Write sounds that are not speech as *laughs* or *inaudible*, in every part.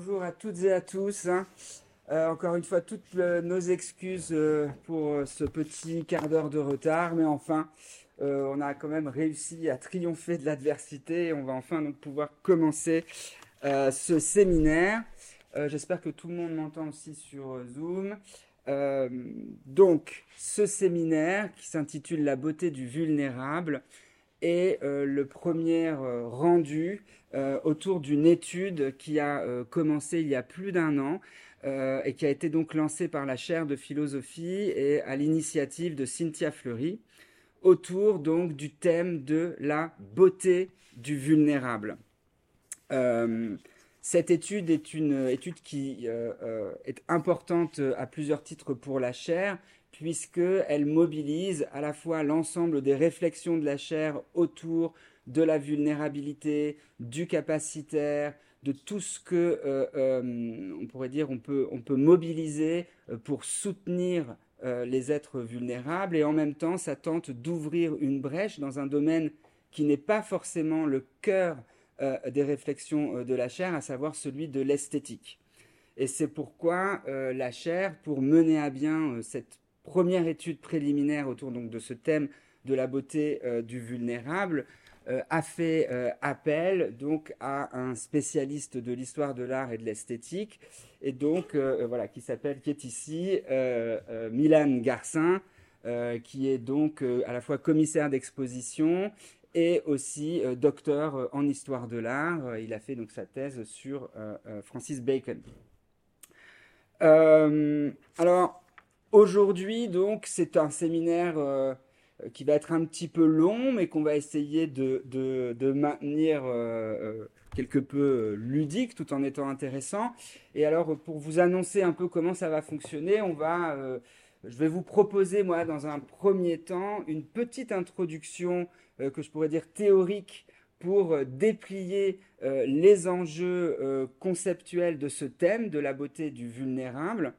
bonjour à toutes et à tous. hein. Euh, encore une fois, toutes euh, nos excuses euh, pour ce petit quart d'heure de retard, mais enfin, on a quand même réussi à triompher de l'adversité et on va enfin donc pouvoir commencer ce séminaire. J'espère que tout le monde m'entend aussi sur Zoom. Donc, ce séminaire qui s'intitule La beauté du vulnérable est euh, le premier euh, rendu euh, autour d'une étude qui a commencé il y a plus d'un an et qui a été donc lancée par la chaire de philosophie et à l'initiative de Cynthia Fleury autour donc du thème de la beauté du vulnérable. Cette étude est une étude qui est importante à plusieurs titres pour la chaire, puisqu'elle mobilise à la fois l'ensemble des réflexions de la chaire autour de la vulnérabilité, du capacitaire, de tout ce que euh, euh, on pourrait dire on peut, on peut mobiliser euh, pour soutenir les êtres vulnérables, et en même temps ça tente d'ouvrir une brèche dans un domaine qui n'est pas forcément le cœur des réflexions de la chaire, à savoir celui de l'esthétique. Et c'est pourquoi la chaire, pour mener à bien cette première étude préliminaire autour donc de ce thème de la beauté euh, du vulnérable, euh, a fait euh, appel donc à un spécialiste de l'histoire de l'art et de l'esthétique, et donc voilà qui s'appelle, qui est ici Milan Garcin, qui est donc à la fois commissaire d'exposition et aussi docteur en histoire de l'art. Il a fait donc sa thèse sur Francis Bacon. Alors aujourd'hui donc c'est un séminaire euh, qui va être un petit peu long, mais qu'on va essayer de, maintenir euh, euh, quelque peu ludique tout en étant intéressant. Et alors pour vous annoncer un peu comment ça va fonctionner, on va je vais vous proposer, moi, dans un premier temps, une petite introduction que je pourrais dire théorique pour déplier les enjeux conceptuels de ce thème de la beauté du vulnérable.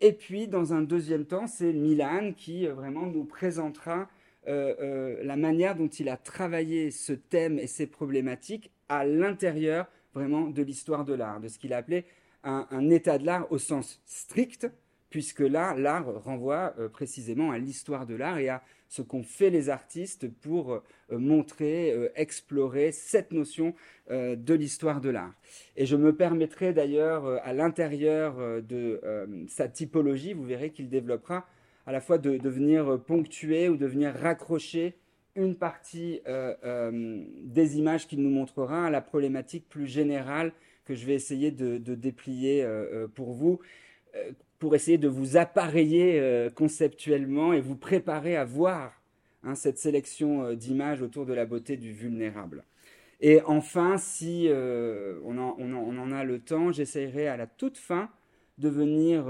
Et puis, dans un deuxième temps, c'est Milan qui euh, vraiment nous présentera euh, euh, la manière dont il a travaillé ce thème et ces problématiques à l'intérieur vraiment de l'histoire de l'art, de ce qu'il a appelé un, état de l'art au sens strict, puisque là, l'art renvoie précisément à l'histoire de l'art et à ce qu'ont fait les artistes pour euh, montrer, euh, explorer cette notion euh, de l'histoire de l'art. Et je me permettrai d'ailleurs, à l'intérieur de sa typologie, vous verrez qu'il développera à la fois de, venir ponctuer ou de venir raccrocher une partie des images qu'il nous montrera à la problématique plus générale que je vais essayer de, déplier pour vous, pour essayer de vous appareiller euh, conceptuellement et vous préparer à voir hein, cette sélection euh, d'images autour de la beauté du vulnérable. Et enfin, si euh, on, en, a le temps, j'essayerai à la toute fin de venir,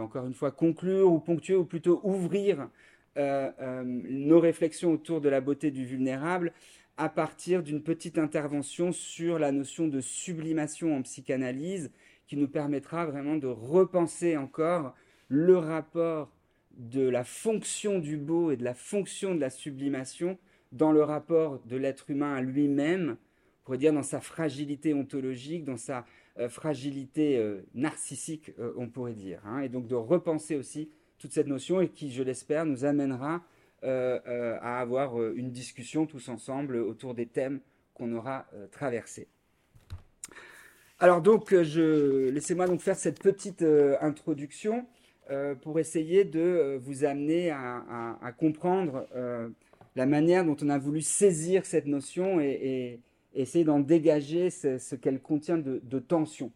encore une fois, conclure ou ponctuer, ou plutôt ouvrir nos réflexions autour de la beauté du vulnérable à partir d'une petite intervention sur la notion de sublimation en psychanalyse qui nous permettra vraiment de repenser encore le rapport de la fonction du beau et de la fonction de la sublimation dans le rapport de l'être humain à lui-même, on pourrait dire dans sa fragilité ontologique, dans sa euh, fragilité euh, narcissique, euh, on pourrait dire. Hein, et donc de repenser aussi toute cette notion et qui, je l'espère, nous amènera à avoir une discussion tous ensemble autour des thèmes qu'on aura traversés. Alors donc, euh, laissez-moi donc faire cette petite euh, introduction euh, pour essayer de vous amener à, comprendre la manière dont on a voulu saisir cette notion et, essayer d'en dégager ce, qu'elle contient de, tension.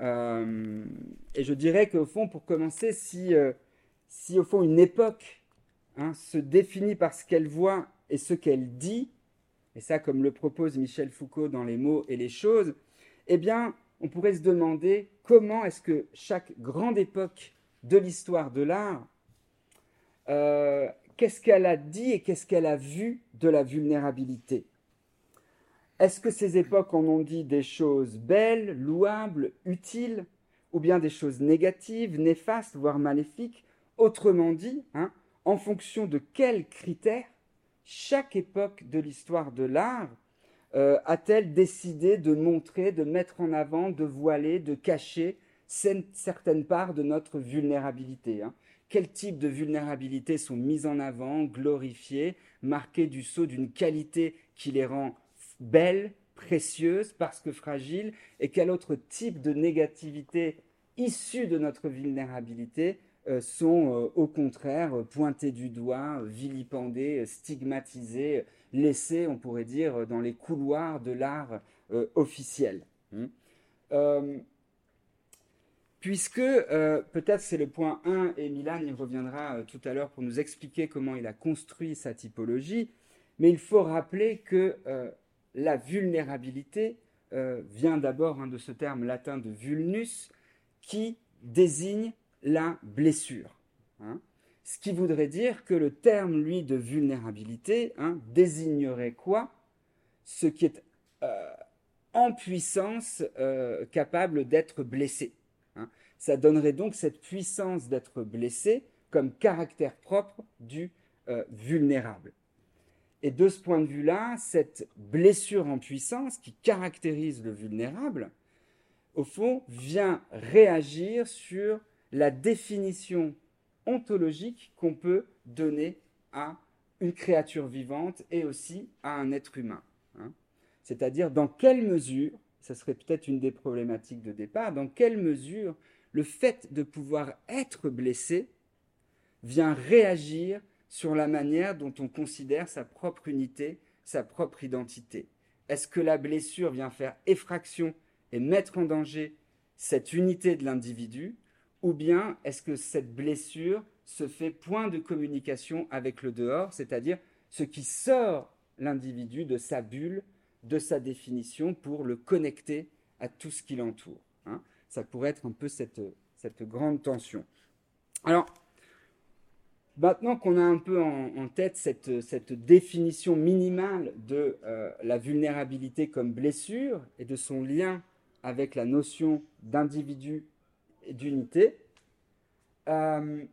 Et je dirais qu'au fond, pour commencer, si, si au fond une époque hein, se définit par ce qu'elle voit et ce qu'elle dit, et ça comme le propose Michel Foucault dans Les mots et les choses, eh bien, on pourrait se demander comment est-ce que chaque grande époque de l'histoire de l'art, euh, qu'est-ce qu'elle a dit et qu'est-ce qu'elle a vu de la vulnérabilité? Est-ce que ces époques en ont dit des choses belles, louables, utiles, ou bien des choses négatives, néfastes, voire maléfiques? Autrement dit, hein, en fonction de quels critères chaque époque de l'histoire de l'art euh, a-t-elle décidé de montrer, de mettre en avant, de voiler, de cacher certaines parts de notre vulnérabilité hein? Quel type de vulnérabilités sont mises en avant, glorifiées, marquées du sceau d'une qualité qui les rend belles, précieuses, parce que fragiles? Et quel autre type de négativité issue de notre vulnérabilité sont euh, au contraire pointés du doigt, vilipendés, stigmatisés, laissés, on pourrait dire, dans les couloirs de l'art euh, officiel. Hmm. puisque, peut-être c'est le point 1, et Milan y reviendra tout à l'heure pour nous expliquer comment il a construit sa typologie, mais il faut rappeler que la vulnérabilité vient d'abord hein, de ce terme latin de vulnus, qui désigne la blessure. Hein. Ce qui voudrait dire que le terme, lui, de vulnérabilité hein, désignerait quoi? Ce qui est euh, en puissance euh, capable d'être blessé. Hein. Ça donnerait donc cette puissance d'être blessé comme caractère propre du euh, vulnérable. Et de ce point de vue-là, cette blessure en puissance qui caractérise le vulnérable, au fond, vient réagir sur la définition ontologique qu'on peut donner à une créature vivante et aussi à un être humain. Hein. C'est-à-dire dans quelle mesure, ce serait peut-être une des problématiques de départ, dans quelle mesure le fait de pouvoir être blessé vient réagir sur la manière dont on considère sa propre unité, sa propre identité. Est-ce que la blessure vient faire effraction et mettre en danger cette unité de l'individu ou bien est-ce que cette blessure se fait point de communication avec le dehors, c'est-à-dire ce qui sort l'individu de sa bulle, de sa définition, pour le connecter à tout ce qui l'entoure. Hein? Ça pourrait être un peu cette, grande tension. Alors, maintenant qu'on a un peu en, tête cette, cette, définition minimale de euh, la vulnérabilité comme blessure et de son lien avec la notion d'individu d'unité. Euh,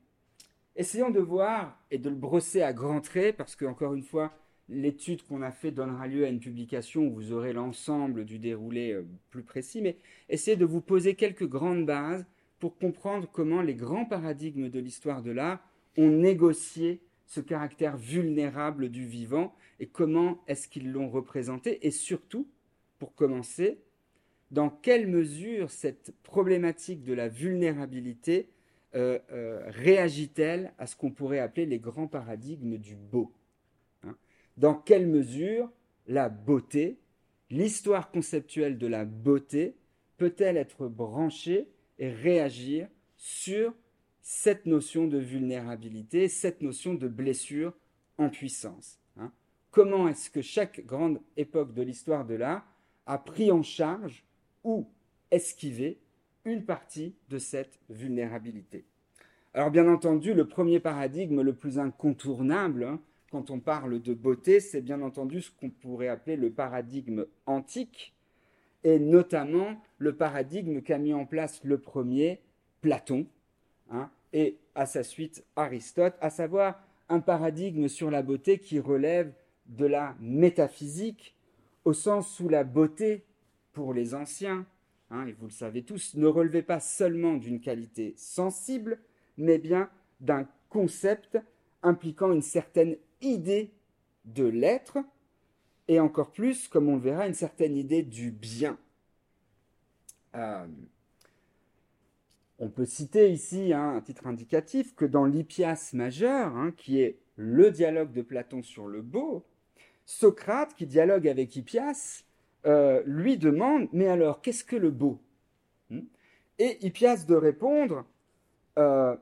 essayons de voir et de le brosser à grands traits, parce que, encore une fois, l'étude qu'on a faite donnera lieu à une publication où vous aurez l'ensemble du déroulé euh, plus précis, mais essayez de vous poser quelques grandes bases pour comprendre comment les grands paradigmes de l'histoire de l'art ont négocié ce caractère vulnérable du vivant et comment est-ce qu'ils l'ont représenté et surtout, pour commencer, dans quelle mesure cette problématique de la vulnérabilité euh, euh, réagit-elle à ce qu'on pourrait appeler les grands paradigmes du beau hein? Dans quelle mesure la beauté, l'histoire conceptuelle de la beauté, peut-elle être branchée et réagir sur cette notion de vulnérabilité, cette notion de blessure en puissance hein? Comment est-ce que chaque grande époque de l'histoire de l'art a pris en charge ou esquiver une partie de cette vulnérabilité. Alors bien entendu, le premier paradigme le plus incontournable hein, quand on parle de beauté, c'est bien entendu ce qu'on pourrait appeler le paradigme antique, et notamment le paradigme qu'a mis en place le premier, Platon, hein, et à sa suite Aristote, à savoir un paradigme sur la beauté qui relève de la métaphysique, au sens où la beauté pour les anciens, hein, et vous le savez tous, ne relevait pas seulement d'une qualité sensible, mais bien d'un concept impliquant une certaine idée de l'être, et encore plus, comme on le verra, une certaine idée du bien. Euh, on peut citer ici, hein, un titre indicatif, que dans l'Hippias majeur, hein, qui est le dialogue de Platon sur le beau, Socrate, qui dialogue avec Hippias, euh, lui demande Mais alors, qu'est-ce que le beau? Hmm? Et Hippias de répondre euh,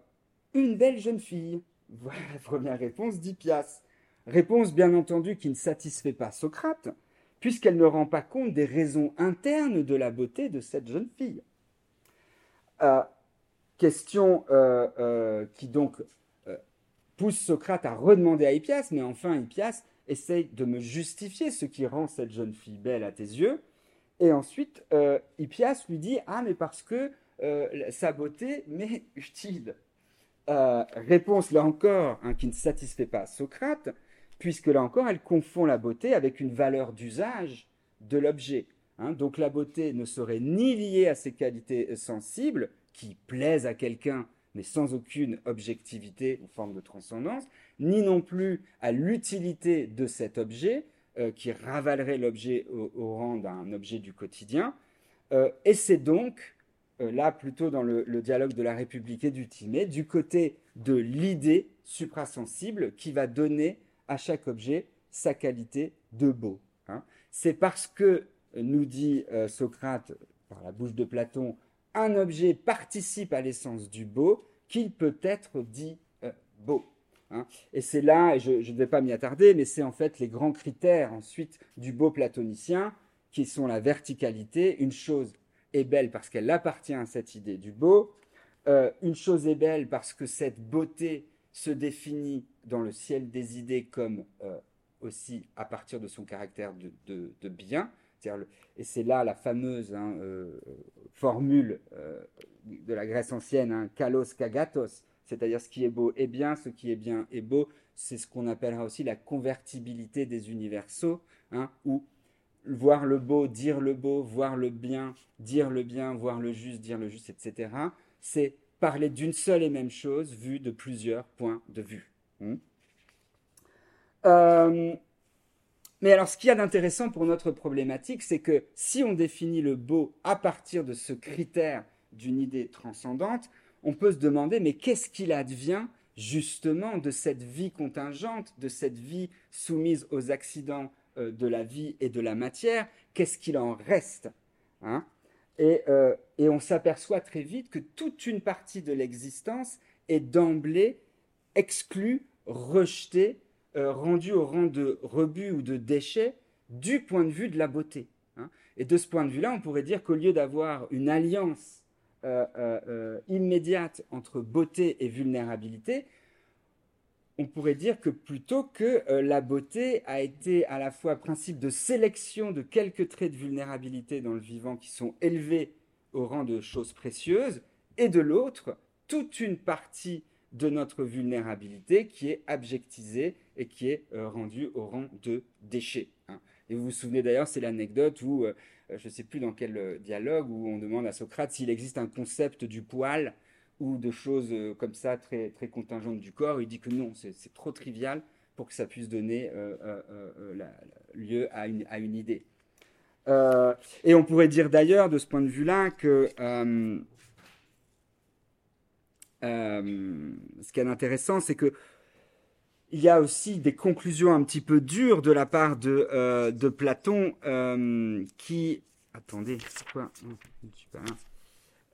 Une belle jeune fille. *laughs* Voilà la première réponse d'Hippias. Réponse bien entendu qui ne satisfait pas Socrate, puisqu'elle ne rend pas compte des raisons internes de la beauté de cette jeune fille. Euh, question qui donc pousse Socrate à redemander à Hippias, mais enfin Hippias essaye de me justifier ce qui rend cette jeune fille belle à tes yeux. Et ensuite, euh, Hippias lui dit Ah, mais parce que euh, sa beauté m'est *laughs* utile. Euh, réponse là encore hein, qui ne satisfait pas Socrate, puisque là encore elle confond la beauté avec une valeur d'usage de l'objet. Hein. donc la beauté ne serait ni liée à ses qualités sensibles, qui plaisent à quelqu'un, mais sans aucune objectivité ou forme de transcendance, ni non plus à l'utilité de cet objet, euh, qui ravalerait l'objet au, rang d'un objet du quotidien. Euh, et c'est donc, euh, là plutôt dans le, dialogue de la République et du Timée, du côté de l'idée suprasensible qui va donner à chaque objet sa qualité de beau. Hein. C'est parce que, nous dit Socrate par la bouche de Platon, un objet participe à l'essence du beau qu'il peut être dit beau. Hein. Et c'est là, et je ne vais pas m'y attarder, mais c'est en fait les grands critères ensuite du beau platonicien, qui sont la verticalité. Une chose est belle parce qu'elle appartient à cette idée du beau. Euh, une chose est belle parce que cette beauté se définit dans le ciel des idées comme euh, aussi à partir de son caractère de, bien. et c'est là la fameuse hein, euh, formule de la Grèce ancienne, hein, kalos kagatos, c'est-à-dire ce qui est beau est bien, ce qui est bien est beau. C'est ce qu'on appellera aussi la convertibilité des universaux, hein, ou voir le beau, dire le beau, voir le bien, dire le bien, voir le juste, dire le juste, etc. C'est parler d'une seule et même chose vue de plusieurs points de vue. Hein. Euh, mais alors, ce qu'il y a d'intéressant pour notre problématique, c'est que si on définit le beau à partir de ce critère d'une idée transcendante, on peut se demander, mais qu'est-ce qu'il advient justement de cette vie contingente, de cette vie soumise aux accidents euh, de la vie et de la matière? Qu'est-ce qu'il en reste hein? Euh, et, on s'aperçoit très vite que toute une partie de l'existence est d'emblée exclue, rejetée, euh, rendue au rang de rebut ou de déchet du point de vue de la beauté. Hein? et de ce point de vue-là, on pourrait dire qu'au lieu d'avoir une alliance euh, euh, euh, immédiate entre beauté et vulnérabilité, on pourrait dire que plutôt que la beauté a été à la fois principe de sélection de quelques traits de vulnérabilité dans le vivant qui sont élevés au rang de choses précieuses, et de l'autre, toute une partie de notre vulnérabilité qui est abjectisée et qui est rendue au rang de déchet. Et vous vous souvenez d'ailleurs, c'est l'anecdote où euh, je ne sais plus dans quel euh, dialogue, où on demande à Socrate s'il existe un concept du poil ou de choses euh, comme ça très, très contingentes du corps. Il dit que non, c'est trop trivial pour que ça puisse donner lieu à une, à une idée. et on pourrait dire d'ailleurs, de ce point de vue-là, que ce qui est intéressant, c'est que il y a aussi des conclusions un petit peu dures de la part de, euh, Platon euh, qui... Attendez, c'est quoi?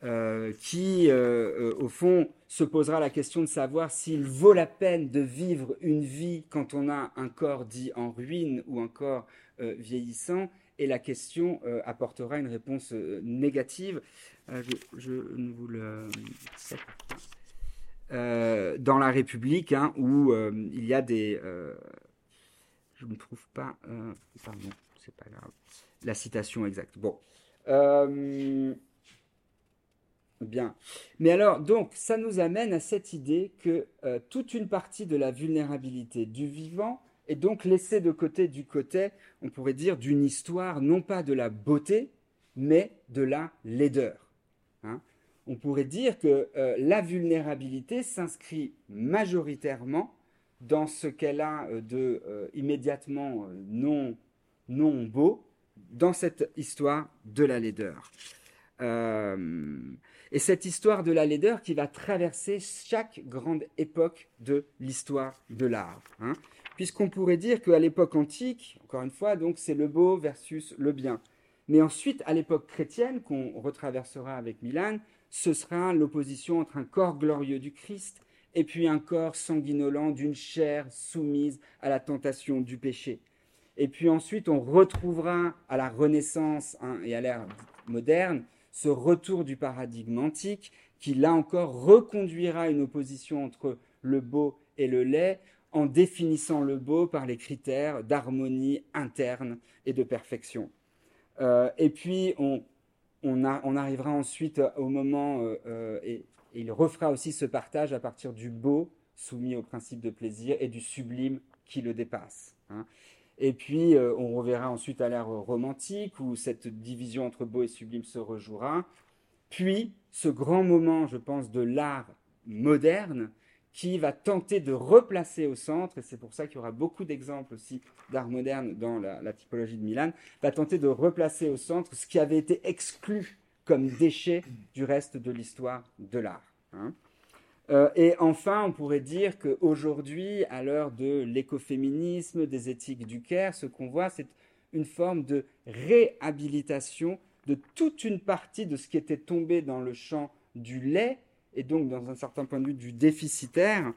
Euh, qui, au fond, se posera la question de savoir s'il vaut la peine de vivre une vie quand on a un corps dit en ruine ou un corps vieillissant, et la question apportera une réponse négative. Je, je, vous le... Euh, dans la République, hein, où euh, il y a des... Euh, je ne trouve pas... pardon, c'est pas grave. La citation exacte. Bon. Bien. Mais alors, donc, ça nous amène à cette idée que toute une partie de la vulnérabilité du vivant est donc laissée de côté du côté, on pourrait dire, d'une histoire, non pas de la beauté, mais de la laideur. Hein on pourrait dire que euh, la vulnérabilité s'inscrit majoritairement dans ce qu'elle a euh, de euh, immédiatement non, non beau dans cette histoire de la laideur. et cette histoire de la laideur qui va traverser chaque grande époque de l'histoire de l'art. Hein. Puisqu'on pourrait dire qu'à l'époque antique, encore une fois, donc c'est le beau versus le bien. Mais ensuite, à l'époque chrétienne, qu'on retraversera avec Milan, ce sera l'opposition entre un corps glorieux du Christ et puis un corps sanguinolent d'une chair soumise à la tentation du péché. Et puis ensuite, on retrouvera à la Renaissance hein, et à l'ère moderne ce retour du paradigme antique qui, là encore, reconduira une opposition entre le beau et le laid en définissant le beau par les critères d'harmonie interne et de perfection. Euh, et puis, on, on, arrivera ensuite au moment, euh, euh, et, il refera aussi ce partage à partir du beau, soumis au principe de plaisir, et du sublime qui le dépasse. Hein. Et puis, on reverra ensuite à l'ère romantique, où cette division entre beau et sublime se rejouera. Puis, ce grand moment, je pense, de l'art moderne, qui va tenter de replacer au centre, et c'est pour ça qu'il y aura beaucoup d'exemples aussi d'art moderne dans la, typologie de Milan, va tenter de replacer au centre ce qui avait été exclu comme déchet du reste de l'histoire de l'art. Hein. Euh, et enfin, on pourrait dire qu'aujourd'hui, à l'heure de l'écoféminisme, des éthiques du Caire, ce qu'on voit, c'est une forme de réhabilitation de toute une partie de ce qui était tombé dans le champ du lait et donc dans un certain point de vue du déficitaire,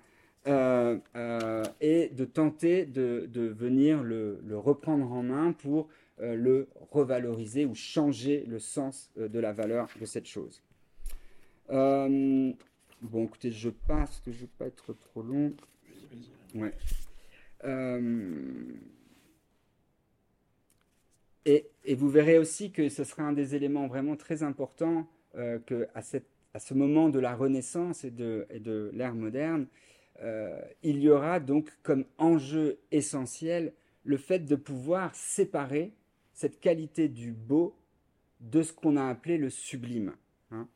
euh, euh, et de tenter de, venir le, reprendre en main pour euh, le revaloriser ou changer le sens de la valeur de cette chose. bon, écoutez, je passe, que je ne veux pas être trop long. Ouais. Et, vous verrez aussi que ce sera un des éléments vraiment très importants que à cette à ce moment de la Renaissance et de, l'ère moderne, euh, il y aura donc comme enjeu essentiel le fait de pouvoir séparer cette qualité du beau de ce qu'on a appelé le sublime. Hein.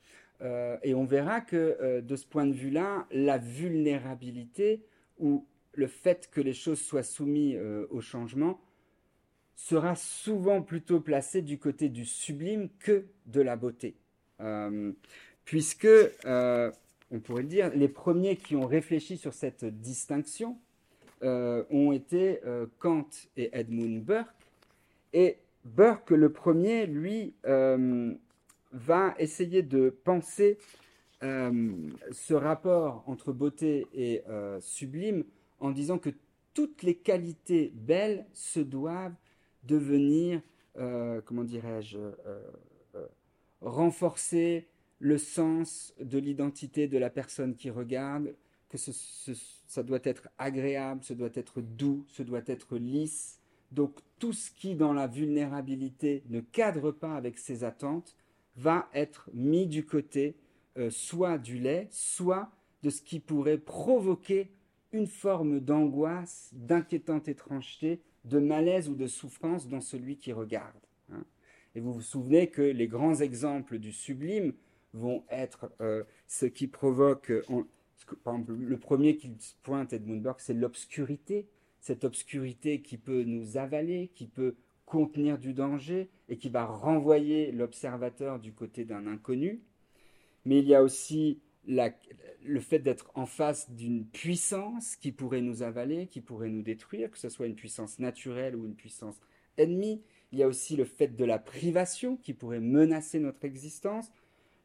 Euh, et on verra que euh, de ce point de vue-là, la vulnérabilité ou le fait que les choses soient soumises au changement sera souvent plutôt placé du côté du sublime que de la beauté puisque, euh, on pourrait le dire, les premiers qui ont réfléchi sur cette distinction euh, ont été euh, Kant et Edmund Burke. Et Burke, le premier, lui, va essayer de penser ce rapport entre beauté et sublime en disant que toutes les qualités belles se doivent devenir, comment dirais-je, renforcées, le sens de l'identité de la personne qui regarde, que ça doit être agréable, ce doit être doux, ce doit être lisse. Donc tout ce qui dans la vulnérabilité ne cadre pas avec ses attentes va être mis du côté euh, soit du lait, soit de ce qui pourrait provoquer une forme d'angoisse, d'inquiétante étrangeté, de malaise ou de souffrance dans celui qui regarde. Hein. Et vous vous souvenez que les grands exemples du sublime vont être euh, ce qui provoque, euh, par exemple, le premier qui pointe Edmund Burke, c'est l'obscurité, cette obscurité qui peut nous avaler, qui peut contenir du danger et qui va renvoyer l'observateur du côté d'un inconnu. Mais il y a aussi le fait d'être en face d'une puissance qui pourrait nous avaler, qui pourrait nous détruire, que ce soit une puissance naturelle ou une puissance ennemie. Il y a aussi le fait de la privation qui pourrait menacer notre existence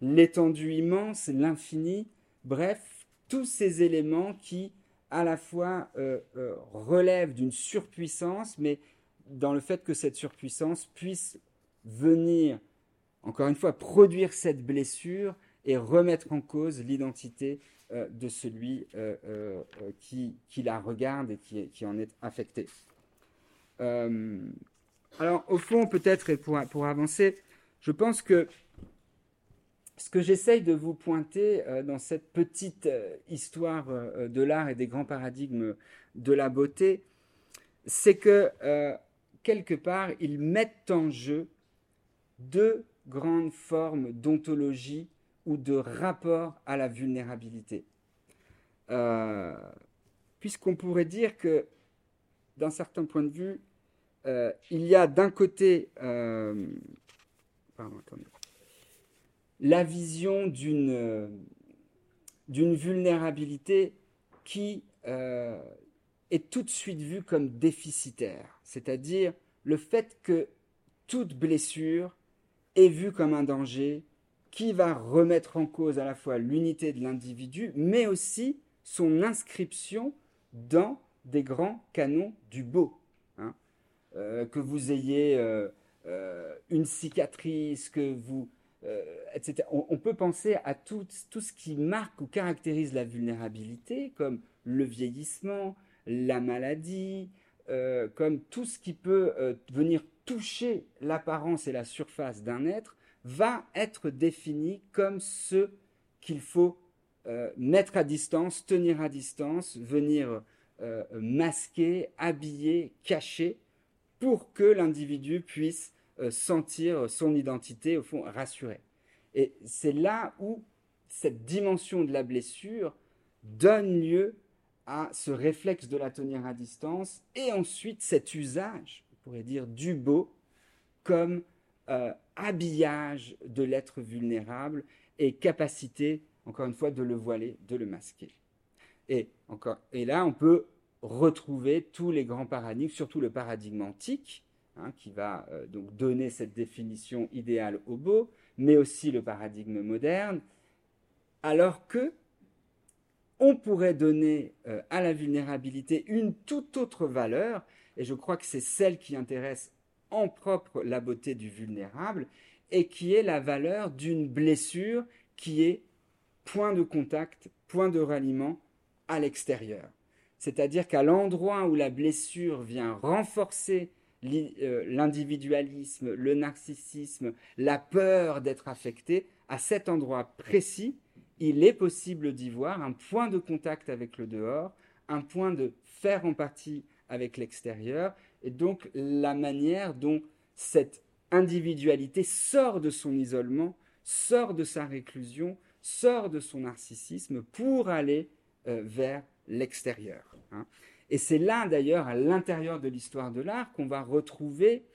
l'étendue immense, l'infini, bref, tous ces éléments qui à la fois euh, euh, relèvent d'une surpuissance, mais dans le fait que cette surpuissance puisse venir, encore une fois, produire cette blessure et remettre en cause l'identité euh, de celui qui, la regarde et qui, en est affecté. alors, au fond, peut-être, et pour avancer, je pense que ce que j'essaye de vous pointer euh, dans cette petite euh, histoire euh, de l'art et des grands paradigmes de la beauté, c'est que quelque part, ils mettent en jeu deux grandes formes d'ontologie ou de rapport à la vulnérabilité. Puisqu'on pourrait dire que, d'un certain point de vue, il y a d'un côté... pardon, attendez la vision d'une euh, vulnérabilité qui euh, est tout de suite vue comme déficitaire, c'est-à-dire le fait que toute blessure est vue comme un danger qui va remettre en cause à la fois l'unité de l'individu, mais aussi son inscription dans des grands canons du beau. Hein. Euh, que vous ayez une cicatrice, que vous On, peut penser à tout, ce qui marque ou caractérise la vulnérabilité, comme le vieillissement, la maladie, euh, comme tout ce qui peut euh, venir toucher l'apparence et la surface d'un être, va être défini comme ce qu'il faut mettre à distance, tenir à distance, venir masquer, habiller, cacher, pour que l'individu puisse euh, sentir son identité, au fond, rassurée. Et c'est là où cette dimension de la blessure donne lieu à ce réflexe de la tenir à distance et ensuite cet usage, on pourrait dire, du beau comme euh, habillage de l'être vulnérable et capacité, encore une fois, de le voiler, de le masquer. Et, encore, et là, on peut retrouver tous les grands paradigmes, surtout le paradigme antique, hein, qui va euh, donc donner cette définition idéale au beau, mais aussi le paradigme moderne, alors que on pourrait donner euh, à la vulnérabilité une toute autre valeur, et je crois que c'est celle qui intéresse en propre la beauté du vulnérable, et qui est la valeur d'une blessure qui est point de contact, point de ralliement à l'extérieur. C'est-à-dire qu'à l'endroit où la blessure vient renforcer l'individualisme, le narcissisme, la peur d'être affecté, à cet endroit précis, il est possible d'y voir un point de contact avec le dehors, un point de faire en partie avec l'extérieur, et donc la manière dont cette individualité sort de son isolement, sort de sa réclusion, sort de son narcissisme pour aller euh, vers l'extérieur. Hein. Et c'est là d'ailleurs, à l'intérieur de l'histoire de l'art, qu'on va retrouver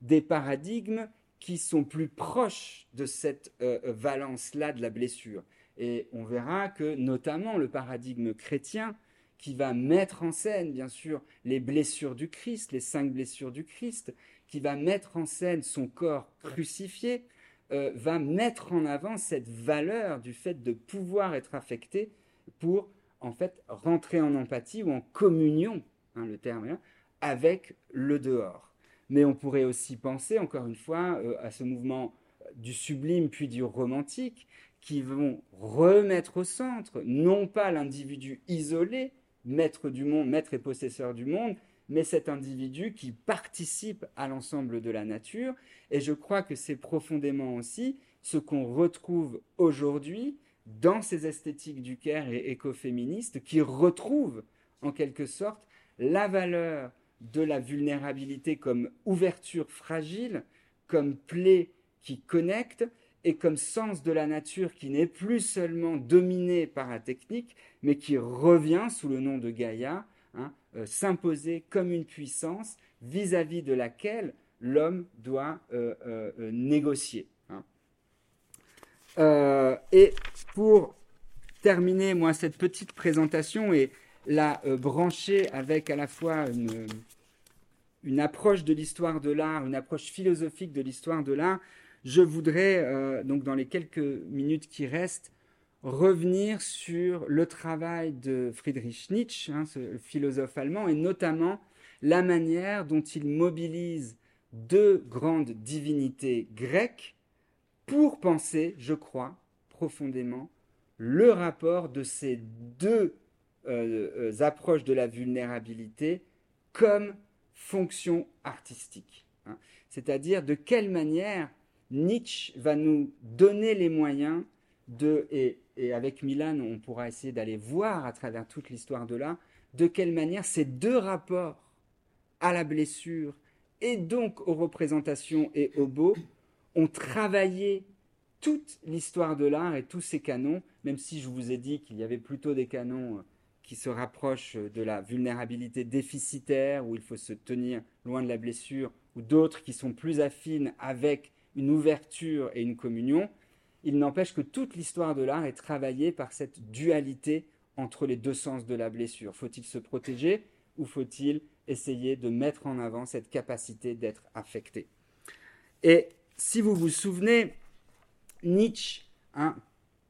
des paradigmes qui sont plus proches de cette euh, valence-là de la blessure. Et on verra que notamment le paradigme chrétien, qui va mettre en scène, bien sûr, les blessures du Christ, les cinq blessures du Christ, qui va mettre en scène son corps crucifié, euh, va mettre en avant cette valeur du fait de pouvoir être affecté pour, en fait, rentrer en empathie ou en communion, hein, le terme, avec le dehors. Mais on pourrait aussi penser, encore une fois, euh, à ce mouvement du sublime puis du romantique, qui vont remettre au centre non pas l'individu isolé, maître du monde, maître et possesseur du monde, mais cet individu qui participe à l'ensemble de la nature. Et je crois que c'est profondément aussi ce qu'on retrouve aujourd'hui dans ces esthétiques du Caire et écoféministes qui retrouvent en quelque sorte la valeur de la vulnérabilité comme ouverture fragile, comme plaie qui connecte, et comme sens de la nature qui n'est plus seulement dominé par la technique, mais qui revient sous le nom de Gaïa, hein, euh, s'imposer comme une puissance vis-à-vis de laquelle l'homme doit euh, euh, négocier. Hein. et pour terminer, moi, cette petite présentation et la brancher avec à la fois une, une approche de l'histoire de l'art, une approche philosophique de l'histoire de l'art, je voudrais, euh, donc dans les quelques minutes qui restent, revenir sur le travail de Friedrich Nietzsche, hein, ce philosophe allemand, et notamment la manière dont il mobilise deux grandes divinités grecques pour penser, je crois, profondément, le rapport de ces deux euh, euh, approches de la vulnérabilité comme fonction artistique. Hein. C'est-à-dire de quelle manière Nietzsche va nous donner les moyens de, et, avec Milan, on pourra essayer d'aller voir à travers toute l'histoire de l'art, de quelle manière ces deux rapports à la blessure et donc aux représentations et au beau ont travaillé toute l'histoire de l'art et tous ces canons, même si je vous ai dit qu'il y avait plutôt des canons euh, qui se rapprochent de la vulnérabilité déficitaire, où il faut se tenir loin de la blessure, ou d'autres qui sont plus affines avec une ouverture et une communion, il n'empêche que toute l'histoire de l'art est travaillée par cette dualité entre les deux sens de la blessure. Faut-il se protéger ou faut-il essayer de mettre en avant cette capacité d'être affecté? Et si vous vous souvenez, Nietzsche hein,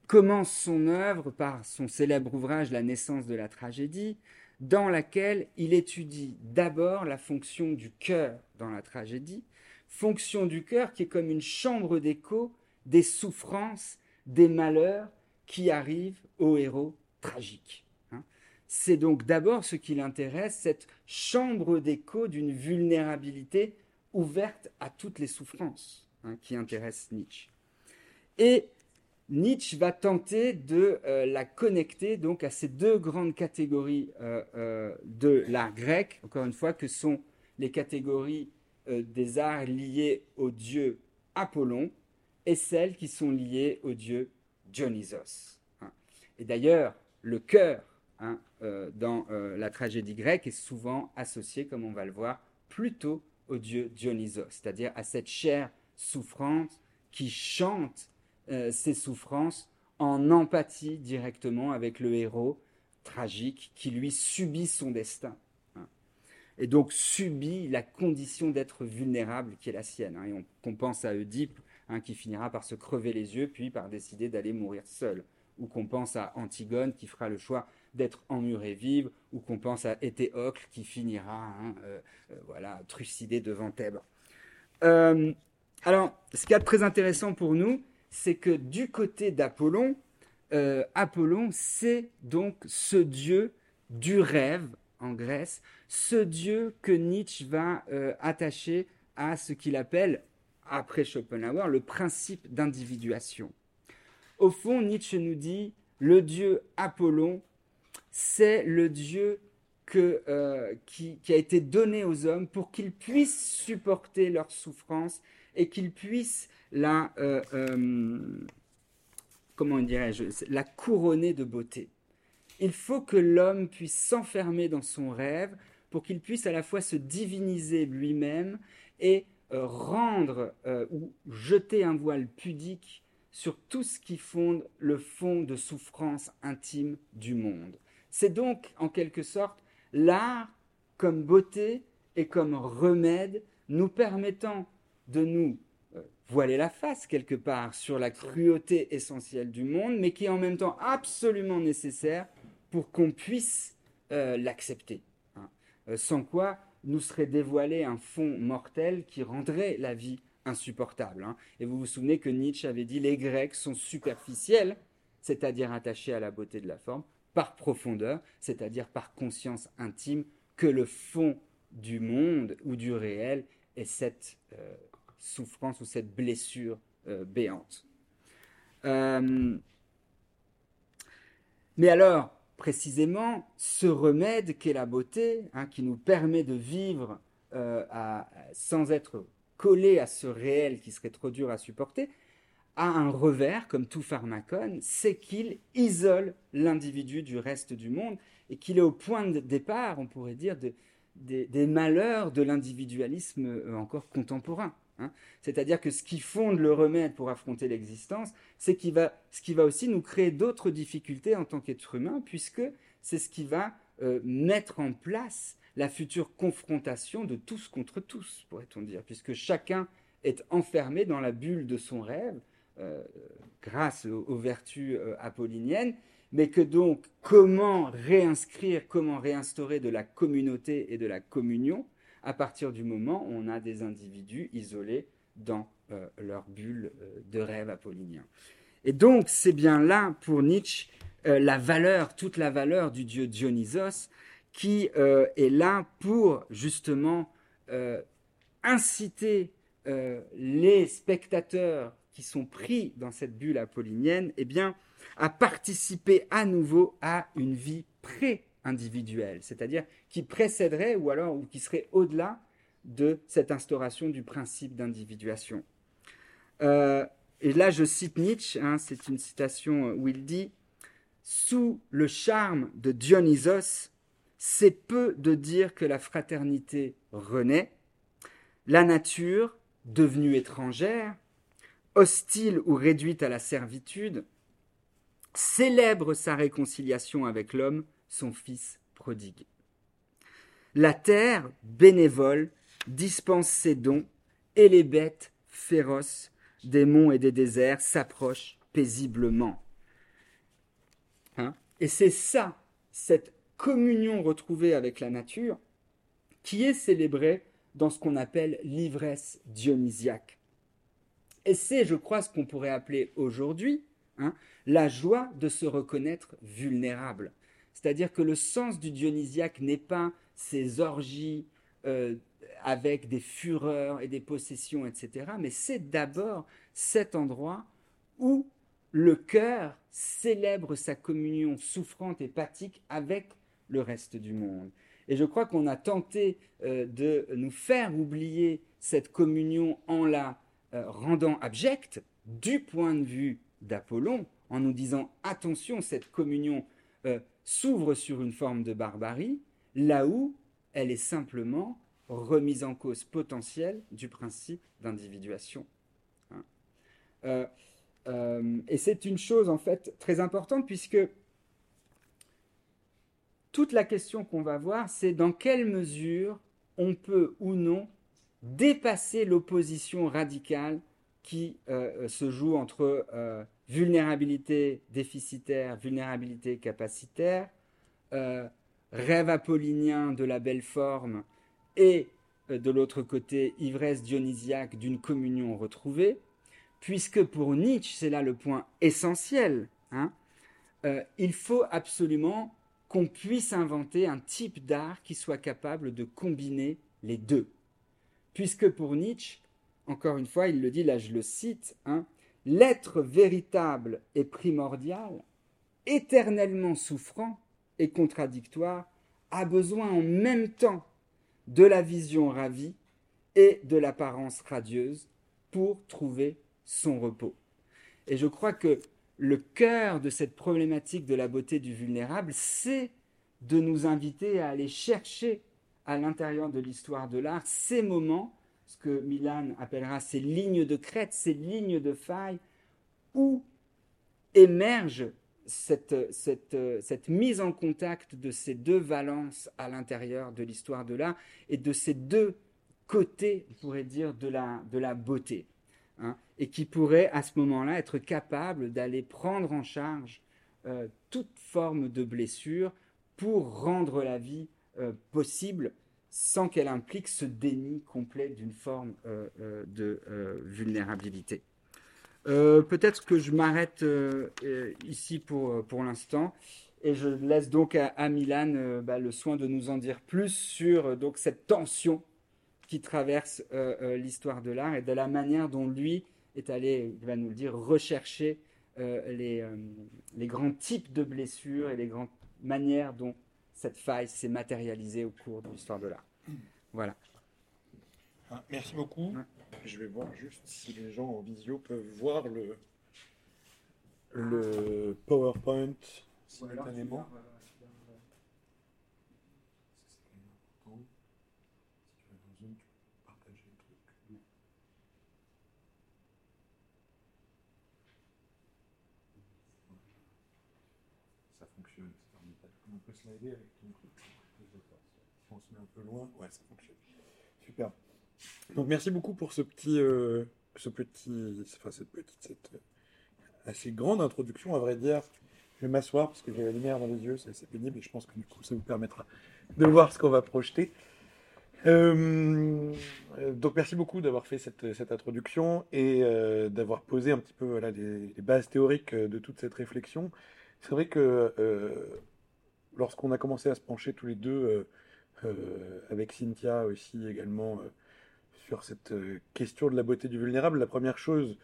commence son œuvre par son célèbre ouvrage La naissance de la tragédie, dans laquelle il étudie d'abord la fonction du cœur dans la tragédie, fonction du cœur qui est comme une chambre d'écho des souffrances, des malheurs qui arrivent aux héros tragiques. Hein. C'est donc d'abord ce qui l'intéresse, cette chambre d'écho d'une vulnérabilité ouverte à toutes les souffrances hein, qui intéresse Nietzsche. Et Nietzsche va tenter de euh, la connecter donc à ces deux grandes catégories euh, euh, de l'art grec, encore une fois, que sont les catégories des arts liés au dieu Apollon et celles qui sont liées au dieu Dionysos. Hein. Et d'ailleurs, le cœur hein, dans la tragédie grecque est souvent associé, comme on va le voir, plutôt au dieu Dionysos, c'est-à-dire à cette chair souffrante qui chante ses souffrances en empathie directement avec le héros tragique qui lui subit son destin. Hein. Et donc subit la condition d'être vulnérable qui est la sienne. Hein. Et on, pense à Oedipe hein, qui finira par se crever les yeux puis par décider d'aller mourir seul. Ou qu'on pense à Antigone qui fera le choix d'être emmurée vive, ou qu'on pense à Éthéocle qui finira euh, euh, voilà, trucidé devant Thèbes. Euh, alors, ce qui est très intéressant pour nous, c'est que du côté d'Apollon, euh, Apollon, c'est donc ce dieu du rêve en Grèce, ce dieu que Nietzsche va euh, attacher à ce qu'il appelle, après Schopenhauer, le principe d'individuation. Au fond, Nietzsche nous dit, le dieu Apollon, c'est le dieu euh, qui, a été donné aux hommes pour qu'ils puissent supporter leur souffrance et qu'ils puissent la, comment dirais-je, la couronner de beauté. Il faut que l'homme puisse s'enfermer dans son rêve pour qu'il puisse à la fois se diviniser lui-même et euh, rendre euh, ou jeter un voile pudique sur tout ce qui fonde le fond de souffrance intime du monde. C'est donc en quelque sorte l'art comme beauté et comme remède nous permettant de nous voiler la face quelque part sur la cruauté essentielle du monde, mais qui est en même temps absolument nécessaire pour qu'on puisse euh, l'accepter. Hein. Euh, sans quoi nous serait dévoilé un fond mortel qui rendrait la vie insupportable. Hein. Et vous vous souvenez que Nietzsche avait dit les Grecs sont superficiels, c'est-à-dire attachés à la beauté de la forme, par profondeur, c'est-à-dire par conscience intime que le fond du monde ou du réel est cette euh, souffrance ou cette blessure euh, béante. Euh, mais alors, précisément, ce remède qu'est la beauté, hein, qui nous permet de vivre euh, sans être collé à ce réel qui serait trop dur à supporter, a un revers, comme tout pharmacone, c'est qu'il isole l'individu du reste du monde et qu'il est au point de départ, on pourrait dire, des malheurs de l'individualisme encore contemporain. Hein. C'est-à-dire que ce qui fonde le remède pour affronter l'existence, c'est ce qui va aussi nous créer d'autres difficultés en tant qu'être humain, puisque c'est ce qui va euh, mettre en place la future confrontation de tous contre tous, pourrait-on dire, puisque chacun est enfermé dans la bulle de son rêve, euh, grâce aux, vertus euh, apolliniennes, mais que donc comment réinscrire, comment réinstaurer de la communauté et de la communion à partir du moment où on a des individus isolés dans euh, leur bulle euh, de rêve apollinien. Et donc, c'est bien là, pour Nietzsche, euh, la valeur, toute la valeur du dieu Dionysos, qui est là pour justement inciter les spectateurs qui sont pris dans cette bulle apollinienne, eh bien, à participer à nouveau à une vie pré individuel, c'est-à-dire qui précéderait ou alors ou qui serait au-delà de cette instauration du principe d'individuation. Euh, et là, je cite Nietzsche, hein, c'est une citation où il dit Sous le charme de Dionysos, c'est peu de dire que la fraternité renaît, la nature, devenue étrangère, hostile ou réduite à la servitude, célèbre sa réconciliation avec l'homme son fils prodigue. La terre, bénévole, dispense ses dons, et les bêtes, féroces, des monts et des déserts, s'approchent paisiblement. Hein? Et c'est ça, cette communion retrouvée avec la nature, qui est célébrée dans ce qu'on appelle l'ivresse dionysiaque. Et c'est, je crois, ce qu'on pourrait appeler aujourd'hui hein, la joie de se reconnaître vulnérable. C'est-à-dire que le sens du dionysiaque n'est pas ces orgies euh, avec des fureurs et des possessions, etc., mais c'est d'abord cet endroit où le cœur célèbre sa communion souffrante et pathique avec le reste du monde. Et je crois qu'on a tenté euh, de nous faire oublier cette communion en la euh, rendant abjecte du point de vue d'Apollon, en nous disant attention, cette communion s'ouvre sur une forme de barbarie, là où elle est simplement remise en cause potentielle du principe d'individuation. Hein. et c'est une chose en fait très importante puisque toute la question qu'on va voir, c'est dans quelle mesure on peut ou non dépasser l'opposition radicale qui euh, se joue entre euh, vulnérabilité déficitaire, vulnérabilité capacitaire, euh, rêve apollinien de la belle forme et de l'autre côté ivresse dionysiaque d'une communion retrouvée, puisque pour Nietzsche, c'est là le point essentiel, hein, il faut absolument qu'on puisse inventer un type d'art qui soit capable de combiner les deux. Puisque pour Nietzsche, encore une fois, il le dit, là je le cite, hein, l'être véritable et primordial, éternellement souffrant et contradictoire, a besoin en même temps de la vision ravie et de l'apparence radieuse pour trouver son repos. Et je crois que le cœur de cette problématique de la beauté du vulnérable, c'est de nous inviter à aller chercher à l'intérieur de l'histoire de l'art ces moments, ce que Milan appellera ces lignes de crête, ces lignes de faille, où émerge cette, mise en contact de ces deux valences à l'intérieur de l'histoire de l'art et de ces deux côtés, on pourrait dire, de la, de la beauté. Hein, et qui pourrait à ce moment-là être capable d'aller prendre en charge euh, toute forme de blessure pour rendre la vie euh, possible sans qu'elle implique ce déni complet d'une forme euh, de vulnérabilité. Peut-être que je m'arrête ici pour, pour l'instant et je laisse donc à, Milan bah, le soin de nous en dire plus sur donc, cette tension qui traverse euh, euh, l'histoire de l'art et de la manière dont lui est allé, il va nous le dire, rechercher euh, les, les, grands types de blessures et les grandes manières dont cette faille s'est matérialisée au cours de l'histoire de l'art. Voilà. Ah, merci beaucoup. Je vais voir juste si les gens en visio peuvent voir le, le PowerPoint simultanément. avec ton truc? On se met un peu loin. Ouais, ça fonctionne. Donc merci beaucoup pour ce petit, euh, ce petit, enfin cette petite, cette euh, assez grande introduction, à vrai dire. Je vais m'asseoir parce que j'ai la lumière dans les yeux, c'est assez pénible et je pense que du coup ça vous permettra de voir ce qu'on va projeter. Euh, donc merci beaucoup d'avoir fait cette, cette, introduction et d'avoir posé un petit peu voilà, les, bases théoriques de toute cette réflexion. C'est vrai que lorsqu'on a commencé à se pencher tous les deux, avec Cynthia aussi également, sur cette question de la beauté du vulnérable, la première chose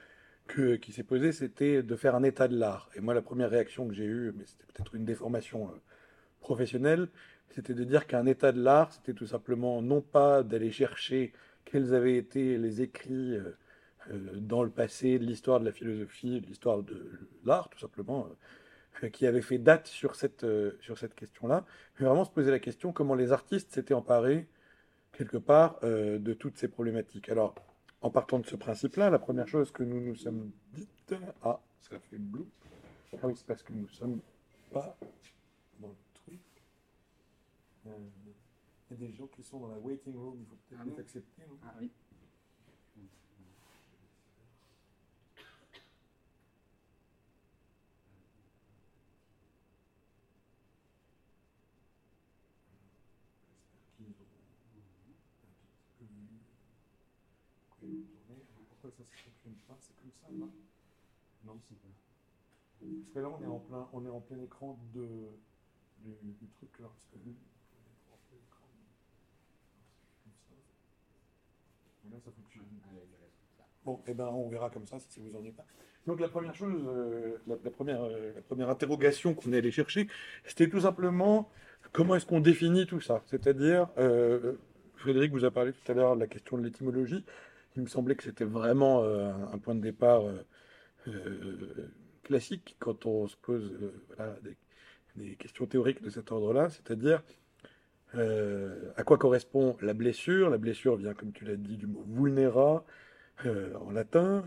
que, qui s'est posée, c'était de faire un état de l'art. Et moi, la première réaction que j'ai eue, mais c'était peut-être une déformation professionnelle, c'était de dire qu'un état de l'art, c'était tout simplement non pas d'aller chercher quels avaient été les écrits dans le passé de l'histoire de la philosophie, de l'histoire de l'art, tout simplement, euh, qui avait fait date sur cette, euh, sur cette question-là, mais vraiment se poser la question comment les artistes s'étaient emparés, quelque part, euh, de toutes ces problématiques. Alors, en partant de ce principe-là, la première chose que nous nous sommes dites, ah, ça fait blou, ah oui, c'est parce que nous sommes pas dans le truc. Il y a des gens qui sont dans la waiting room, il faut peut-être ah les accepter. Non? Ah oui. Ça ne fonctionne pas C'est comme ça là Non, c'est pas. Parce que là, on est en plein, on est en plein écran de, du, du truc là. Parce que là, ça fonctionne. Bon, eh ben, on verra comme ça si vous ennuie pas. Donc la première chose, euh, la, première, euh, la première interrogation qu'on est allé chercher, c'était tout simplement comment est-ce qu'on définit tout ça? C'est-à-dire, euh, Frédéric vous a parlé tout à l'heure de la question de l'étymologie. Il me semblait que c'était vraiment euh, un point de départ classique quand on se pose des, questions théoriques de cet ordre-là, c'est-à-dire à quoi correspond la blessure? La blessure vient, comme tu l'as dit, du mot vulnera en latin.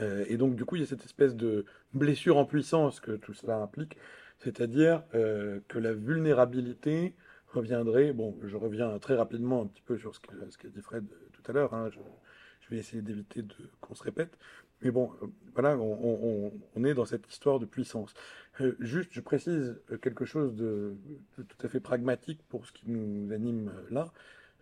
et donc, du coup, il y a cette espèce de blessure en puissance que tout cela implique, c'est-à-dire euh, que la vulnérabilité reviendrait, bon, je reviens très rapidement un petit peu sur ce qu'a ce dit Fred tout à l'heure, hein, je, vais essayer d'éviter qu'on se répète, mais bon, euh, voilà, on, est dans cette histoire de puissance. Euh, juste, je précise quelque chose de, tout à fait pragmatique pour ce qui nous anime là.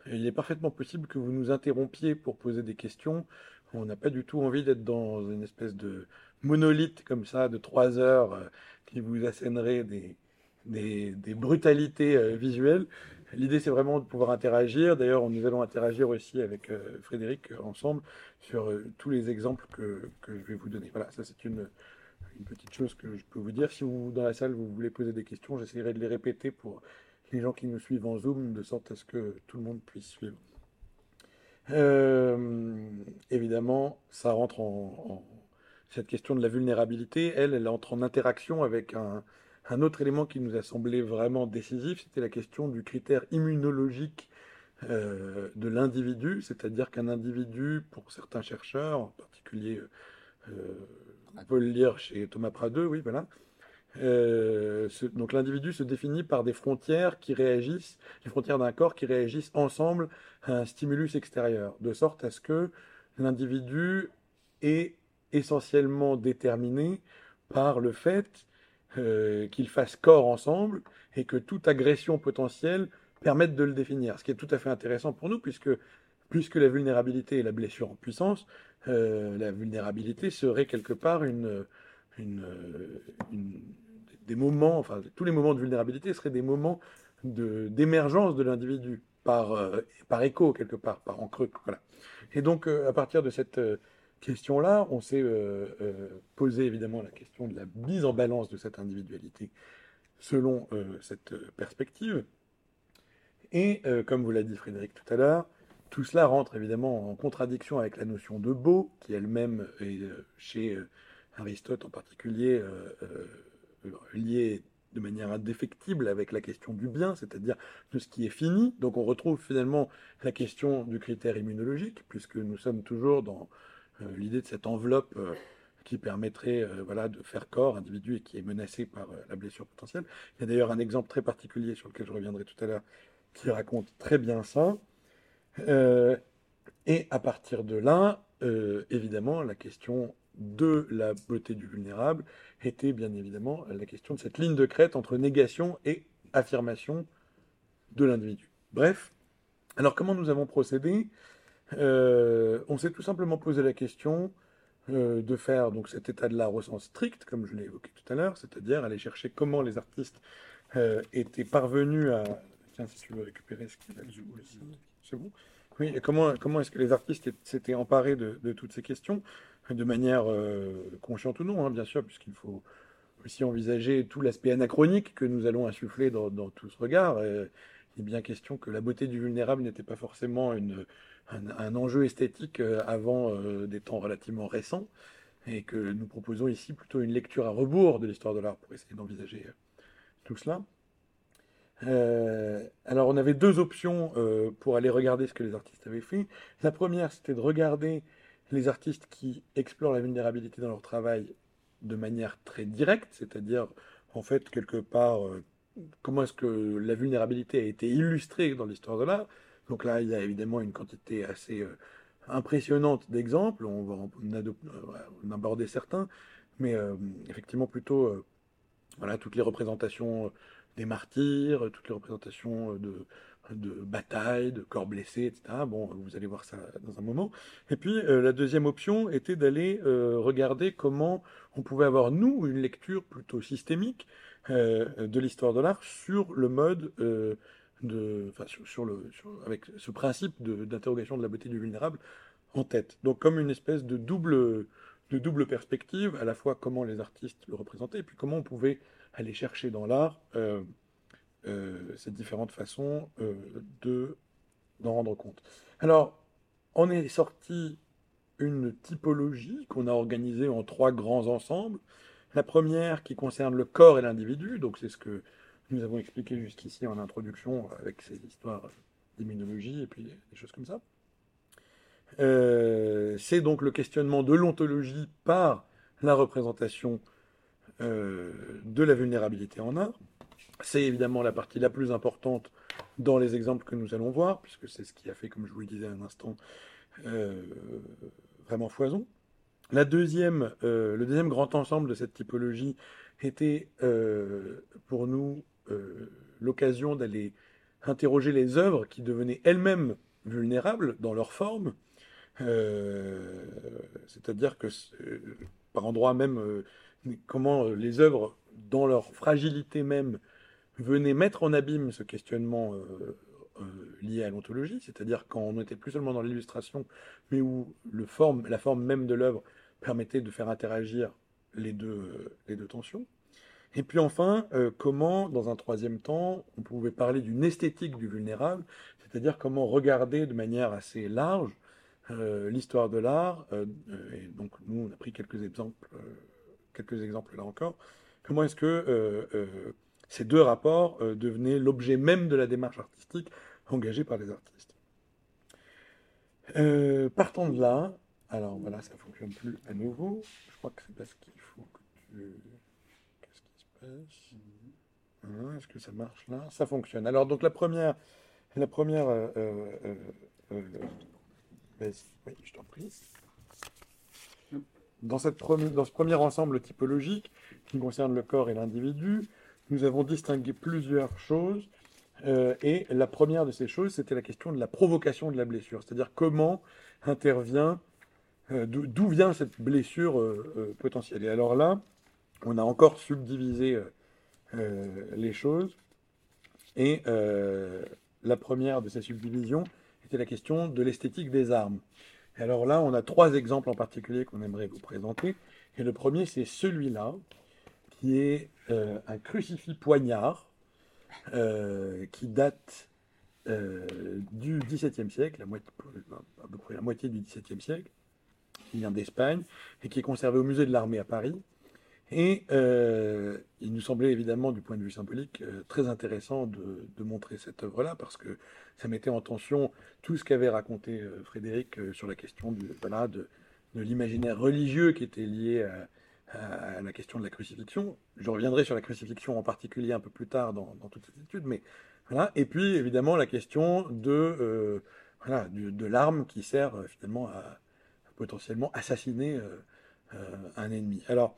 Il est parfaitement possible que vous nous interrompiez pour poser des questions. On n'a pas du tout envie d'être dans une espèce de monolithe comme ça de trois heures qui vous assènerait des, brutalités euh, visuelles. L'idée, c'est vraiment de pouvoir interagir. D'ailleurs, nous allons interagir aussi avec euh, Frédéric euh, ensemble sur tous les exemples que, je vais vous donner. Voilà, ça c'est une, petite chose que je peux vous dire. Si vous, dans la salle, vous voulez poser des questions, j'essaierai de les répéter pour les gens qui nous suivent en Zoom, de sorte à ce que tout le monde puisse suivre. évidemment, ça rentre en cette question de la vulnérabilité, elle, elle entre en interaction avec un, autre élément qui nous a semblé vraiment décisif, c'était la question du critère immunologique euh, de l'individu, c'est-à-dire qu'un individu, pour certains chercheurs, en particulier, euh, on peut le lire chez Thomas Pradeux, oui, voilà, euh, donc l'individu se définit par des frontières qui réagissent, les frontières d'un corps qui réagissent ensemble à un stimulus extérieur, de sorte à ce que l'individu est essentiellement déterminé par le fait euh, qu'ils fassent corps ensemble et que toute agression potentielle permette de le définir. Ce qui est tout à fait intéressant pour nous, puisque, puisque la vulnérabilité est la blessure en puissance, euh, la vulnérabilité serait quelque part une, une, des moments, enfin tous les moments de vulnérabilité seraient des moments d'émergence de, l'individu par, euh, par écho quelque part, par encre. Voilà. Et donc à partir de cette question-là, on s'est euh, euh, posé évidemment la question de la mise en balance de cette individualité selon euh, cette perspective. Et comme vous l'a dit Frédéric tout à l'heure, tout cela rentre évidemment en contradiction avec la notion de beau, qui elle-même est chez Aristote en particulier liée de manière indéfectible avec la question du bien, c'est-à-dire de ce qui est fini. Donc on retrouve finalement la question du critère immunologique, puisque nous sommes toujours dans l'idée de cette enveloppe euh, qui permettrait euh, voilà, de faire corps, individu et qui est menacé par la blessure potentielle. Il y a d'ailleurs un exemple très particulier sur lequel je reviendrai tout à l'heure qui raconte très bien ça. et à partir de là, évidemment, la question de la beauté du vulnérable était bien évidemment la question de cette ligne de crête entre négation et affirmation de l'individu. Bref, alors comment nous avons procédé? euh, on s'est tout simplement posé la question euh, de faire donc cet état de l'art au sens strict, comme je l'ai évoqué tout à l'heure, c'est-à-dire aller chercher comment les artistes euh, étaient parvenus à. Tiens, si tu veux récupérer ce qu'il a c'est bon. Oui, comment, comment est-ce que les artistes s'étaient emparés de, toutes ces questions, de manière consciente ou non, hein, bien sûr, puisqu'il faut aussi envisager tout l'aspect anachronique que nous allons insuffler dans tout ce regard. il est bien question que la beauté du vulnérable n'était pas forcément une, un, enjeu esthétique euh, avant euh, des temps relativement récents, et que nous proposons ici plutôt une lecture à rebours de l'histoire de l'art pour essayer d'envisager euh, tout cela. alors on avait deux options pour aller regarder ce que les artistes avaient fait. La première, c'était de regarder les artistes qui explorent la vulnérabilité dans leur travail de manière très directe, c'est-à-dire en fait quelque part comment est-ce que la vulnérabilité a été illustrée dans l'histoire de l'art, donc là, il y a évidemment une quantité assez euh, impressionnante d'exemples. On va en, aborder certains, mais euh, effectivement plutôt euh, voilà, toutes les représentations des martyrs, toutes les représentations de, de batailles, de corps blessés, etc. Bon, vous allez voir ça dans un moment. Et puis, la deuxième option était d'aller regarder comment on pouvait avoir, nous, une lecture plutôt systémique de l'histoire de l'art sur le mode sur, le, avec ce principe d'interrogation de, la beauté du vulnérable en tête. Donc comme une espèce de double, de double perspective, à la fois comment les artistes le représentaient, et puis comment on pouvait aller chercher dans l'art euh, euh, ces différentes façons euh, de d'en rendre compte. Alors, on est sorti une typologie qu'on a organisée en trois grands ensembles. La première qui concerne le corps et l'individu, donc c'est ce que nous avons expliqué jusqu'ici en introduction avec ces histoires d'immunologie et puis des choses comme ça. Euh, c'est donc le questionnement de l'ontologie par la représentation euh, de la vulnérabilité en art. C'est évidemment la partie la plus importante dans les exemples que nous allons voir, puisque c'est ce qui a fait, comme je vous le disais un instant, euh, vraiment foison. La deuxième, le deuxième grand ensemble de cette typologie était pour nous l'occasion d'aller interroger les œuvres qui devenaient elles-mêmes vulnérables dans leur forme, euh, c'est-à-dire que euh, par endroits même, euh, comment les œuvres, dans leur fragilité même, venaient mettre en abîme ce questionnement lié à l'ontologie, c'est-à-dire quand on n'était plus seulement dans l'illustration, mais où la forme même de l'œuvre permettait de faire interagir les deux tensions. Et puis enfin, comment, dans un troisième temps, on pouvait parler d'une esthétique du vulnérable, c'est-à-dire comment regarder de manière assez large euh, l'histoire de l'art, euh, et donc nous on a pris quelques exemples, euh, quelques exemples là encore, comment est-ce que ces deux rapports devenaient l'objet même de la démarche artistique engagée par les artistes. partant de là, alors voilà, ça ne fonctionne plus à nouveau. Je crois que c'est parce qu'il faut que tu. Hein, Est-ce que ça marche là? Ça fonctionne. Alors, donc la première, la première oui, je t'en prie. Dans, cette dans ce premier ensemble typologique qui concerne le corps et l'individu, nous avons distingué plusieurs choses. Euh, et la première de ces choses, c'était la question de la provocation de la blessure, c'est-à-dire comment intervient, euh, d'où vient cette blessure euh, potentielle. Et alors là, on a encore subdivisé les choses. Et la première de ces subdivisions, c'était la question de l'esthétique des armes. Et alors là, on a trois exemples en particulier qu'on aimerait vous présenter. Et le premier, c'est celui-là, qui est euh, un crucifix poignard, euh, qui date euh, du XVIIe siècle, à peu près la moitié du XVIIe siècle, qui vient d'Espagne, et qui est conservé au musée de l'armée à Paris. Et euh, il nous semblait évidemment, du point de vue symbolique, euh, très intéressant de, montrer cette œuvre-là, parce que ça mettait en tension tout ce qu'avait raconté euh, Frédéric sur la question de, l'imaginaire religieux qui était lié à, la question de la crucifixion. Je reviendrai sur la crucifixion en particulier un peu plus tard dans, toute cette étude, mais voilà. Et puis évidemment la question de, voilà, de l'arme qui sert finalement à, potentiellement assassiner un ennemi. Alors,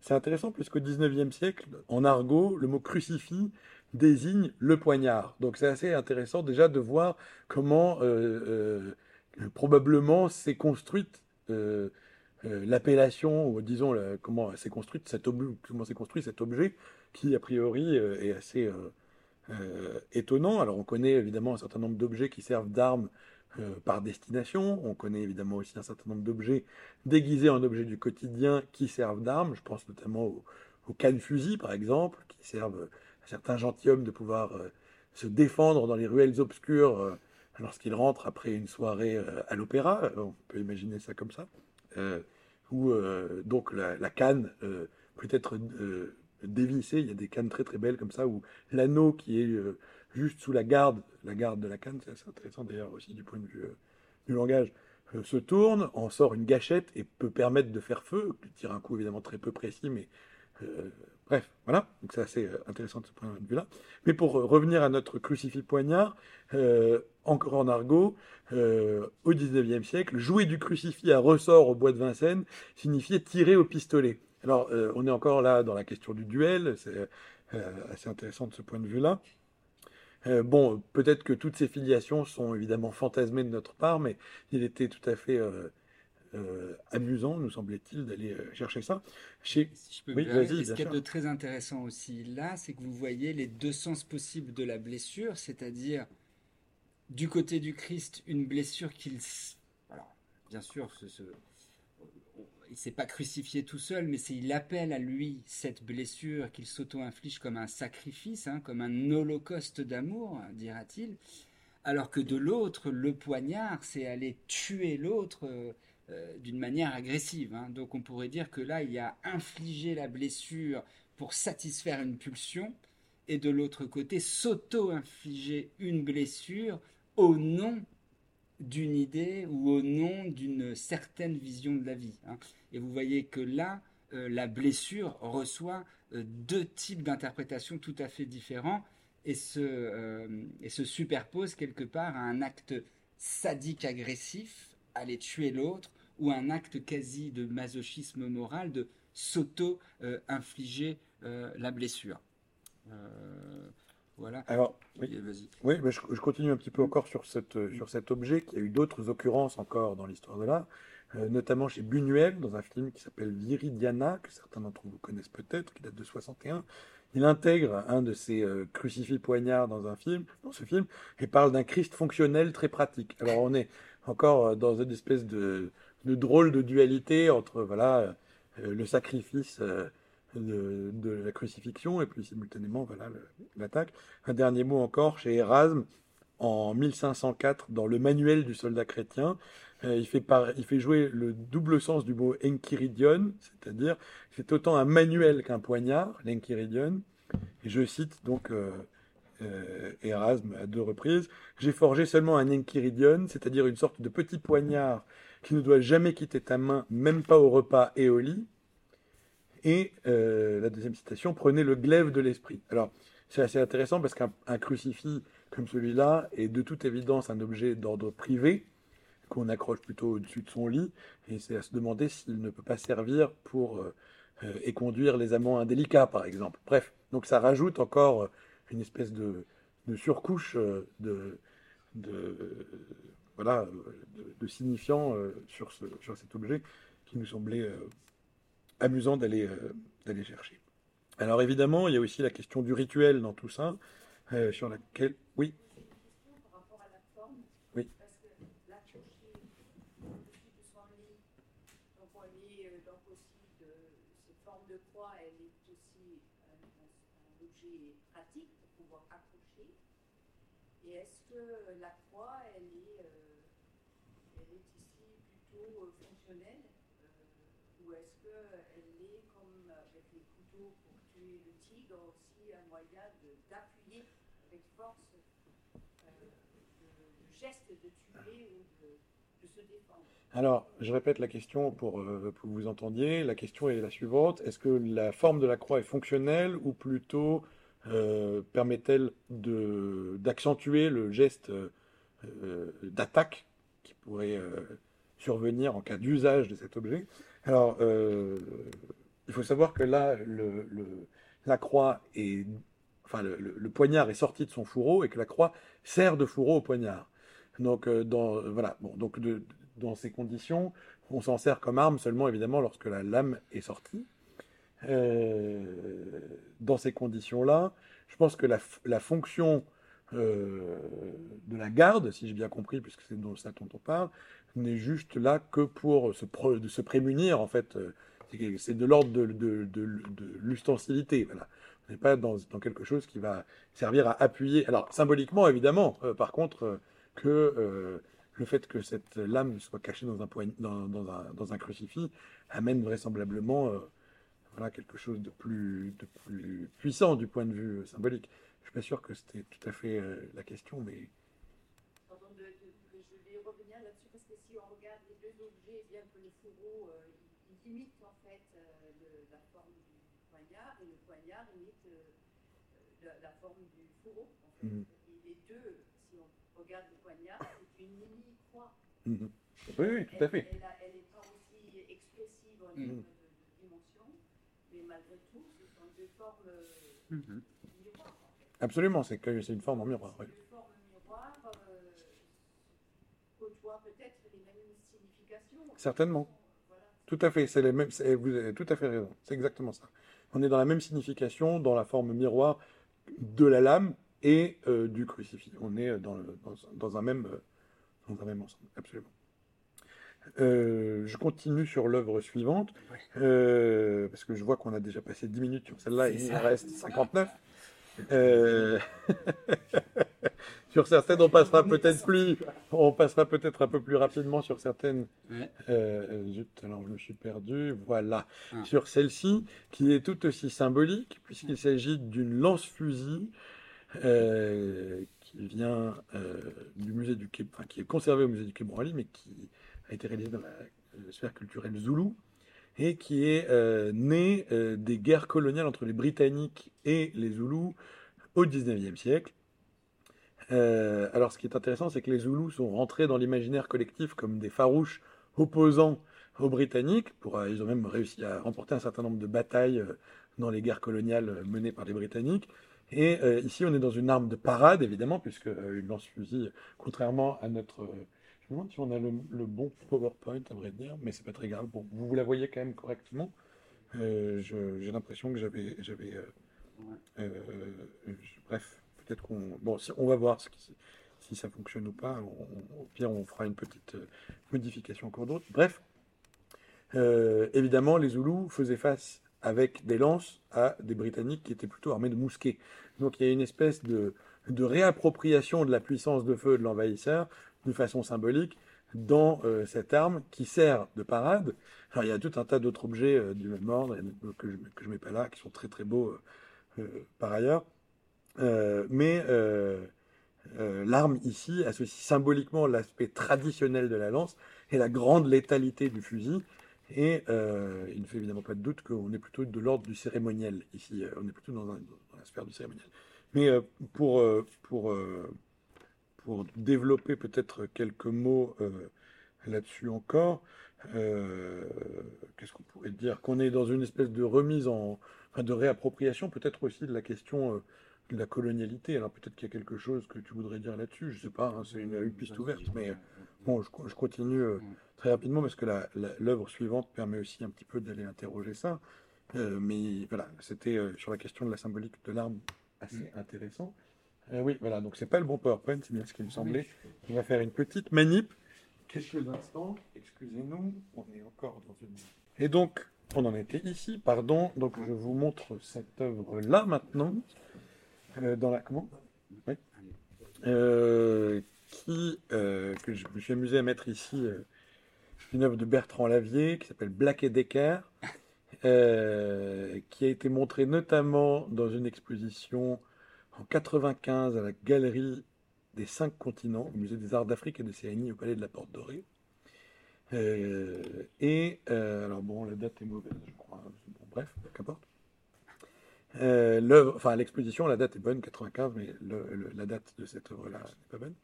c'est intéressant puisqu'au XIXe siècle, en argot, le mot crucifix désigne le poignard. Donc c'est assez intéressant déjà de voir comment euh, euh, probablement s'est construite euh, l'appellation, ou disons s'est construite comment s'est construit cet objet qui a priori est assez étonnant. Alors on connaît évidemment un certain nombre d'objets qui servent d'armes euh, par destination. On connaît évidemment aussi un certain nombre d'objets déguisés en objets du quotidien qui servent d'armes. Je pense notamment aux, cannes-fusils, par exemple, qui servent à certains gentilshommes de pouvoir euh, se défendre dans les ruelles obscures euh, lorsqu'ils rentrent après une soirée à l'opéra. On peut imaginer ça comme ça. Où donc la, la canne peut être dévissée. Il y a des cannes très très belles comme ça, où l'anneau qui est juste sous la garde, la garde de la canne, c'est assez intéressant d'ailleurs aussi du point de vue euh, du langage, euh, se tourne, en sort une gâchette et peut permettre de faire feu, de tirer un coup évidemment très peu précis, mais euh, bref, voilà, donc c'est assez intéressant de ce point de vue-là. Mais pour revenir à notre crucifix poignard, encore en argot, au XIXe siècle, jouer du crucifix à ressort au bois de Vincennes signifiait tirer au pistolet. Alors, on est encore là dans la question du duel, c'est assez intéressant de ce point de vue-là. Euh, bon, peut-être que toutes ces filiations sont évidemment fantasmées de notre part, mais il était tout à fait euh, euh, amusant, nous semblait-il, d'aller chercher ça. Chez... Si je peux oui. Ce qu'il y a de très intéressant aussi là, c'est que vous voyez les deux sens possibles de la blessure, c'est-à-dire du côté du Christ, une blessure qu'il. Alors, bien sûr, ce, il s'est pas crucifié tout seul, mais il appelle à lui cette blessure qu'il s'auto-inflige comme un sacrifice, hein, comme un holocauste d'amour, dira-t-il, alors que de l'autre, le poignard, c'est aller tuer l'autre euh, euh, d'une manière agressive. Hein. Donc on pourrait dire que là, il y a infligé la blessure pour satisfaire une pulsion, et de l'autre côté, s'auto-infliger une blessure au nom d'une idée ou au nom d'une certaine vision de la vie. Hein. Et vous voyez que là, euh, la blessure reçoit euh, deux types d'interprétations tout à fait différents et se, euh, et se superpose quelque part à un acte sadique agressif, aller tuer l'autre, ou un acte quasi de masochisme moral de s'auto-infliger la blessure. Voilà. Alors, oui, oui mais je, continue un petit peu encore sur, cette, sur cet objet qui a eu d'autres occurrences encore dans l'histoire de l'art, euh, notamment chez Buñuel, dans un film qui s'appelle Viridiana, que certains d'entre vous connaissent peut-être, qui date de 61. Il intègre un de ces euh, crucifix poignards dans un film, dans ce film, et parle d'un Christ fonctionnel très pratique. Alors on est encore euh, dans une espèce de, de drôle de dualité entre voilà le sacrifice de, la crucifixion et puis simultanément voilà l'attaque. Un dernier mot encore chez Erasme en 1504 dans le manuel du soldat chrétien. Euh, il, fait il fait jouer le double sens du mot enchiridion, c'est-à-dire c'est autant un manuel qu'un poignard, l'enchiridion. Et je cite donc euh, euh, Erasme à deux reprises. J'ai forgé seulement un enchiridion, c'est-à-dire une sorte de petit poignard qui ne doit jamais quitter ta main, même pas au repas et au lit. Et euh, la deuxième citation, prenez le glaive de l'esprit. Alors, c'est assez intéressant parce qu'un crucifix comme celui-là est de toute évidence un objet d'ordre privé qu'on accroche plutôt au-dessus de son lit, et c'est à se demander s'il ne peut pas servir pour euh, euh, les amants indélicats, par exemple. Bref, donc ça rajoute encore une espèce de, surcouche de, voilà, de, signifiant sur, sur cet objet qui nous semblait amusant d'aller euh, chercher. Alors évidemment, il y a aussi la question du rituel dans tout ça, euh, sur laquelle... Oui rapport à la que là, toucher au-dessus de son lit, donc on lit euh, aussi de cette forme de croix, elle est aussi un, objet pratique pour pouvoir accrocher. Et est-ce que la croix, euh, elle est ici plutôt fonctionnelle ou est-ce qu'elle est, comme avec euh, Alors, je répète la question pour, euh, pour, que vous entendiez. La question est la suivante. Est-ce que la forme de la croix est fonctionnelle ou plutôt euh, permet-elle d'accentuer le geste d'attaque qui pourrait survenir en cas d'usage de cet objet? Euh, il faut savoir que là, le, la croix est, enfin, le, poignard est sorti de son fourreau et que la croix sert de fourreau au poignard. Donc, euh, dans, voilà, bon, donc dans ces conditions, on s'en sert comme arme seulement évidemment lorsque la lame est sortie. Euh, dans ces conditions-là, je pense que la, fonction de la garde, si j'ai bien compris, puisque c'est de ça dont on parle, n'est juste là que pour se, se prémunir, en fait. Euh, c'est de l'ordre de, de, l'ustensilité. On n'est pas dans, quelque chose qui va servir à appuyer. Alors, symboliquement, évidemment, euh, par contre, euh, que le fait que cette lame soit cachée dans un, dans, un, crucifix amène vraisemblablement quelque chose de plus, puissant du point de vue symbolique. Je suis pas sûr que c'était tout à fait la question, mais bien que le fourreau euh, il en fait euh, le, la forme du poignard et le poignard imite euh, la, la, forme du fourreau. En fait. mm Et les deux, si on regarde le poignard, c'est une mini-croix. Mm -hmm. Oui, oui, tout à fait. Elle n'est pas aussi expressive en termes mm -hmm. de, de, dimension, mais malgré tout, ce sont deux formes -hmm. miroirs. En fait. Absolument, c'est une forme en miroir. Oui. Deux formes miroirs euh, côtoient peut-être les mêmes Certainement. Tout à fait, c'est les mêmes, vous avez tout à fait raison, c'est exactement ça. On est dans la même signification, dans la forme miroir de la lame et euh, du crucifix. On est dans, le, dans, un même, euh, dans un même ensemble, absolument. Euh, je continue sur l'œuvre suivante, euh, parce que je vois qu'on a déjà passé 10 minutes sur celle-là et il reste 59. *laughs* Euh, sur certaines, on passera peut-être plus, on passera peut-être un peu plus rapidement sur certaines. Ouais. Euh, zut, alors je me suis perdu. Voilà. Ah. Sur celle-ci, qui est tout aussi symbolique, puisqu'il s'agit d'une lance-fusil euh, qui vient euh, du musée du Quai, enfin, qui est conservée au musée du Quai Branly, mais qui a été réalisée dans la, euh, sphère culturelle zoulou et qui est euh, née euh, des guerres coloniales entre les Britanniques et les Zoulous au 19e siècle. Euh, alors, ce qui est intéressant, c'est que les Zoulous sont rentrés dans l'imaginaire collectif comme des farouches opposants aux Britanniques. Pour, euh, ils ont même réussi à remporter un certain nombre de batailles euh, dans les guerres coloniales menées par les Britanniques. Et euh, ici, on est dans une arme de parade, évidemment, puisque euh, une lance-fusil, contrairement à notre. je me demande si on a le, le bon PowerPoint, à vrai dire, mais c'est pas très grave. Bon, vous, vous la voyez quand même correctement. J'ai l'impression que j'avais. j'avais bref, on va voir si ça fonctionne ou pas. Au pire, on fera une petite euh, modification en cours de route. Bref, euh, évidemment, les Zoulous faisaient face avec des lances à des Britanniques qui étaient plutôt armés de mousquets. Donc il y a une espèce de, réappropriation de la puissance de feu de l'envahisseur de façon symbolique dans euh, cette arme qui sert de parade. Alors il y a tout un tas d'autres objets du même ordre que je je mets pas là, qui sont très très beaux par ailleurs. Euh, mais euh, euh, l'arme ici associe symboliquement l'aspect traditionnel de la lance et la grande létalité du fusil. Et il ne fait évidemment pas de doute qu'on est plutôt de l'ordre du cérémoniel ici. On est plutôt dans, un- la sphère du cérémoniel. Mais pour, pour, pour développer peut-être quelques mots là-dessus encore, qu'est-ce qu'on pourrait dire? Qu'on est dans une espèce de remise en, de réappropriation, peut-être aussi de la question la colonialité. Alors peut-être qu'il y a quelque chose que tu voudrais dire là-dessus, je sais pas, hein, c'est une, une piste ouverte, mais euh, bon, je, co- je continue euh, très rapidement parce que l'œuvre suivante permet aussi un petit peu d'aller interroger ça. Euh, mais voilà, c'était euh, sur la question de la symbolique de l'arme assez intéressant. Euh, oui, voilà, donc c'est pas le bon PowerPoint, c'est bien ce qui me semblait. On va faire une petite manip. Quelques instants, excusez-nous, on est encore dans une. Et donc, on en était ici, pardon. Donc, je vous montre cette œuvre-là maintenant. Euh, dans la. Comment? Euh, qui, euh, que je me suis amusé à mettre ici, une œuvre de Bertrand Lavier qui s'appelle Black et Decker, qui a été montrée notamment dans une exposition en 95 à la Galerie des Cinq Continents, au Musée des Arts d'Afrique et d'Océanie, au Palais de la Porte Dorée. Et, alors bon, la date est mauvaise, je crois. Bon, bref, qu'importe. Euh, l'œuvre- enfin, l'exposition, la date est bonne, 95, mais la date de cette œuvre-là n'est pas bonne.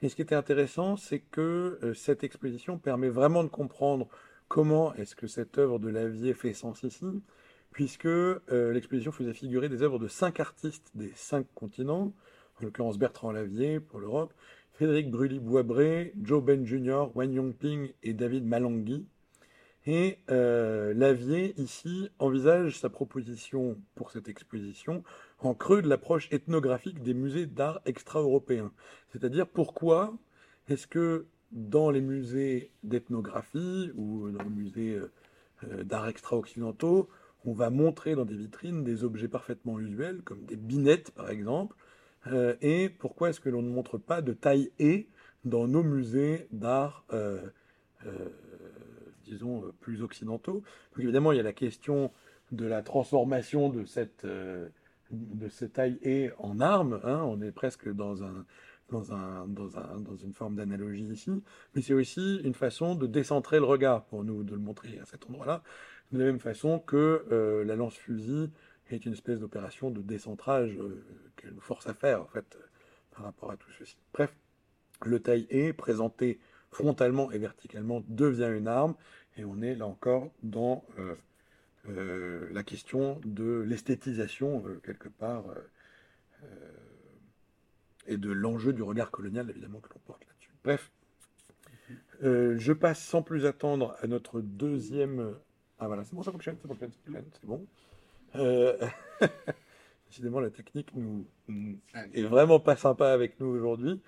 Et ce qui était intéressant, c'est que euh, cette exposition permet vraiment de comprendre comment est-ce que cette œuvre de Lavier fait sens ici, puisque euh, l'exposition faisait figurer des œuvres de cinq artistes des cinq continents, en l'occurrence Bertrand Lavier pour l'Europe, Frédéric Brully-Boisbré, Joe Ben Jr., Wan Yongping et David Malangui. Et euh, Lavier, ici, envisage sa proposition pour cette exposition en creux de l'approche ethnographique des musées d'art extra-européens. C'est-à-dire pourquoi est-ce que dans les musées d'ethnographie ou dans les musées euh, euh, d'art extra-occidentaux, on va montrer dans des vitrines des objets parfaitement usuels, comme des binettes par exemple, et pourquoi est-ce que l'on ne montre pas de taille et dans nos musées d'art, disons, euh, plus occidentaux Donc évidemment, il y a la question de la transformation de cette, euh, de cette en arme. hein. on est presque dans un, dans un, dans un, dans une forme d'analogie ici, mais c'est aussi une façon de décentrer le regard pour nous, de le montrer à cet endroit-là, de la même façon que euh, la lance-fusil est une espèce d'opération de décentrage qu'elle nous force à faire, en fait, par rapport à tout ceci. Bref, le taille est présenté frontalement et verticalement devient une arme, et on est là encore dans euh, euh, la question de l'esthétisation, euh, quelque part, et de l'enjeu du regard colonial, évidemment, que l'on porte là-dessus. Bref, je passe sans plus attendre à notre deuxième. Ah voilà, c'est bon, ça fonctionne, ça fonctionne, ça fonctionne, c'est bon. *laughs* Décidément, la technique nous, nous- est vraiment pas sympa avec nous aujourd'hui.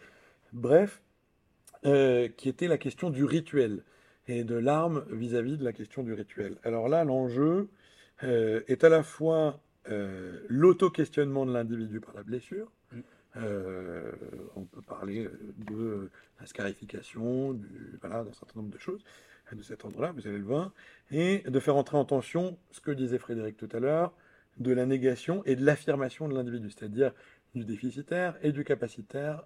Bref, euh, qui était la question du rituel. et de l'arme vis-à-vis de la question du rituel. Alors là, l'enjeu euh, est à la fois euh, l'auto-questionnement de l'individu par la blessure. Mm. Euh, on peut parler de la scarification, du, voilà, d'un certain nombre de choses de cet ordre-là, vous allez le voir, et de faire entrer en tension ce que disait Frédéric tout à l'heure, de la négation et de l'affirmation de l'individu, c'est-à-dire du déficitaire et du capacitaire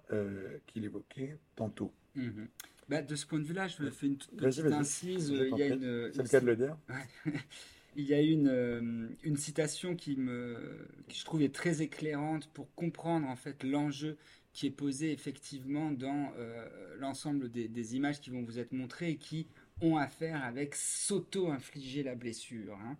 qu'il évoquait tantôt. Mhm. Bah, de ce point de vue-là, je me fais une toute petite incise. Je Il t'en y a une, C'est le cas de le dire. Il y a une, euh, une citation qui, me, qui, je trouve, est très éclairante pour comprendre en fait l'enjeu qui est posé effectivement dans euh, l'ensemble des, des images qui vont vous être montrées et qui ont affaire avec s'auto-infliger la blessure. hein.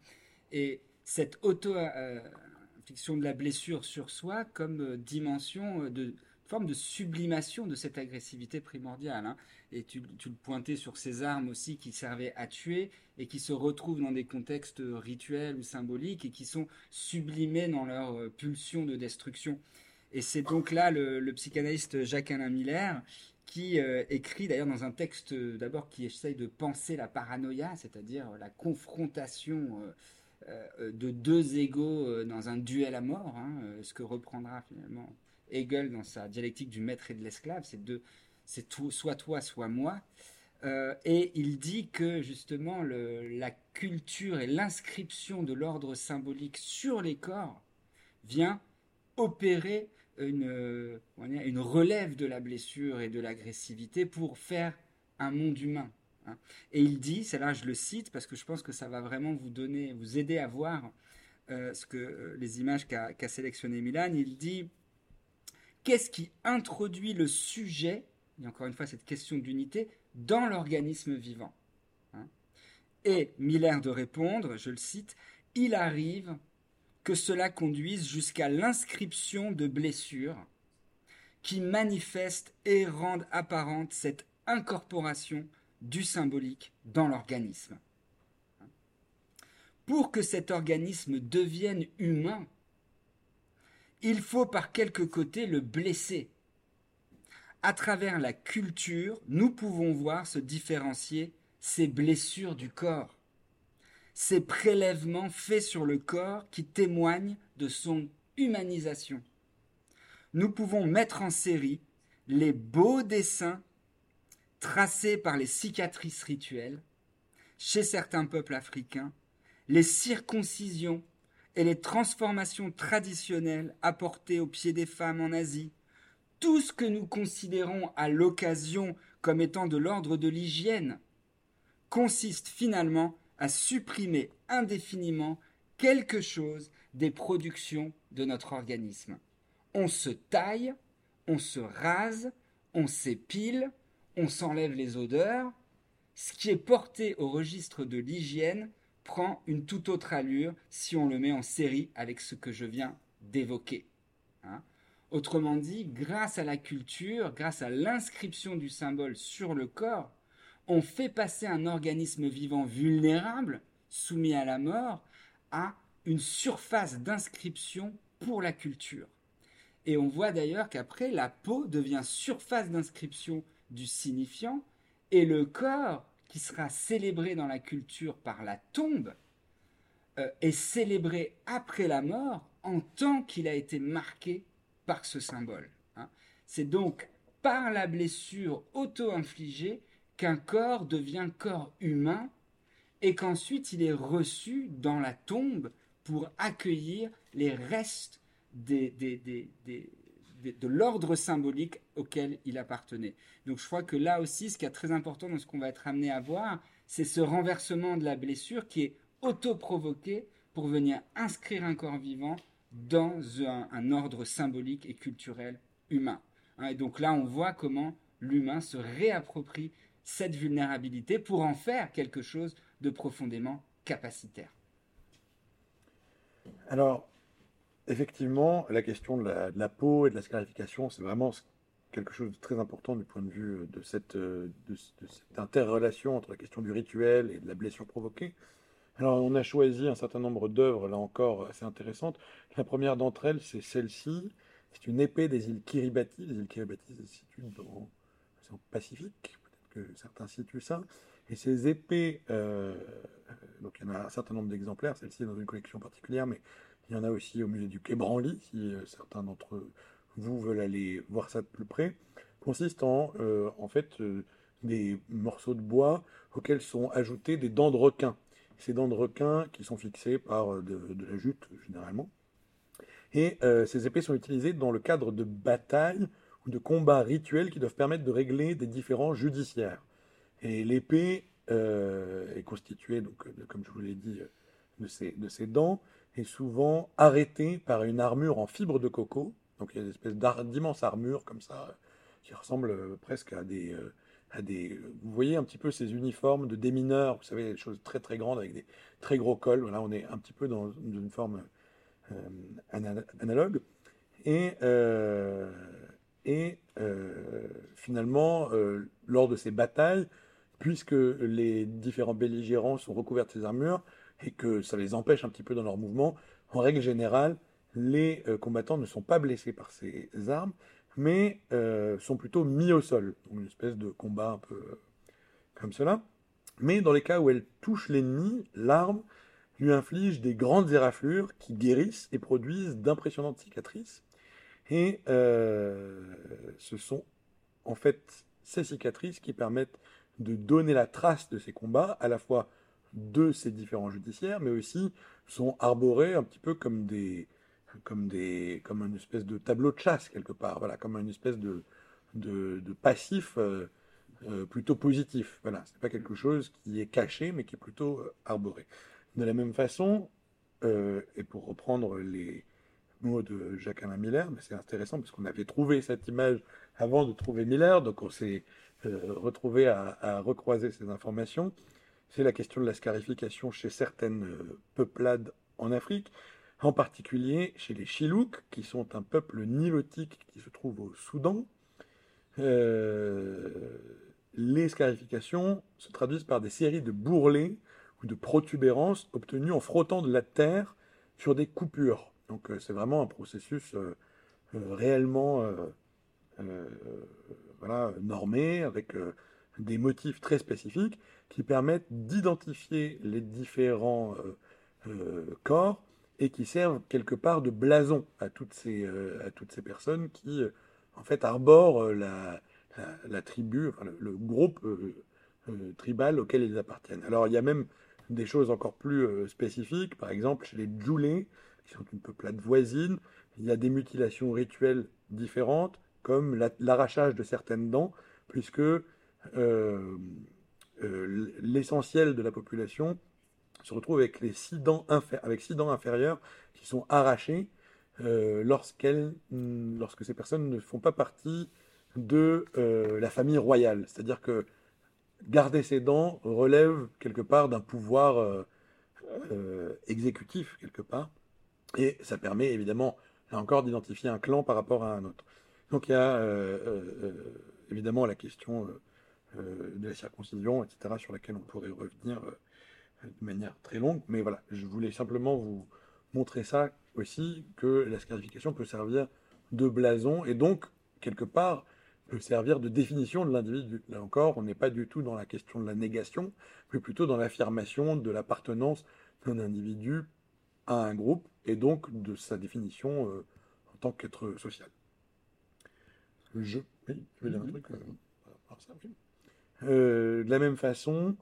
Et cette auto-infliction de la blessure sur soi comme euh, dimension euh, de forme de sublimation de cette agressivité primordiale. hein. Et tu, le pointais sur ces armes aussi qui servaient à tuer et qui se retrouvent dans des contextes rituels ou symboliques et qui sont sublimés dans leur euh, pulsion de destruction. Et c'est donc là le, psychanalyste Jacques-Alain Miller qui euh, écrit d'ailleurs dans un texte euh, d'abord qui essaye de penser la paranoïa, c'est-à-dire la confrontation de deux égaux dans un duel à mort, hein, ce que reprendra finalement Hegel dans sa dialectique du maître et de l'esclave, c'est deux, c'est tout, soit toi, soit moi. Euh, et il dit que justement la culture et l'inscription de l'ordre symbolique sur les corps vient opérer une, euh, une relève de la blessure et de l'agressivité pour faire un monde humain. hein. Et il dit, c'est là je le cite parce que je pense que ça va vraiment vous donner, vous aider à voir euh, ce que les images qu'a qu'a sélectionné Milan. Il dit qu'est-ce qui introduit le sujet, et encore une fois cette question d'unité, dans l'organisme vivant hein? Et Miller de répondre, je le cite, il arrive que cela conduise jusqu'à l'inscription de blessures qui manifestent et rendent apparente cette incorporation du symbolique dans l'organisme. Pour que cet organisme devienne humain, il faut par quelque côté le blesser. À travers la culture, nous pouvons voir se différencier ces blessures du corps, ces prélèvements faits sur le corps qui témoignent de son humanisation. Nous pouvons mettre en série les beaux dessins tracés par les cicatrices rituelles chez certains peuples africains, les circoncisions et les transformations traditionnelles apportées aux pieds des femmes en Asie, tout ce que nous considérons à l'occasion comme étant de l'ordre de l'hygiène, consiste finalement à supprimer indéfiniment quelque chose des productions de notre organisme. On se taille, on se rase, on s'épile, on s'enlève les odeurs. Ce qui est porté au registre de l'hygiène prend une toute autre allure si on le met en série avec ce que je viens d'évoquer. Hein. Autrement dit, grâce à la culture, grâce à l'inscription du symbole sur le corps, on fait passer un organisme vivant vulnérable, soumis à la mort, à une surface d'inscription pour la culture. Et on voit d'ailleurs qu'après, la peau devient surface d'inscription du signifiant, et le corps, qui sera célébré dans la culture par la tombe, euh, est célébré après la mort en tant qu'il a été marqué par ce symbole. hein. C'est donc par la blessure auto-infligée qu'un corps devient corps humain et qu'ensuite il est reçu dans la tombe pour accueillir les restes des, des- des- de l'ordre symbolique auquel il appartenait. Donc je crois que là aussi, ce qui est très important dans ce qu'on va être amené à voir, c'est ce renversement de la blessure qui est auto-provoqué pour venir inscrire un corps vivant dans un, ordre symbolique et culturel humain. Hein, et donc là, on voit comment l'humain se réapproprie cette vulnérabilité pour en faire quelque chose de profondément capacitaire. Alors, effectivement, la question de la, peau et de la scarification, c'est vraiment quelque chose de très important du point de vue euh, de cette, euh, de, ce- de cette interrelation entre la question du rituel et de la blessure provoquée. Alors, on a choisi un certain nombre d'œuvres, là encore, assez intéressantes. La première d'entre elles, c'est celle-ci. C'est une épée des îles Kiribati. Les îles Kiribati se situent dans l'océan Pacifique. Peut-être que certains situent ça. Et ces épées, euh, donc il y en a un certain nombre d'exemplaires, celle-ci est dans une collection particulière, mais il y en a aussi au musée du Quai Branly, si euh, certains d'entre vous veulent aller voir ça de plus près, consiste en, euh, en fait, des morceaux de bois auxquels sont ajoutés des dents de requin. Ces dents de requin qui sont fixées par de, la jute, généralement. Et ces épées sont utilisées dans le cadre de batailles ou de combats rituels qui doivent permettre de régler des différends judiciaires. Et l'épée euh, est constituée, donc, comme je vous l'ai dit, de ces, de ces dents, et souvent arrêtée par une armure en fibre de coco. Donc il y a une espèce d'immense armure comme ça, qui ressemble euh, presque à des, euh. Vous voyez un petit peu ces uniformes de démineurs, vous savez, des choses très très grandes avec des très gros cols. Voilà, on est un petit peu dans une forme analogue. Et, et finalement, lors de ces batailles, puisque les différents belligérants sont recouverts de ces armures et que ça les empêche un petit peu dans leur mouvement, en règle générale, les euh, combattants ne sont pas blessés par ces armes, mais euh, sont plutôt mis au sol. Donc une espèce de combat un peu euh, comme cela. Mais dans les cas où elle touche l'ennemi, l'arme lui inflige des grandes éraflures qui guérissent et produisent d'impressionnantes cicatrices. Et ce sont en fait ces cicatrices qui permettent de donner la trace de ces combats, à la fois de ces différents judiciaires, mais aussi sont arborés un petit peu comme des, comme des, comme une espèce de tableau de chasse quelque part, voilà, comme une espèce de, de, passif euh, euh, plutôt positif. Voilà, c'est pas quelque chose qui est caché, mais qui est plutôt euh, arboré. De la même façon, et pour reprendre les mots de Jacques-Alain Miller, mais c'est intéressant parce qu'on avait trouvé cette image avant de trouver Miller, donc on s'est retrouver à, recroiser ces informations, c'est la question de la scarification chez certaines euh, peuplades en Afrique, en particulier chez les Chilouks, qui sont un peuple nilotique qui se trouve au Soudan. Euh, les scarifications se traduisent par des séries de bourrelets ou de protubérances obtenues en frottant de la terre sur des coupures. Donc c'est vraiment un processus réellement normés, avec euh, des motifs très spécifiques qui permettent d'identifier les différents euh, euh, corps et qui servent quelque part de blason à toutes ces, à toutes ces personnes qui, en fait, arborent la, la, tribu, enfin, le, groupe tribal auquel ils appartiennent. Alors, il y a même des choses encore plus spécifiques, par exemple, chez les Djoulés, qui sont une peuplade voisine, il y a des mutilations rituelles différentes, comme l'arrachage de certaines dents, puisque euh, euh, l'essentiel de la population se retrouve avec, les six dents inférieures qui sont arrachées euh, mm, lorsque ces personnes ne font pas partie de la famille royale. C'est-à-dire que garder ces dents relève quelque part d'un pouvoir exécutif, quelque part, et ça permet évidemment, là encore, d'identifier un clan par rapport à un autre. Donc il y a évidemment la question de la circoncision, etc., sur laquelle on pourrait revenir de manière très longue. Mais voilà, je voulais simplement vous montrer ça aussi, que la scarification peut servir de blason et donc, quelque part, peut servir de définition de l'individu. Là encore, on n'est pas du tout dans la question de la négation, mais plutôt dans l'affirmation de l'appartenance d'un individu à un groupe et donc de sa définition en tant qu'être social je. Oui, tu veux dire un mhm. truc euh, euh, De la même façon,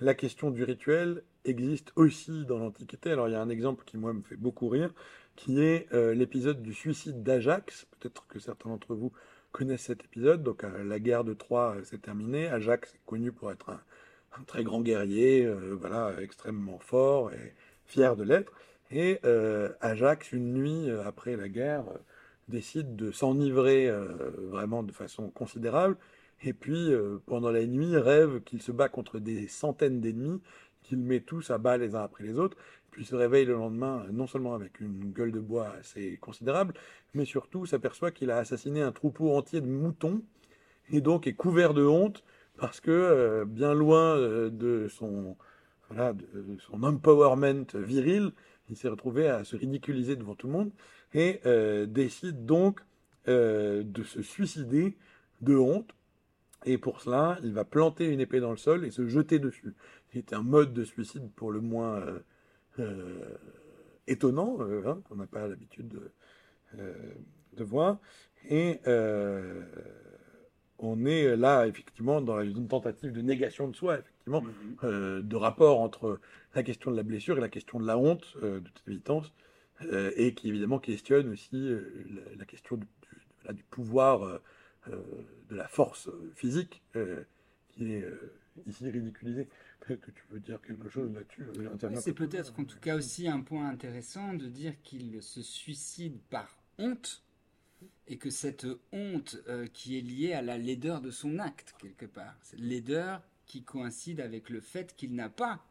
la question du rituel existe aussi dans l'Antiquité. Alors il y a un exemple qui moi me fait beaucoup rire, qui est euh, l'épisode du suicide d'Ajax. Peut-être que certains d'entre vous connaissent cet épisode. Donc la guerre de Troie s'est terminée. Ajax est connu pour être un, très grand guerrier, voilà, extrêmement fort et fier de l'être. Et Ajax, une nuit après la guerre, décide de s'enivrer euh, vraiment de façon considérable, et puis euh, pendant la nuit rêve qu'il se bat contre des centaines d'ennemis, qu'il met tous à bas les uns après les autres, puis se réveille le lendemain non seulement avec une gueule de bois assez considérable, mais surtout s'aperçoit qu'il a assassiné un troupeau entier de moutons, et donc est couvert de honte, parce que euh, bien loin de son, voilà, de son empowerment viril, il s'est retrouvé à se ridiculiser devant tout le monde et euh, décide donc euh, de se suicider de honte. Et pour cela, il va planter une épée dans le sol et se jeter dessus. C'est un mode de suicide pour le moins euh, euh, étonnant, euh, hein, qu'on n'a pas l'habitude de, de voir. Et on est là, effectivement, dans une tentative de négation de soi, effectivement, Mhm. euh, de rapport entre la question de la blessure et la question de la honte, euh, de toute évidence, euh, et qui évidemment questionne aussi la, la question du, du- voilà, du pouvoir, de la force euh, physique, euh, qui est euh, ici ridiculisée. Peut-être que tu veux dire quelque chose là-dessus. euh, c'est peut-être. en tout cas aussi un point intéressant de dire qu'il se suicide par honte et que cette honte euh, qui est liée à la laideur de son acte quelque part, cette laideur qui coïncide avec le fait qu'il n'a pas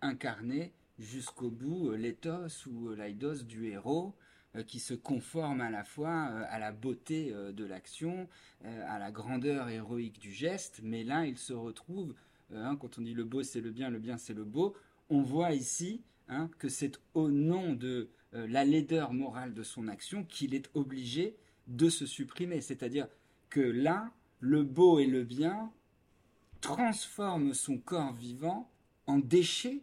incarné jusqu'au bout euh, l'éthos ou euh, l'aidos du héros euh, qui se conforme à la fois euh, à la beauté euh, de l'action, euh, à la grandeur héroïque du geste, mais là il se retrouve euh, hein, quand on dit le beau c'est le bien, le bien c'est le beau, on voit ici hein, que c'est au nom de euh, la laideur morale de son action qu'il est obligé de se supprimer. C'est-à-dire que là, le beau et le bien transforment son corps vivant en déchet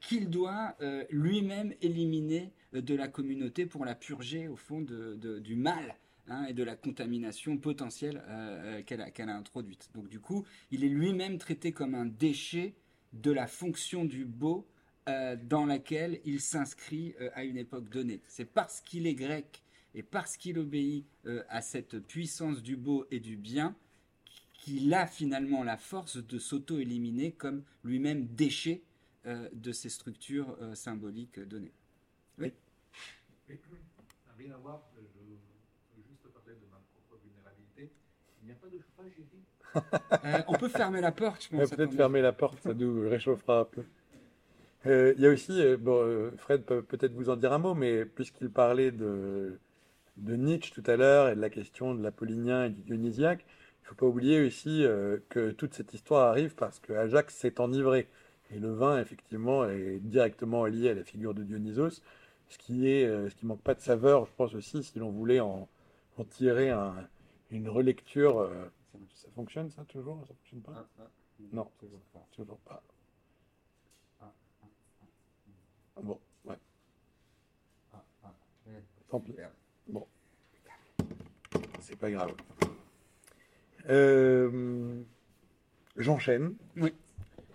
qu'il doit euh, lui-même éliminer euh, de la communauté pour la purger au fond de- du mal hein, et de la contamination potentielle euh, euh, qu'elle a, qu'elle a introduite. Donc du coup, il est lui-même traité comme un déchet de la fonction du beau euh, dans laquelle il s'inscrit à une époque donnée. C'est parce qu'il est grec et parce qu'il obéit à cette puissance du beau et du bien qu'il a finalement la force de s'auto-éliminer comme lui-même déchet de ces structures symboliques données. N'a rien à voir, je veux juste parler de ma propre vulnérabilité. Il n'y a pas de chauffage ici. *laughs* Euh, on peut fermer la porte, je pense. peut-être fermer la porte, ça nous réchauffera un peu. Euh, Il y a aussi, euh, bon, euh, Fred peut peut-être vous en dire un mot, mais puisqu'il parlait de, de Nietzsche tout à l'heure et de la question de l'apollinien et du dionysiaque, il ne faut pas oublier aussi euh, que toute cette histoire arrive parce que Ajax s'est enivré. Et le vin, effectivement, est directement lié à la figure de Dionysos, ce qui est, euh, ce qui manque pas de saveur, je pense aussi, si l'on voulait en, en tirer un- une relecture. euh, ça, fonctionne ça toujours Ça fonctionne pas? Ah, ah, Non. toujours pas. Toujours pas. Ah, Bon, ouais, tant pis. super. C'est pas grave. Euh, J'enchaîne.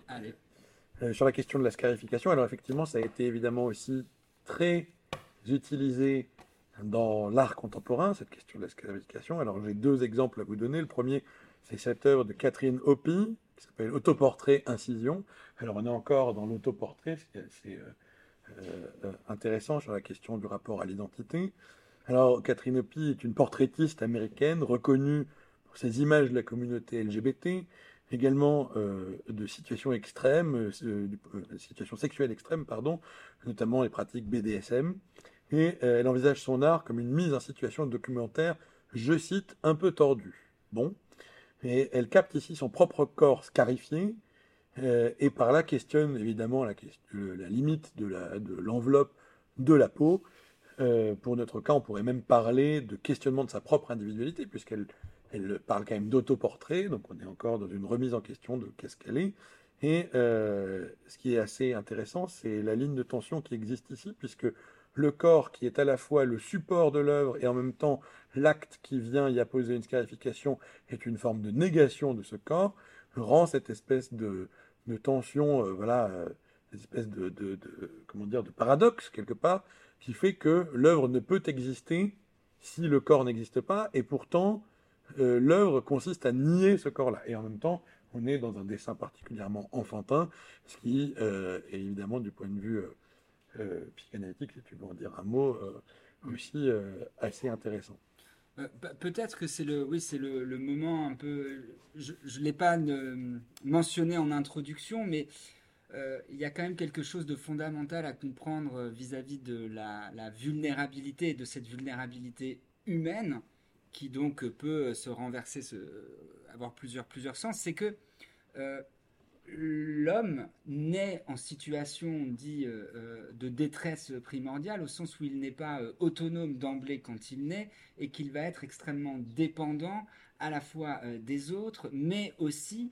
Allez. Euh, sur la question de la scarification, alors effectivement, ça a été évidemment aussi très utilisé dans l'art contemporain, cette question de la scarification. Alors j'ai deux exemples à vous donner. Le premier, c'est cette œuvre de Catherine Hoppy, qui s'appelle Autoportrait Incision. Alors on est encore dans l'autoportrait, c'est assez euh, euh, intéressant sur la question du rapport à l'identité. Alors Catherine Hoppy est une portraitiste américaine reconnue pour ses images de la communauté LGBT, également euh, de situations extrêmes, euh, euh, situations sexuelles extrêmes, pardon, notamment les pratiques BDSM. Et euh, elle envisage son art comme une mise en situation documentaire, je cite, un peu tordue. Bon. Et elle capte ici son propre corps scarifié, et par là questionne évidemment la, limite de l'enveloppe de la peau. Pour notre cas, on pourrait même parler de questionnement de sa propre individualité, puisqu'elle elle parle quand même d'autoportrait, donc on est encore dans une remise en question de qu'est-ce qu'elle est. Et euh, ce qui est assez intéressant, c'est la ligne de tension qui existe ici, puisque le corps qui est à la fois le support de l'œuvre et en même temps l'acte qui vient y apposer une scarification est une forme de négation de ce corps, rend cette espèce de, tension, euh, voilà, euh, une espèce de, de- comment dire, de paradoxe quelque part, qui fait que l'œuvre ne peut exister si le corps n'existe pas, et pourtant euh, l'œuvre consiste à nier ce corps-là. Et en même temps, on est dans un dessin particulièrement enfantin, ce qui euh, est évidemment du point de vue euh, psychanalytique, si tu veux en dire un mot, aussi assez intéressant. Pe- Peut-être que c'est le, oui, c'est le, le moment un peu. Je ne l'ai pas mentionné en introduction, mais il y a quand même quelque chose de fondamental à comprendre vis-à-vis de la, la vulnérabilité, de cette vulnérabilité humaine, qui donc peut se renverser, se, avoir plusieurs, plusieurs sens. C'est que euh, l'homme naît en situation dit, euh, euh, de détresse primordiale, au sens où il n'est pas autonome d'emblée quand il naît, et qu'il va être extrêmement dépendant à la fois des autres, mais aussi,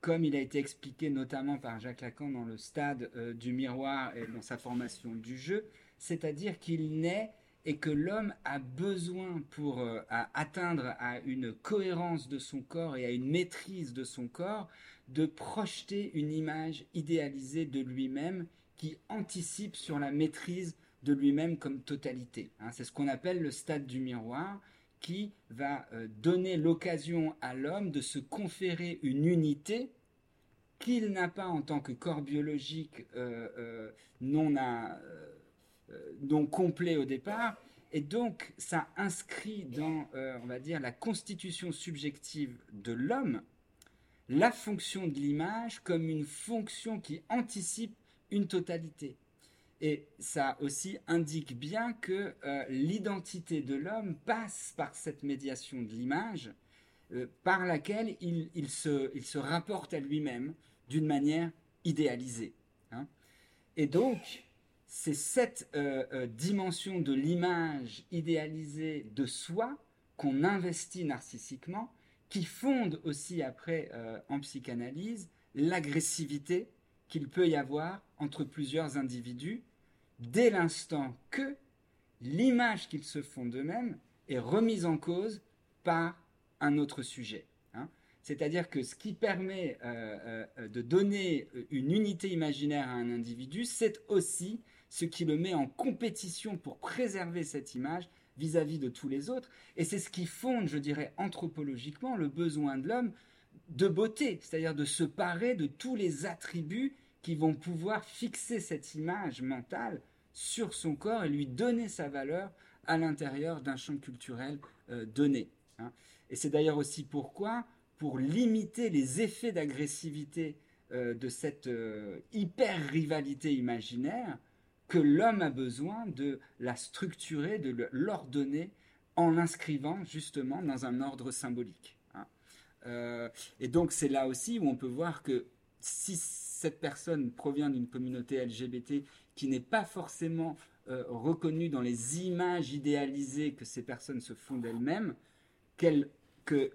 comme il a été expliqué notamment par Jacques Lacan dans le stade du miroir et dans sa formation du jeu, c'est-à-dire qu'il naît et que l'homme a besoin pour atteindre à une cohérence de son corps et à une maîtrise de son corps de projeter une image idéalisée de lui-même qui anticipe sur la maîtrise de lui-même comme totalité. Hein. c'est ce qu'on appelle le stade du miroir qui va euh, donner l'occasion à l'homme de se conférer une unité qu'il n'a pas en tant que corps biologique euh, euh, non, non complet au départ, et donc, ça inscrit dans, on va dire, la constitution subjective de l'homme la fonction de l'image comme une fonction qui anticipe une totalité. Et ça aussi indique bien que euh, l'identité de l'homme passe par cette médiation de l'image, euh, par laquelle il, se, rapporte à lui-même d'une manière idéalisée. Hein. Et donc, c'est cette euh, dimension de l'image idéalisée de soi qu'on investit narcissiquement qui fonde aussi après euh, en psychanalyse l'agressivité qu'il peut y avoir entre plusieurs individus dès l'instant que l'image qu'ils se font d'eux-mêmes est remise en cause par un autre sujet. Hein. C'est-à-dire que ce qui permet euh, euh, de donner une unité imaginaire à un individu, c'est aussi ce qui le met en compétition pour préserver cette image vis-à-vis de tous les autres. Et c'est ce qui fonde, je dirais, anthropologiquement le besoin de l'homme de beauté, c'est-à-dire de se parer de tous les attributs qui vont pouvoir fixer cette image mentale sur son corps et lui donner sa valeur à l'intérieur d'un champ culturel euh, donné. Hein. Et c'est d'ailleurs aussi pourquoi, pour limiter les effets d'agressivité euh, de cette euh, hyper-rivalité imaginaire, que l'homme a besoin de la structurer, de l'ordonner en l'inscrivant justement dans un ordre symbolique. Hein. Euh, et donc c'est là aussi où on peut voir que si cette personne provient d'une communauté LGBT qui n'est pas forcément euh, reconnue dans les images idéalisées que ces personnes se font d'elles-mêmes, que,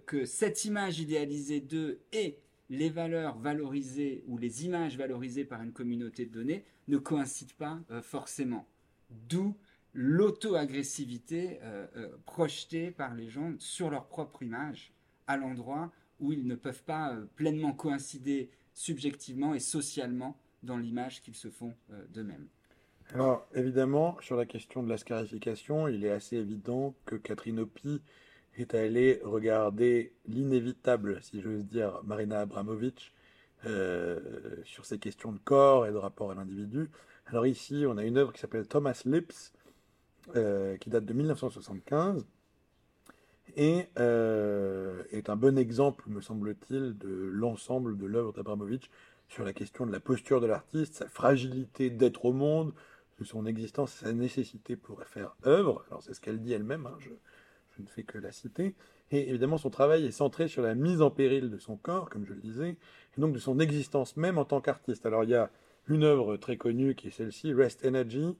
que cette image idéalisée d'eux est les valeurs valorisées ou les images valorisées par une communauté de données ne coïncident pas euh, forcément. D'où l'auto-agressivité euh, euh, projetée par les gens sur leur propre image à l'endroit où ils ne peuvent pas pleinement coïncider subjectivement et socialement dans l'image qu'ils se font d'eux-mêmes. Alors évidemment, sur la question de la scarification, il est assez évident que Catherine Opie est allé regarder l'inévitable, si j'ose dire, Marina Abramovic euh, sur ces questions de corps et de rapport à l'individu. Alors ici, on a une œuvre qui s'appelle Thomas Lips, euh, qui date de 1975, et euh, est un bon exemple, me semble-t-il, de l'ensemble de l'œuvre d'Abramovic sur la question de la posture de l'artiste, sa fragilité d'être au monde, de son existence, sa nécessité pour faire œuvre. Alors c'est ce qu'elle dit elle-même, hein, je, je ne fais que la citer. Et évidemment, son travail est centré sur la mise en péril de son corps, comme je le disais, et donc de son existence même en tant qu'artiste. Alors il y a une œuvre très connue qui est celle-ci, Rest Energy,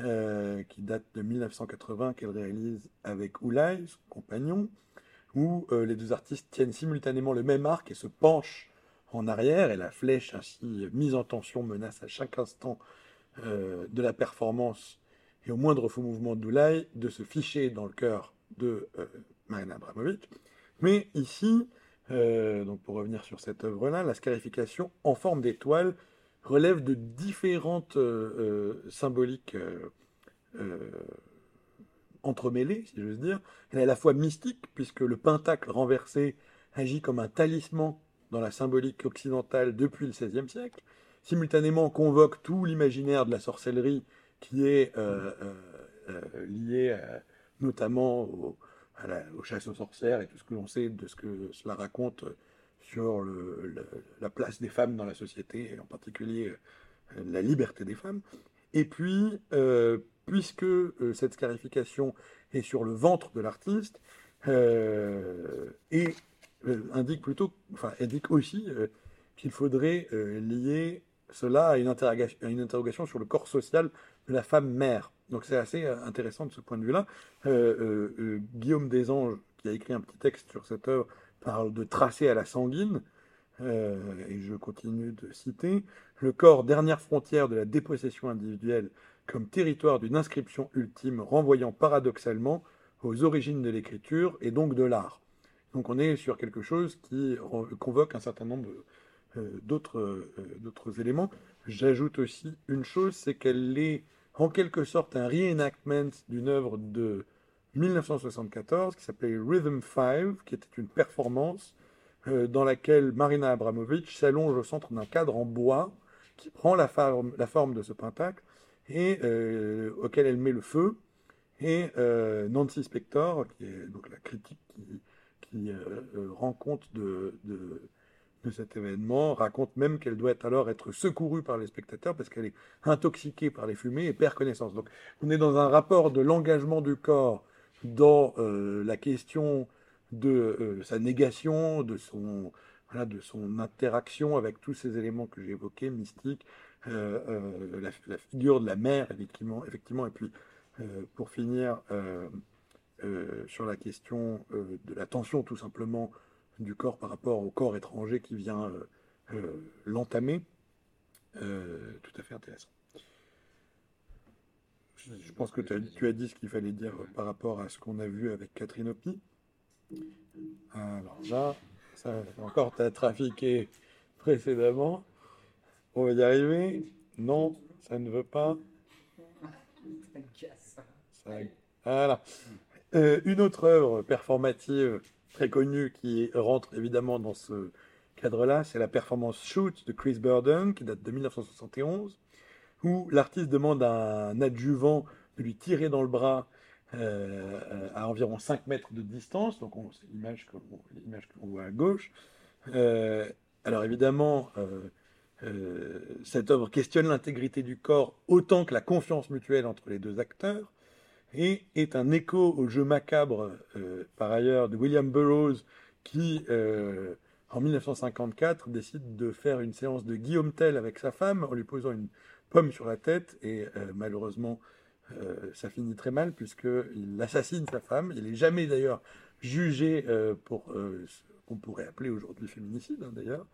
euh, qui date de 1980, qu'elle réalise avec Oulai, son compagnon, où euh, les deux artistes tiennent simultanément le même arc et se penchent en arrière, et la flèche ainsi mise en tension menace à chaque instant euh, de la performance et au moindre faux mouvement d'Oulai de se ficher dans le cœur de euh, Abramovic. Mais ici, euh, donc pour revenir sur cette œuvre-là, la scarification en forme d'étoile relève de différentes euh, symboliques entremêlées, si j'ose dire. Elle est à la fois mystique, puisque le pentacle renversé agit comme un talisman dans la symbolique occidentale depuis le XVIe siècle, simultanément convoque tout l'imaginaire de la sorcellerie qui est lié à notamment aux chasses aux sorcières et tout ce que l'on sait de ce que cela raconte sur la place des femmes dans la société, et en particulier euh, la liberté des femmes. Et puis, euh, puisque euh, cette scarification est sur le ventre de l'artiste, et indique plutôt, enfin, indique aussi qu'il faudrait euh, lier cela à une interrogation sur le corps social de la femme mère. Donc c'est assez euh, intéressant de ce point de vue-là. Euh, euh, euh, Guillaume Desanges, qui a écrit un petit texte sur cette œuvre, parle de tracé à la sanguine. Euh, et je continue de citer le corps dernière frontière de la dépossession individuelle comme territoire d'une inscription ultime renvoyant paradoxalement aux origines de l'écriture et donc de l'art. Donc on est sur quelque chose qui convoque un certain nombre d'autres éléments. J'ajoute aussi une chose, c'est qu'elle est en quelque sorte un reenactment d'une œuvre de 1974 qui s'appelait Rhythm 5, qui était une performance euh, dans laquelle Marina Abramovic s'allonge au centre d'un cadre en bois qui prend la forme, de ce pentacle et euh, auquel elle met le feu. Et euh, Nancy Spector, qui est donc la critique qui, qui rend compte de, de cet événement, raconte même qu'elle doit alors être secourue par les spectateurs parce qu'elle est intoxiquée par les fumées et perd connaissance. Donc on est dans un rapport de l'engagement du corps dans euh, la question de euh, sa négation, de son, voilà, de son interaction avec tous ces éléments que j'ai évoqués, mystiques, euh, la, figure de la mère, effectivement, effectivement et puis pour finir, sur la question de la tension tout simplement du corps par rapport au corps étranger qui vient euh, euh, l'entamer, euh, tout à fait intéressant. Je, pense que tu as, tu as dit ce qu'il fallait dire par rapport à ce qu'on a vu avec Catherine Opie. Alors là, ça, encore, tu as trafiqué précédemment. On va y arriver. Non, ça ne veut pas. Ça- Voilà. Euh, une autre œuvre performative très connue qui rentre évidemment dans ce cadre-là, c'est la performance Shoot de Chris Burden, qui date de 1971, où l'artiste demande à un adjuvant de lui tirer dans le bras euh, à environ 5 mètres de distance. Donc, on- c'est l'image l'on voit à gauche. Euh, alors, évidemment, euh, cette œuvre questionne l'intégrité du corps autant que la confiance mutuelle entre les deux acteurs et est un écho au jeu macabre, euh, par ailleurs, de William Burroughs, qui, euh, en 1954, décide de faire une séance de Guillaume Tell avec sa femme en lui posant une pomme sur la tête, et euh, malheureusement, ça finit très mal, puisqu'il assassine sa femme. Il n'est jamais d'ailleurs jugé pour ce qu'on pourrait appeler aujourd'hui féminicide, hein, d'ailleurs.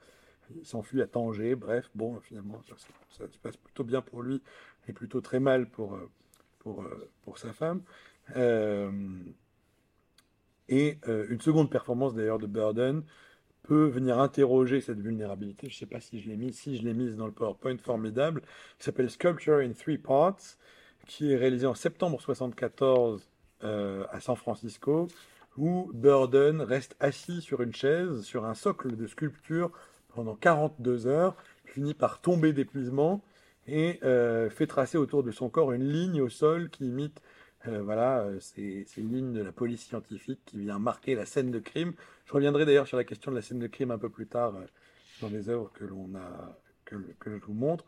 Il s'enfuit à Tanger, bref, bon, finalement, ça se passe plutôt bien pour lui, et plutôt très mal pour... euh, pour, sa femme. Euh, et euh, une seconde performance d'ailleurs de Burden peut venir interroger cette vulnérabilité. Je ne sais pas si je l'ai mise, si je l'ai mise dans le PowerPoint formidable, qui s'appelle Sculpture in Three Parts, qui est réalisé en septembre 74 euh, à San Francisco, où Burden reste assis sur une chaise, sur un socle de sculpture pendant 42 heures, finit par tomber d'épuisement et euh, fait tracer autour de son corps une ligne au sol qui imite euh, voilà, euh, ces, ces lignes de la police scientifique qui vient marquer la scène de crime. Je reviendrai d'ailleurs sur la question de la scène de crime un peu plus tard euh, dans les œuvres que l'on a que, que je vous montre.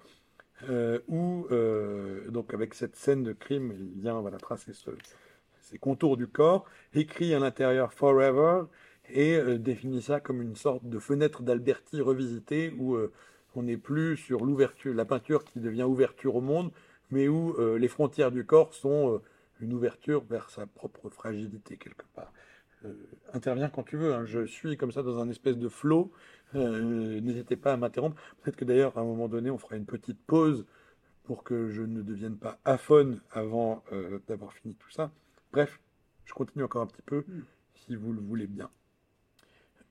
Où donc avec cette scène de crime, il vient voilà tracer ce, ces contours du corps, écrit à l'intérieur Forever et définit ça comme une sorte de fenêtre d'Alberti revisitée où on n'est plus sur l'ouverture, la peinture qui devient ouverture au monde, mais où euh, les frontières du corps sont euh, une ouverture vers sa propre fragilité quelque part. Euh, interviens quand tu veux, hein. je suis comme ça dans un espèce de flot, n'hésitez pas à m'interrompre. Peut-être que d'ailleurs à un moment donné on fera une petite pause pour que je ne devienne pas aphone avant d'avoir fini tout ça. Bref, je continue encore un petit peu si vous le voulez bien.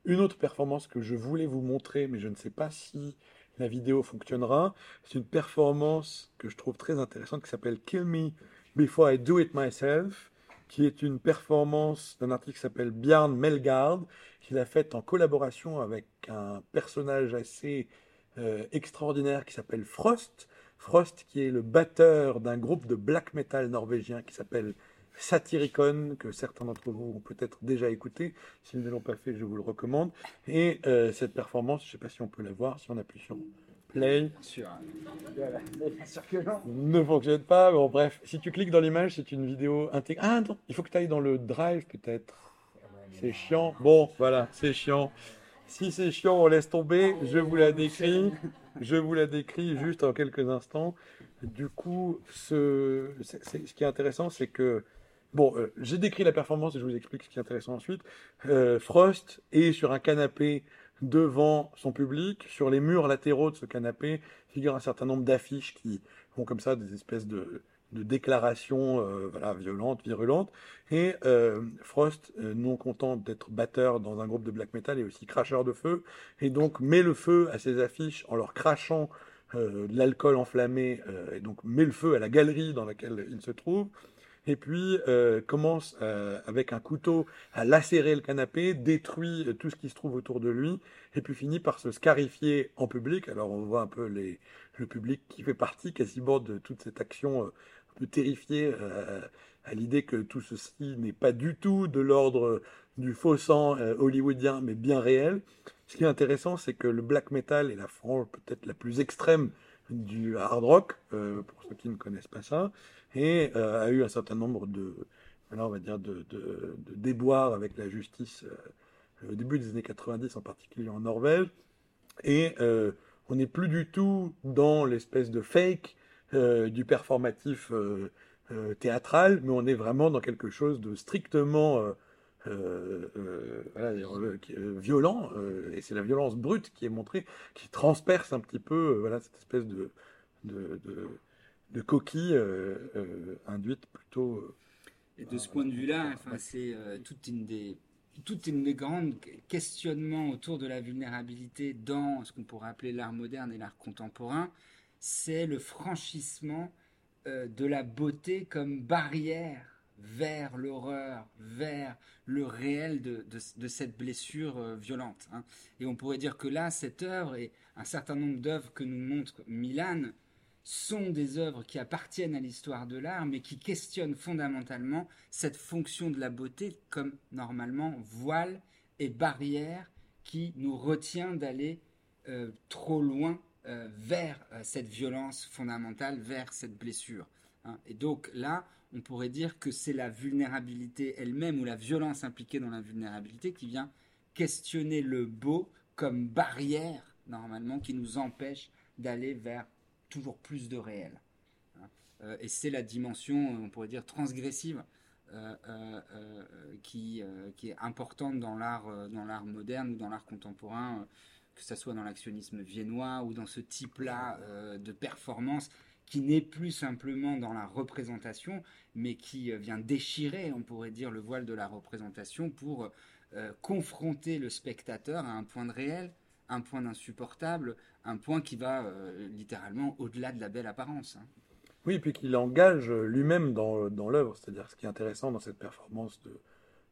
Une autre performance que je voulais vous montrer, mais je ne sais pas si la vidéo fonctionnera, c'est une performance que je trouve très intéressante qui s'appelle Kill Me Before I Do It Myself, qui est une performance d'un artiste qui s'appelle Bjarne Melgaard, qu'il a faite en collaboration avec un personnage assez euh, extraordinaire qui s'appelle Frost. Frost qui est le batteur d'un groupe de black metal norvégien qui s'appelle Satyricon, que certains d'entre vous ont peut-être déjà écouté. S'ils ne l'ont pas fait, je vous le recommande. Et euh, cette performance, je ne sais pas si on peut la voir, si on appuie sur Play, sûr. Voilà. *laughs* Ne fonctionne pas. Bon, bref, si tu cliques dans l'image, c'est une vidéo intégrée. Ah non, il faut que tu ailles dans le drive peut-être. C'est chiant. Bon, voilà, c'est chiant. si c'est chiant, on laisse tomber. Je vous la décris. Je vous la décris juste en quelques instants. Du coup, ce, ce qui est intéressant, c'est que Bon, euh, j'ai décrit la performance et je vous explique ce qui est intéressant ensuite. Euh, Frost est sur un canapé devant son public. Sur les murs latéraux de ce canapé figurent un certain nombre d'affiches qui font comme ça des espèces de, déclarations euh, voilà, violentes, virulentes. Et Frost, non content d'être batteur dans un groupe de black metal, est aussi cracheur de feu, et donc met le feu à ses affiches en leur crachant de l'alcool enflammé, et donc met le feu à la galerie dans laquelle il se trouve. Et puis commence avec un couteau à lacérer le canapé, détruit tout ce qui se trouve autour de lui, et puis finit par se scarifier en public. Alors on voit un peu les, le public qui fait partie quasiment de toute cette action peu terrifié euh, à l'idée que tout ceci n'est pas du tout de l'ordre du faux sang euh, hollywoodien, mais bien réel. Ce qui est intéressant, c'est que le black metal est la frange peut-être la plus extrême du hard rock, euh, pour ceux qui ne connaissent pas ça, et a eu un certain nombre de, on va dire, de, déboires avec la justice au début des années 90, en particulier en Norvège. Et on n'est plus du tout dans l'espèce de fake euh, du performatif euh, euh, théâtral, mais on est vraiment dans quelque chose de strictement violent, et c'est la violence brute qui est montrée, qui transperce un petit peu voilà, cette espèce de, coquille induite plutôt. et de ce point de vue-là, enfin, c'est toute une des toute une des grands questionnements autour de la vulnérabilité dans ce qu'on pourrait appeler l'art moderne et l'art contemporain, c'est le franchissement euh, de la beauté comme barrière vers l'horreur, vers le réel de, cette blessure euh, violente. Hein. Et on pourrait dire que là, cette œuvre et un certain nombre d'œuvres que nous montre Milan sont des œuvres qui appartiennent à l'histoire de l'art, mais qui questionnent fondamentalement cette fonction de la beauté comme normalement voile et barrière qui nous retient d'aller euh, trop loin euh, vers euh, cette violence fondamentale, vers cette blessure. Hein. Et donc là, on pourrait dire que c'est la vulnérabilité elle-même ou la violence impliquée dans la vulnérabilité qui vient questionner le beau comme barrière, normalement, qui nous empêche d'aller vers toujours plus de réel. Hein. Euh, et c'est la dimension, on pourrait dire, transgressive qui, qui, est importante dans l'art, dans l'art moderne ou dans l'art contemporain que ce soit dans l'actionnisme viennois ou dans ce type-là euh, de performance qui n'est plus simplement dans la représentation, mais qui euh, vient déchirer, on pourrait dire, le voile de la représentation pour euh, confronter le spectateur à un point de réel, un point d'insupportable, un point qui va littéralement au-delà de la belle apparence. Hein. Oui, puis qu'il engage lui-même dans, l'œuvre, c'est-à-dire ce qui est intéressant dans cette performance de,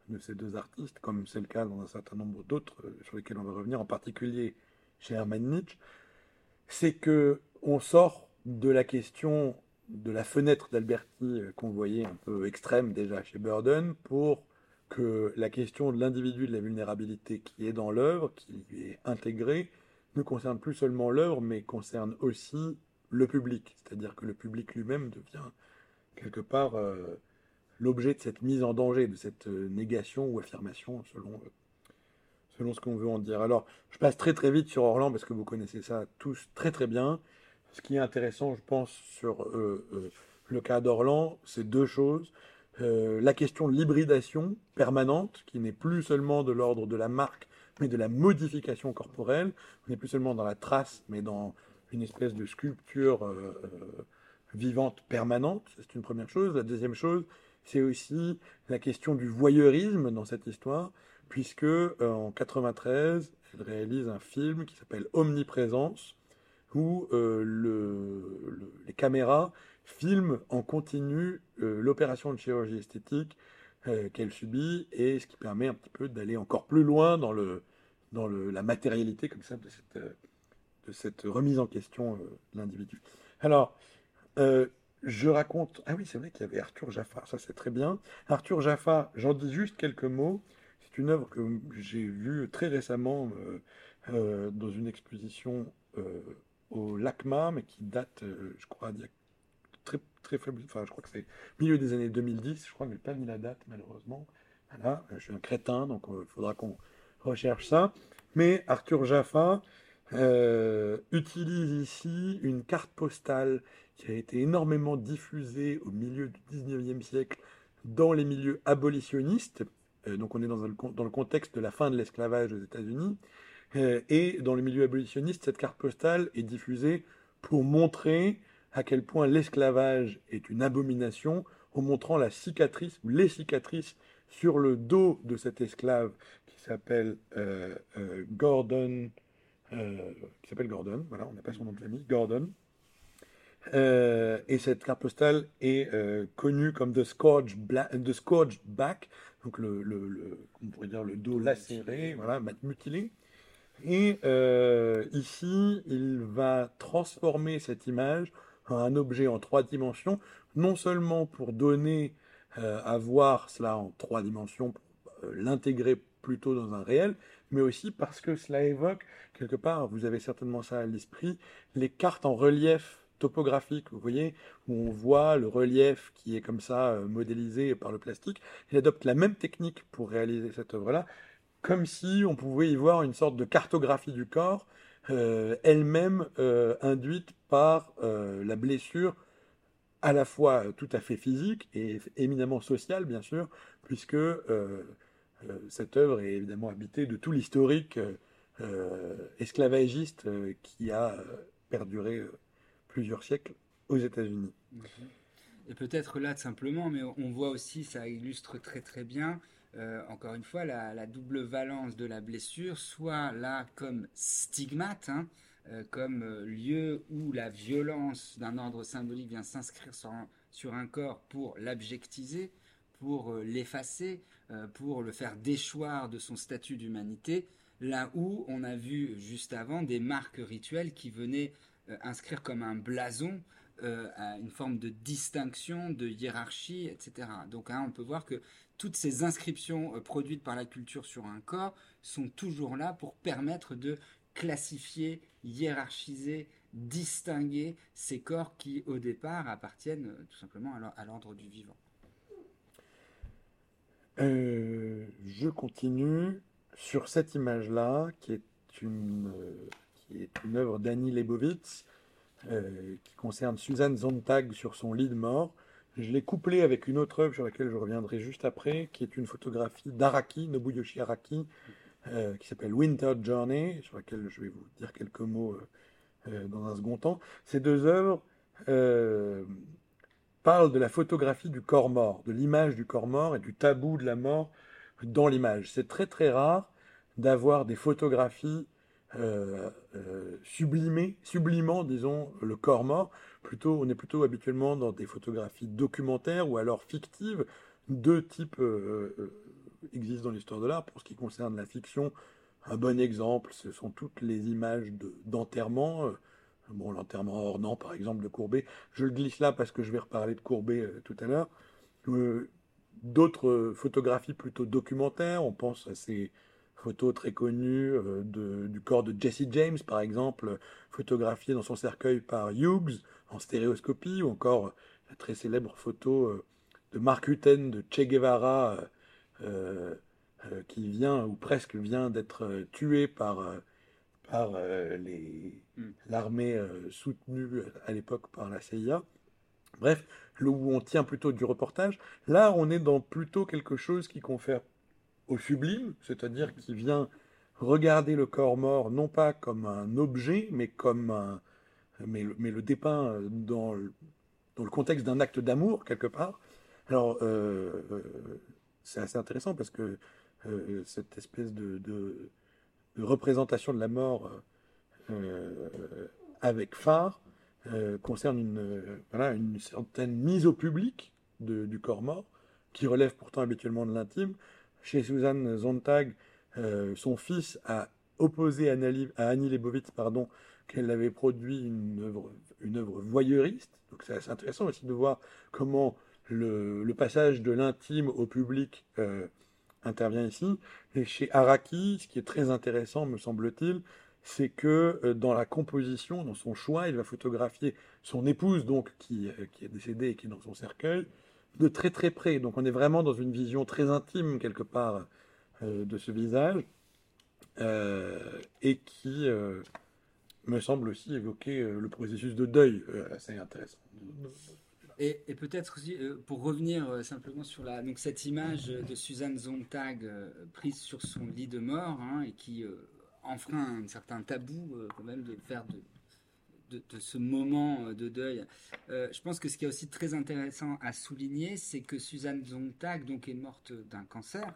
de ces deux artistes, comme c'est le cas dans un certain nombre d'autres euh, sur lesquels on va revenir, en particulier chez Hermann Nietzsche, c'est que on sort de la question de la fenêtre d'Alberti euh, qu'on voyait un peu extrême déjà chez Burden pour que la question de l'individu de la vulnérabilité qui est dans l'œuvre, qui est intégrée, ne concerne plus seulement l'œuvre, mais concerne aussi le public. C'est-à-dire que le public lui-même devient quelque part euh, l'objet de cette mise en danger, de cette euh, négation ou affirmation, selon, euh, selon ce qu'on veut en dire. Alors, je passe très très vite sur Orlan, parce que vous connaissez ça tous très très bien. Ce qui est intéressant, je pense, sur le cas d'Orlan, c'est deux choses. La question de l'hybridation permanente, qui n'est plus seulement de l'ordre de la marque, mais de la modification corporelle. On n'est plus seulement dans la trace, mais dans une espèce de sculpture vivante permanente. C'est une première chose. La deuxième chose, c'est aussi la question du voyeurisme dans cette histoire, puisque euh, en 93, elle réalise un film qui s'appelle Omniprésence, où euh, les caméras filment en continu euh, l'opération de chirurgie esthétique qu'elle subit, et ce qui permet un petit peu d'aller encore plus loin dans, le, dans le, la matérialité comme ça de cette, de cette remise en question de l'individu. Alors, je raconte. Ah oui, c'est vrai qu'il y avait Arthur Jaffa, ça c'est très bien. Arthur Jaffa, j'en dis juste quelques mots. C'est une œuvre que j'ai vue très récemment euh, euh, dans une exposition euh, au LACMA, mais qui date, je crois, d'il y très, très faible. Enfin, je crois que c'est milieu des années 2010. Je crois que je n'ai pas mis la date, malheureusement. Voilà, je suis un crétin, donc il faudra qu'on recherche ça. Mais Arthur Jaffa euh, utilise ici une carte postale qui a été énormément diffusée au milieu du 19e siècle dans les milieux abolitionnistes. Euh, donc on est dans, dans, le contexte de la fin de l'esclavage aux États-Unis. Euh, et dans les milieux abolitionnistes, cette carte postale est diffusée pour montrer à quel point l'esclavage est une abomination, en montrant la cicatrice ou les cicatrices sur le dos de cet esclave qui s'appelle Gordon euh, qui s'appelle Gordon. Voilà, on n'a pas son nom de famille, Gordon. Euh, et cette carte postale est euh, connue comme The Scourge, The Scourge Back, donc le, le, on pourrait dire le dos lacéré, voilà, mutilé. Et ici, il va transformer cette image un objet en trois dimensions, non seulement pour donner à voir cela en trois dimensions, l'intégrer plutôt dans un réel, mais aussi parce que cela évoque, quelque part, vous avez certainement ça à l'esprit, les cartes en relief topographique, vous voyez, où on voit le relief qui est comme ça euh, modélisé par le plastique. Il adopte la même technique pour réaliser cette œuvre-là, comme si on pouvait y voir une sorte de cartographie du corps, euh, elle-même euh, induite par la blessure à la fois tout à fait physique et éminemment sociale, bien sûr, puisque euh, cette œuvre est évidemment habitée de tout l'historique euh, euh, esclavagiste qui a perduré plusieurs siècles aux États-Unis. Et peut-être là simplement, mais on voit aussi, ça illustre très très bien, encore une fois, la, double valence de la blessure, soit là comme stigmate, hein, comme lieu où la violence d'un ordre symbolique vient s'inscrire sur, un, corps pour l'abjectiser, pour l'effacer, euh, pour le faire déchoir de son statut d'humanité, là où on a vu juste avant des marques rituelles qui venaient euh, inscrire comme un blason euh, une forme de distinction, de hiérarchie, etc. Donc hein, on peut voir que toutes ces inscriptions produites par la culture sur un corps sont toujours là pour permettre de classifier, hiérarchiser, distinguer ces corps qui au départ appartiennent tout simplement à l'ordre du vivant. Euh, je continue sur cette image-là, qui est une, euh, qui est une œuvre d'Annie Leibovitz, euh, qui concerne Suzanne Zontag sur son lit de mort. Je l'ai couplée avec une autre œuvre sur laquelle je reviendrai juste après, qui est une photographie d'Araki, Nobuyoshi Araki, qui s'appelle Winter Journey, sur laquelle je vais vous dire quelques mots dans un second temps. Ces deux œuvres parle de la photographie du corps mort, de l'image du corps mort et du tabou de la mort dans l'image. C'est très très rare d'avoir des photographies euh, euh, sublimées, sublimant, disons, le corps mort. Plutôt, on est plutôt habituellement dans des photographies documentaires ou alors fictives. Deux types euh, existent dans l'histoire de l'art. Pour ce qui concerne la fiction, un bon exemple, ce sont toutes les images d'enterrement. Bon, l'enterrement ornant, par exemple, de Courbet. Je le glisse là parce que je vais reparler de Courbet euh, tout à l'heure. Euh, d'autres photographies plutôt documentaires, on pense à ces photos très connues euh, du corps de Jesse James, par exemple, photographiées dans son cercueil par Hughes en stéréoscopie, ou encore la très célèbre photo de Mark Hutten de Che Guevara, qui vient, ou presque vient d'être tué par par euh, hmm. l'armée euh, soutenue à l'époque par la CIA. Bref, là où on tient plutôt du reportage, là on est dans plutôt quelque chose qui confère au sublime, c'est-à-dire qui vient regarder le corps mort non pas comme un objet, mais comme un, mais, le dépeint dans le, dans le contexte d'un acte d'amour quelque part. Alors euh, c'est assez intéressant parce que cette espèce de, représentation de la mort euh, avec phare euh, concerne une, certaine mise au public du corps mort, qui relève pourtant habituellement de l'intime. Chez Suzanne Zontag, euh, son fils a opposé à Annie, Leibovitz pardon, qu'elle avait produit une œuvre, une œuvre voyeuriste. Donc c'est assez intéressant aussi de voir comment le, passage de l'intime au public intervient ici. Et chez Araki, ce qui est très intéressant, me semble-t-il, c'est que euh, dans la composition, dans son choix, il va photographier son épouse, donc qui, euh, qui, est décédée et qui est dans son cercueil, de très très près. Donc on est vraiment dans une vision très intime, quelque part, euh, de ce visage. et qui me semble aussi évoquer le processus de deuil assez intéressant. Et, peut-être aussi, pour revenir simplement sur la, donc cette image de Suzanne Zontag prise sur son lit de mort, hein, et qui enfreint un certain tabou quand même de faire de, de, ce moment euh, de deuil. Euh, je pense que ce qui est aussi très intéressant à souligner, c'est que Suzanne Zontag donc, est morte d'un cancer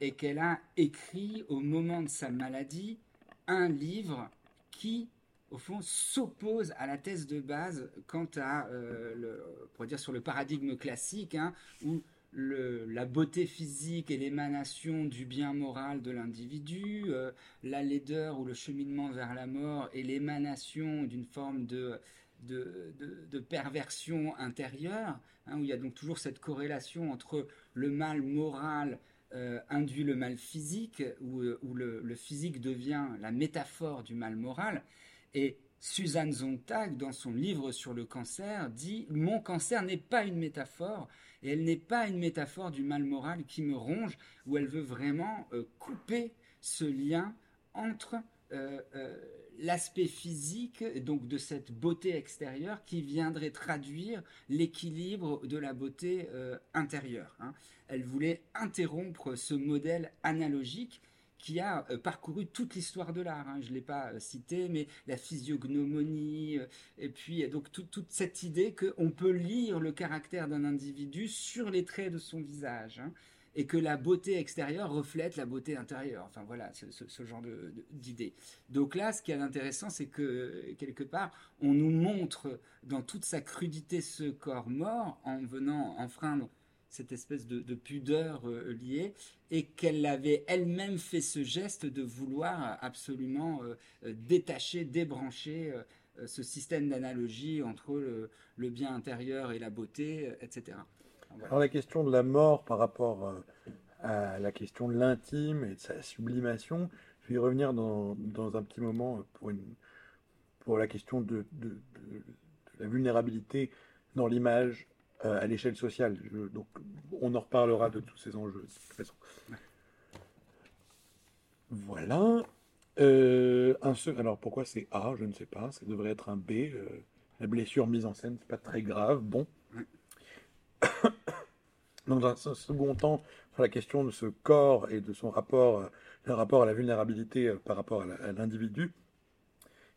et qu'elle a écrit au moment de sa maladie un livre qui, au fond, s'oppose à la thèse de base quant à, euh, le, dire, sur le paradigme classique, hein, où la beauté physique et l'émanation du bien moral de l'individu, euh, la laideur ou le cheminement vers la mort et l'émanation d'une forme de, de, perversion intérieure, hein, où il y a donc toujours cette corrélation entre le mal moral euh, induit le mal physique, où, euh, le, physique devient la métaphore du mal moral. Et Suzanne Zontag, dans son livre sur le cancer, dit Mon cancer n'est pas une métaphore, et elle n'est pas une métaphore du mal moral qui me ronge, où elle veut vraiment euh, couper ce lien entre l'aspect physique, donc de cette beauté extérieure, qui viendrait traduire l'équilibre de la beauté intérieure. Hein. Elle voulait interrompre ce modèle analogique qui a euh, parcouru toute l'histoire de l'art. Hein. Je ne l'ai pas euh, cité, mais la physiognomonie, euh, et puis donc toute cette idée qu'on peut lire le caractère d'un individu sur les traits de son visage. Hein, et que la beauté extérieure reflète la beauté intérieure. Enfin voilà, ce, genre d'idée. Donc là, ce qui est intéressant, c'est que quelque part, on nous montre dans toute sa crudité ce corps mort en venant enfreindre cette espèce de, pudeur euh, liée, et qu'elle avait elle-même fait ce geste de vouloir absolument euh, détacher, débrancher euh, ce système d'analogie entre le, bien intérieur et la beauté, etc. Alors la question de la mort par rapport à la question de l'intime et de sa sublimation, je vais y revenir dans, un petit moment pour, une, pour la question de, de la vulnérabilité dans l'image euh, à l'échelle sociale. donc, on en reparlera de tous ces enjeux. De toute façon. Voilà. Euh, un alors, pourquoi c'est A? Je ne sais pas. Ça devrait être un B. Euh, la blessure mise en scène, c'est pas très grave. Bon. Donc, *coughs* dans un second temps, sur la question de ce corps et de son rapport, le rapport à la vulnérabilité par rapport à l'individu,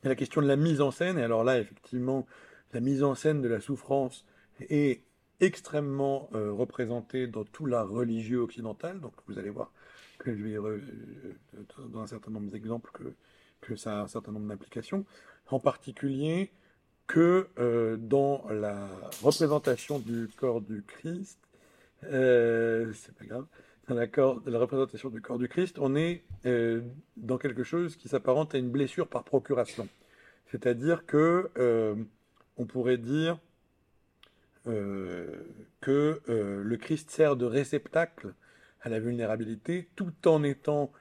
il y a la question de la mise en scène. Et alors là, effectivement, la mise en scène de la souffrance est extrêmement euh, représenté dans tout l'art religieux occidental. Donc vous allez voir que je vais euh, dans un certain nombre d'exemples que, que ça a un certain nombre d'implications. En particulier que euh, dans la représentation du corps du Christ, c'est pas grave, dans la, représentation du corps du Christ, on est dans quelque chose qui s'apparente à une blessure par procuration. C'est-à-dire que on pourrait dire euh, que euh, le Christ sert de réceptacle à la vulnérabilité tout en étant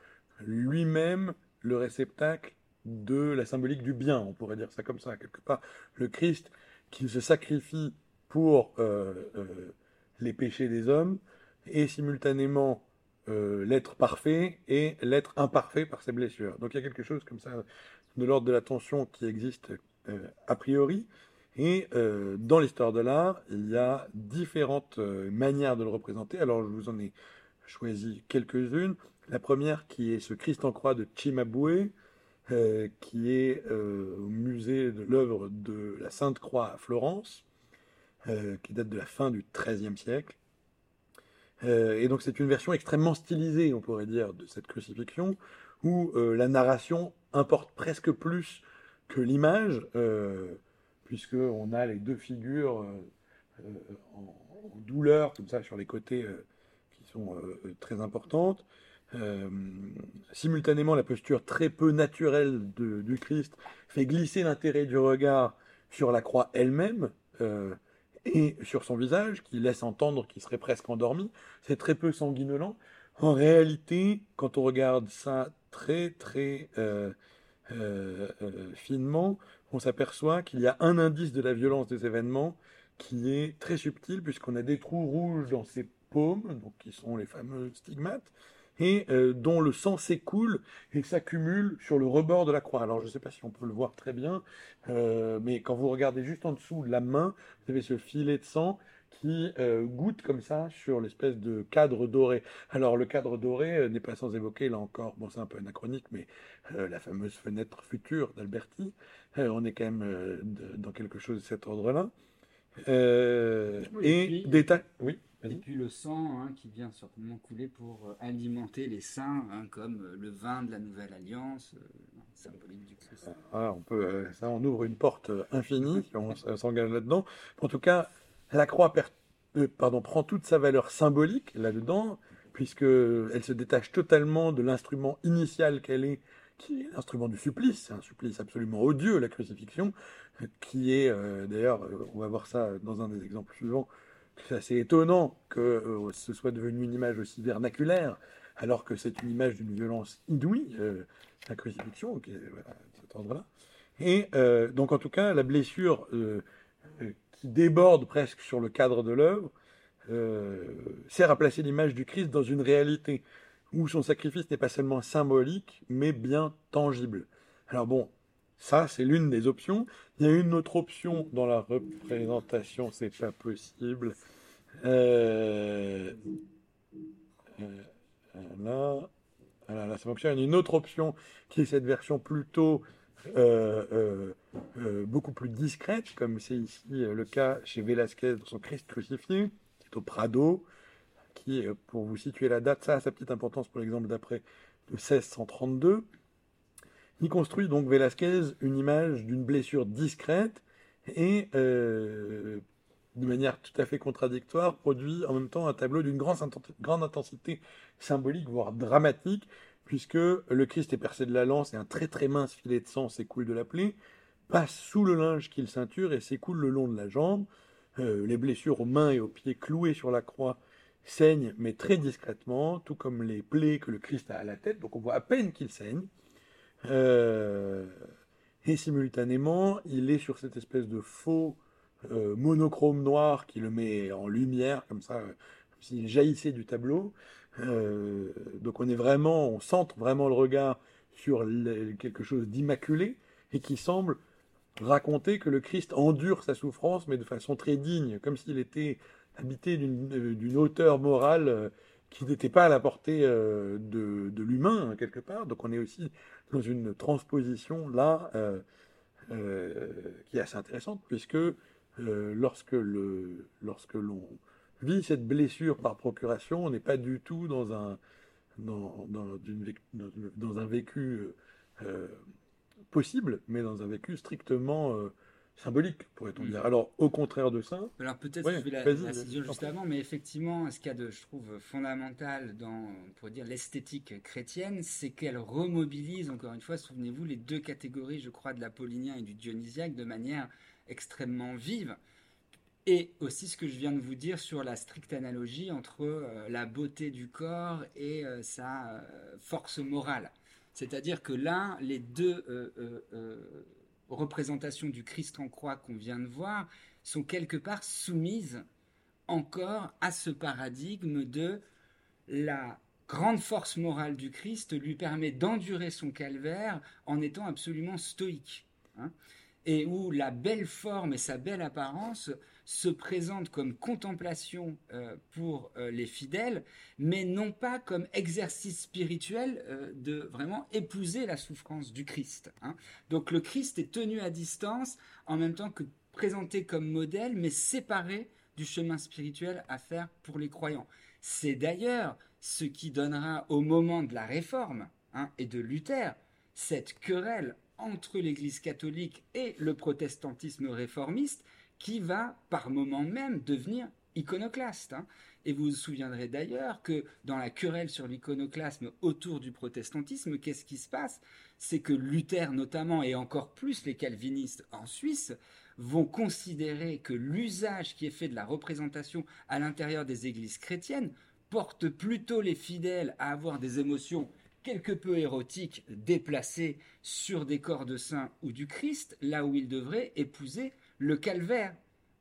lui-même le réceptacle de la symbolique du bien, on pourrait dire ça comme ça, quelque part. Le Christ qui se sacrifie pour euh, les péchés des hommes et simultanément l'être parfait et l'être imparfait par ses blessures. Donc il y a quelque chose comme ça de l'ordre de la tension qui existe a priori, et euh, dans l'histoire de l'art, il y a différentes euh, manières de le représenter. Alors je vous en ai choisi quelques-unes. La première qui est ce Christ en croix de Cimabue, euh, qui est au musée de l'œuvre de la Sainte Croix à Florence, qui date de la fin du XIIIe siècle. et donc c'est une version extrêmement stylisée, on pourrait dire, de cette crucifixion, où la narration importe presque plus que l'image puisqu'on a les deux figures euh, euh, en, douleur, comme ça, sur les côtés euh, qui sont très importantes. Simultanément, la posture très peu naturelle du Christ fait glisser l'intérêt du regard sur la croix elle-même et sur son visage, qui laisse entendre qu'il serait presque endormi. C'est très peu sanguinolent. En réalité, quand on regarde ça très très finement, on s'aperçoit qu'il y a un indice de la violence des événements qui est très subtil, puisqu'on a des trous rouges dans ses paumes, donc qui sont les fameux stigmates, et euh, dont le sang s'écoule et s'accumule sur le rebord de la croix. Alors je ne sais pas si on peut le voir très bien, euh, mais quand vous regardez juste en dessous de la main, vous avez ce filet de sang qui euh, goûte comme ça sur l'espèce de cadre doré. Alors le cadre doré euh, n'est pas sans évoquer, là encore, bon c'est un peu anachronique, mais euh, la fameuse fenêtre future d'Alberti, on est quand même de- dans quelque chose de cet ordre-là. Oui, et puis- détail, oui, Et puis le sang hein, qui vient certainement couler pour euh, alimenter les saints, hein, comme euh, le vin de la Nouvelle Alliance, euh, symbolique du Christ. Ah, on peut, euh, ça, on ouvre une porte infinie si on s'engage là-dedans. En tout cas, la croix per- pardon, prend toute sa valeur symbolique là-dedans, puisque elle se détache totalement de l'instrument initial qu'elle est, qui est l'instrument du supplice. Un supplice absolument odieux, la crucifixion, qui est, d'ailleurs, on va voir ça dans un des exemples suivants, c'est étonnant que euh, ce soit devenu une image aussi vernaculaire, alors que c'est une image d'une violence inouïe, euh, la crucifixion, voilà, de cet ordre-là. Et euh, donc, en tout cas, la blessure euh, euh, qui déborde presque sur le cadre de l'œuvre euh, sert à placer l'image du Christ dans une réalité où son sacrifice n'est pas seulement symbolique, mais bien tangible. Alors bon, ça, c'est l'une des options. Il y a une autre option dans la représentation, c'est pas possible. Euh, euh, là, là, ça fonctionne. Une autre option qui est cette version plutôt euh, euh, euh, beaucoup plus discrète, comme c'est ici le cas chez Velázquez dans son Christ crucifié, qui est au Prado, qui, pour vous situer la date, ça a sa petite importance pour l'exemple d'après, de 1632. Il construit donc Velázquez une image d'une blessure discrète et euh, de manière tout à fait contradictoire, produit en même temps un tableau d'une grande, inten- grande intensité symbolique, voire dramatique, puisque le Christ est percé de la lance et un très très mince filet de sang s'écoule de la plaie, passe sous le linge qu'il ceinture et s'écoule le long de la jambe. Euh, les blessures aux mains et aux pieds cloués sur la croix saignent, mais très discrètement, tout comme les plaies que le Christ a à la tête, donc on voit à peine qu'il saigne. Euh, et simultanément, il est sur cette espèce de faux euh, monochrome noir qui le met en lumière, comme ça, comme s'il jaillissait du tableau. Euh, donc on est vraiment, on centre vraiment le regard sur quelque chose d'immaculé et qui semble raconter que le Christ endure sa souffrance, mais de façon très digne, comme s'il était habité d'une hauteur morale qui n'était pas à la portée de, de l'humain, quelque part. Donc on est aussi dans une transposition là euh, euh, qui est assez intéressante, puisque euh, lorsque lorsque l'on vit cette blessure par procuration, on n'est pas du tout dans un, dans, une dans, dans un vécu possible, mais dans un vécu strictement symbolique, pourrait-on Mm. dire. Alors, au contraire de ça, Alors peut-être Ouais, je vais la, la juste avant, mais effectivement, ce qu'il y a de, je trouve, fondamental dans, on pourrait dire, l'esthétique chrétienne, c'est qu'elle remobilise, encore une fois, souvenez-vous, les deux catégories, je crois, de l'apollinien et du dionysiaque de manière extrêmement vive. Et aussi ce que je viens de vous dire sur la stricte analogie entre euh, la beauté du corps et euh, sa euh, force morale. C'est-à-dire que là, les deux représentations du Christ en croix qu'on vient de voir sont quelque part soumises encore à ce paradigme de la grande force morale du Christ lui permet d'endurer son calvaire en étant absolument stoïque. hein. Et où la belle forme et sa belle apparence se présentent comme contemplation euh, pour euh, les fidèles, mais non pas comme exercice spirituel euh, de vraiment épouser la souffrance du Christ. hein. Donc le Christ est tenu à distance en même temps que présenté comme modèle, mais séparé du chemin spirituel à faire pour les croyants. C'est d'ailleurs ce qui donnera au moment de la réforme hein, et de Luther cette querelle entre l'Église catholique et le protestantisme réformiste qui va par moment même devenir iconoclaste. hein. Et vous vous souviendrez d'ailleurs que dans la querelle sur l'iconoclasme autour du protestantisme, qu'est-ce qui se passe? C'est que Luther notamment, et encore plus les calvinistes en Suisse, vont considérer que l'usage qui est fait de la représentation à l'intérieur des églises chrétiennes porte plutôt les fidèles à avoir des émotions quelque peu érotiques déplacées sur des corps de saints ou du Christ, là où ils devraient épouser le calvaire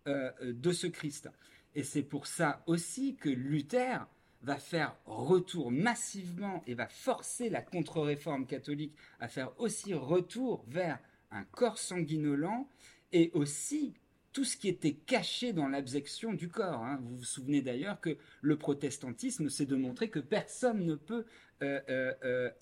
euh, de ce Christ. Et c'est pour ça aussi que Luther va faire retour massivement et va forcer la contre-réforme catholique à faire aussi retour vers un corps sanguinolent et aussi tout ce qui était caché dans l'abjection du corps. hein. Vous vous souvenez d'ailleurs que le protestantisme, c'est de montrer que personne ne peut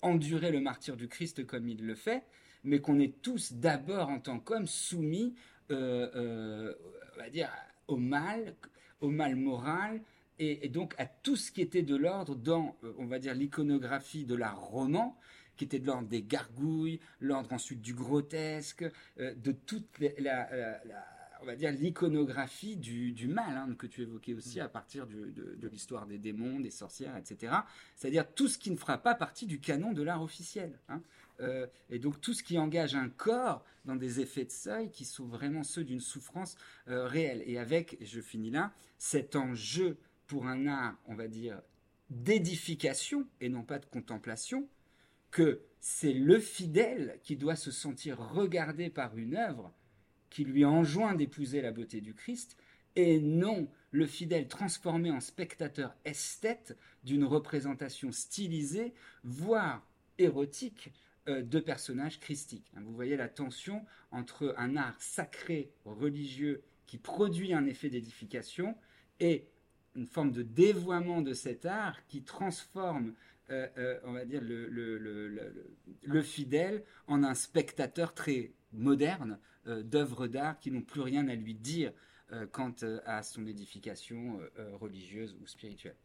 endurer le martyr du Christ comme il le fait, mais qu'on est tous d'abord en tant qu'hommes soumis, euh, euh, on va dire, au mal, au mal moral, et, donc à tout ce qui était de l'ordre dans, euh, on va dire, l'iconographie de l'art roman, qui était de l'ordre des gargouilles, l'ordre ensuite du grotesque, euh, de toute la- on va dire l'iconographie du, du mal hein, que tu évoquais aussi à partir du- de, de l'histoire des démons, des sorcières, etc. C'est-à-dire tout ce qui ne fera pas partie du canon de l'art officiel. hein. Euh, et donc tout ce qui engage un corps dans des effets de seuil qui sont vraiment ceux d'une souffrance euh, réelle. Et avec, et je finis là, cet enjeu pour un art, on va dire, d'édification et non pas de contemplation, que c'est le fidèle qui doit se sentir regardé par une œuvre qui lui enjoint d'épouser la beauté du Christ, et non le fidèle transformé en spectateur esthète d'une représentation stylisée, voire érotique, euh, de personnages christiques. Hein, Vous voyez la tension entre un art sacré, religieux, qui produit un effet d'édification, et une forme de dévoiement de cet art qui transforme, euh, euh, on va dire, le, le- le- le- le fidèle en un spectateur très moderne d'œuvres d'art qui n'ont plus rien à lui dire euh, quant euh, à son édification euh, euh, religieuse ou spirituelle.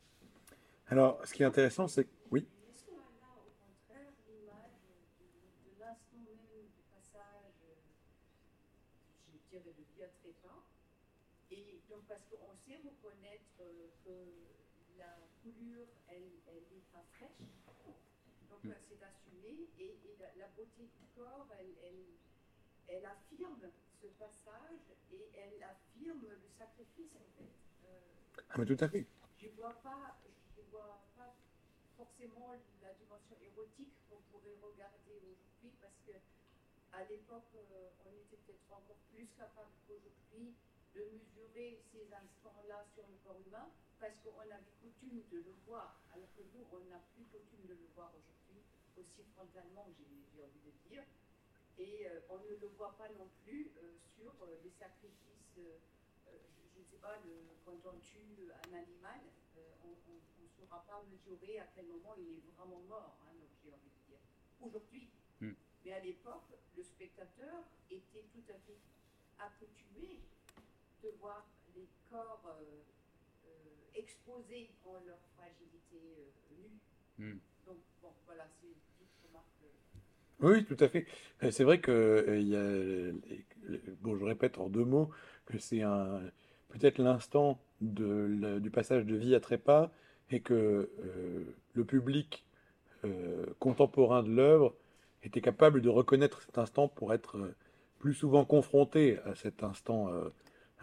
Alors, ce qui est intéressant, c'est que... Oui Est-ce qu'on a là, au contraire, l'image de, de l'instant même du passage, euh, je dirais, de Diatrépa Et donc, parce qu'on sait reconnaître euh, que la coulure, elle, elle n'est pas fraîche. Donc, euh, c'est assumé. Et, et la, la beauté du corps, elle, elle, elle affirme ce passage et elle affirme le sacrifice, en fait. Euh, Ah, mais tout à fait. je ne vois pas, je vois pas forcément la dimension érotique qu'on pourrait regarder aujourd'hui parce que à l'époque, euh, on était peut-être encore plus capable qu'aujourd'hui de mesurer ces instants-là sur le corps humain parce qu'on avait coutume de le voir, alors que nous, on n'a plus coutume de le voir aujourd'hui aussi frontalement, j'ai j'ai envie de dire. Et euh, on ne le voit pas non plus euh, sur euh, les sacrifices je ne sais pas, le- quand on tue un animal, on ne saura pas mesurer à quel moment il est vraiment mort, hein, donc j'ai envie de dire. Aujourd'hui. Hmm. Mais à l'époque, le spectateur était tout à fait accoutumé de voir les corps exposés en leur fragilité nue. Hmm. Donc, bon, voilà, c'est une petite remarque. euh, Oui, tout à fait. Euh, C'est vrai que euh, les- les- bon, je répète en deux mots que c'est peut-être l'instant du passage de vie à trépas et que euh, le public euh, contemporain de l'œuvre était capable de reconnaître cet instant pour être euh, plus souvent confronté à cet instant euh,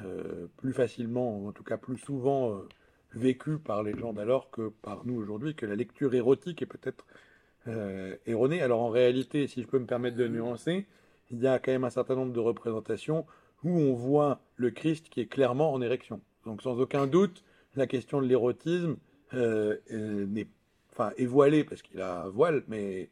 euh, plus facilement, en tout cas plus souvent euh, vécu par les gens d'alors que par nous aujourd'hui, que la lecture érotique est peut-être euh, erronée. Alors en réalité, si je peux me permettre de nuancer, il y a quand même un certain nombre de représentations où on voit le Christ qui est clairement en érection. Donc sans aucun doute, la question de l'érotisme euh, n'est, enfin, est voilée parce qu'il a un voile, mais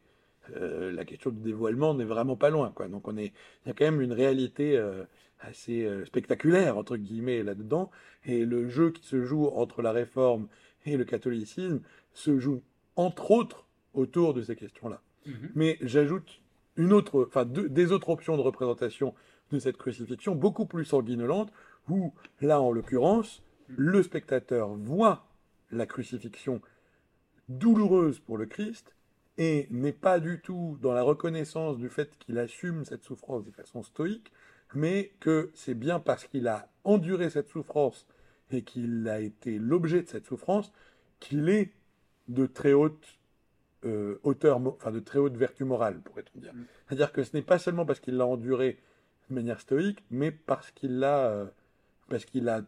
euh, la question du dévoilement n'est vraiment pas loin. Quoi. Donc on est, il y a quand même une réalité euh, assez euh, spectaculaire entre guillemets là-dedans, et le jeu qui se joue entre la réforme et le catholicisme se joue entre autres autour de ces questions-là. Mhm. Mais j'ajoute une autre, enfin des autres options de représentation de cette crucifixion beaucoup plus sanguinolente, où là en l'occurrence, le spectateur voit la crucifixion douloureuse pour le Christ et n'est pas du tout dans la reconnaissance du fait qu'il assume cette souffrance de façon stoïque, mais que c'est bien parce qu'il a enduré cette souffrance et qu'il a été l'objet de cette souffrance qu'il est de très haute euh, hauteur, enfin de très haute vertu morale, pourrait-on dire. Mm. C'est-à-dire que ce n'est pas seulement parce qu'il l'a enduré de manière stoïque, mais parce qu'il l'a, euh, parce qu'il a,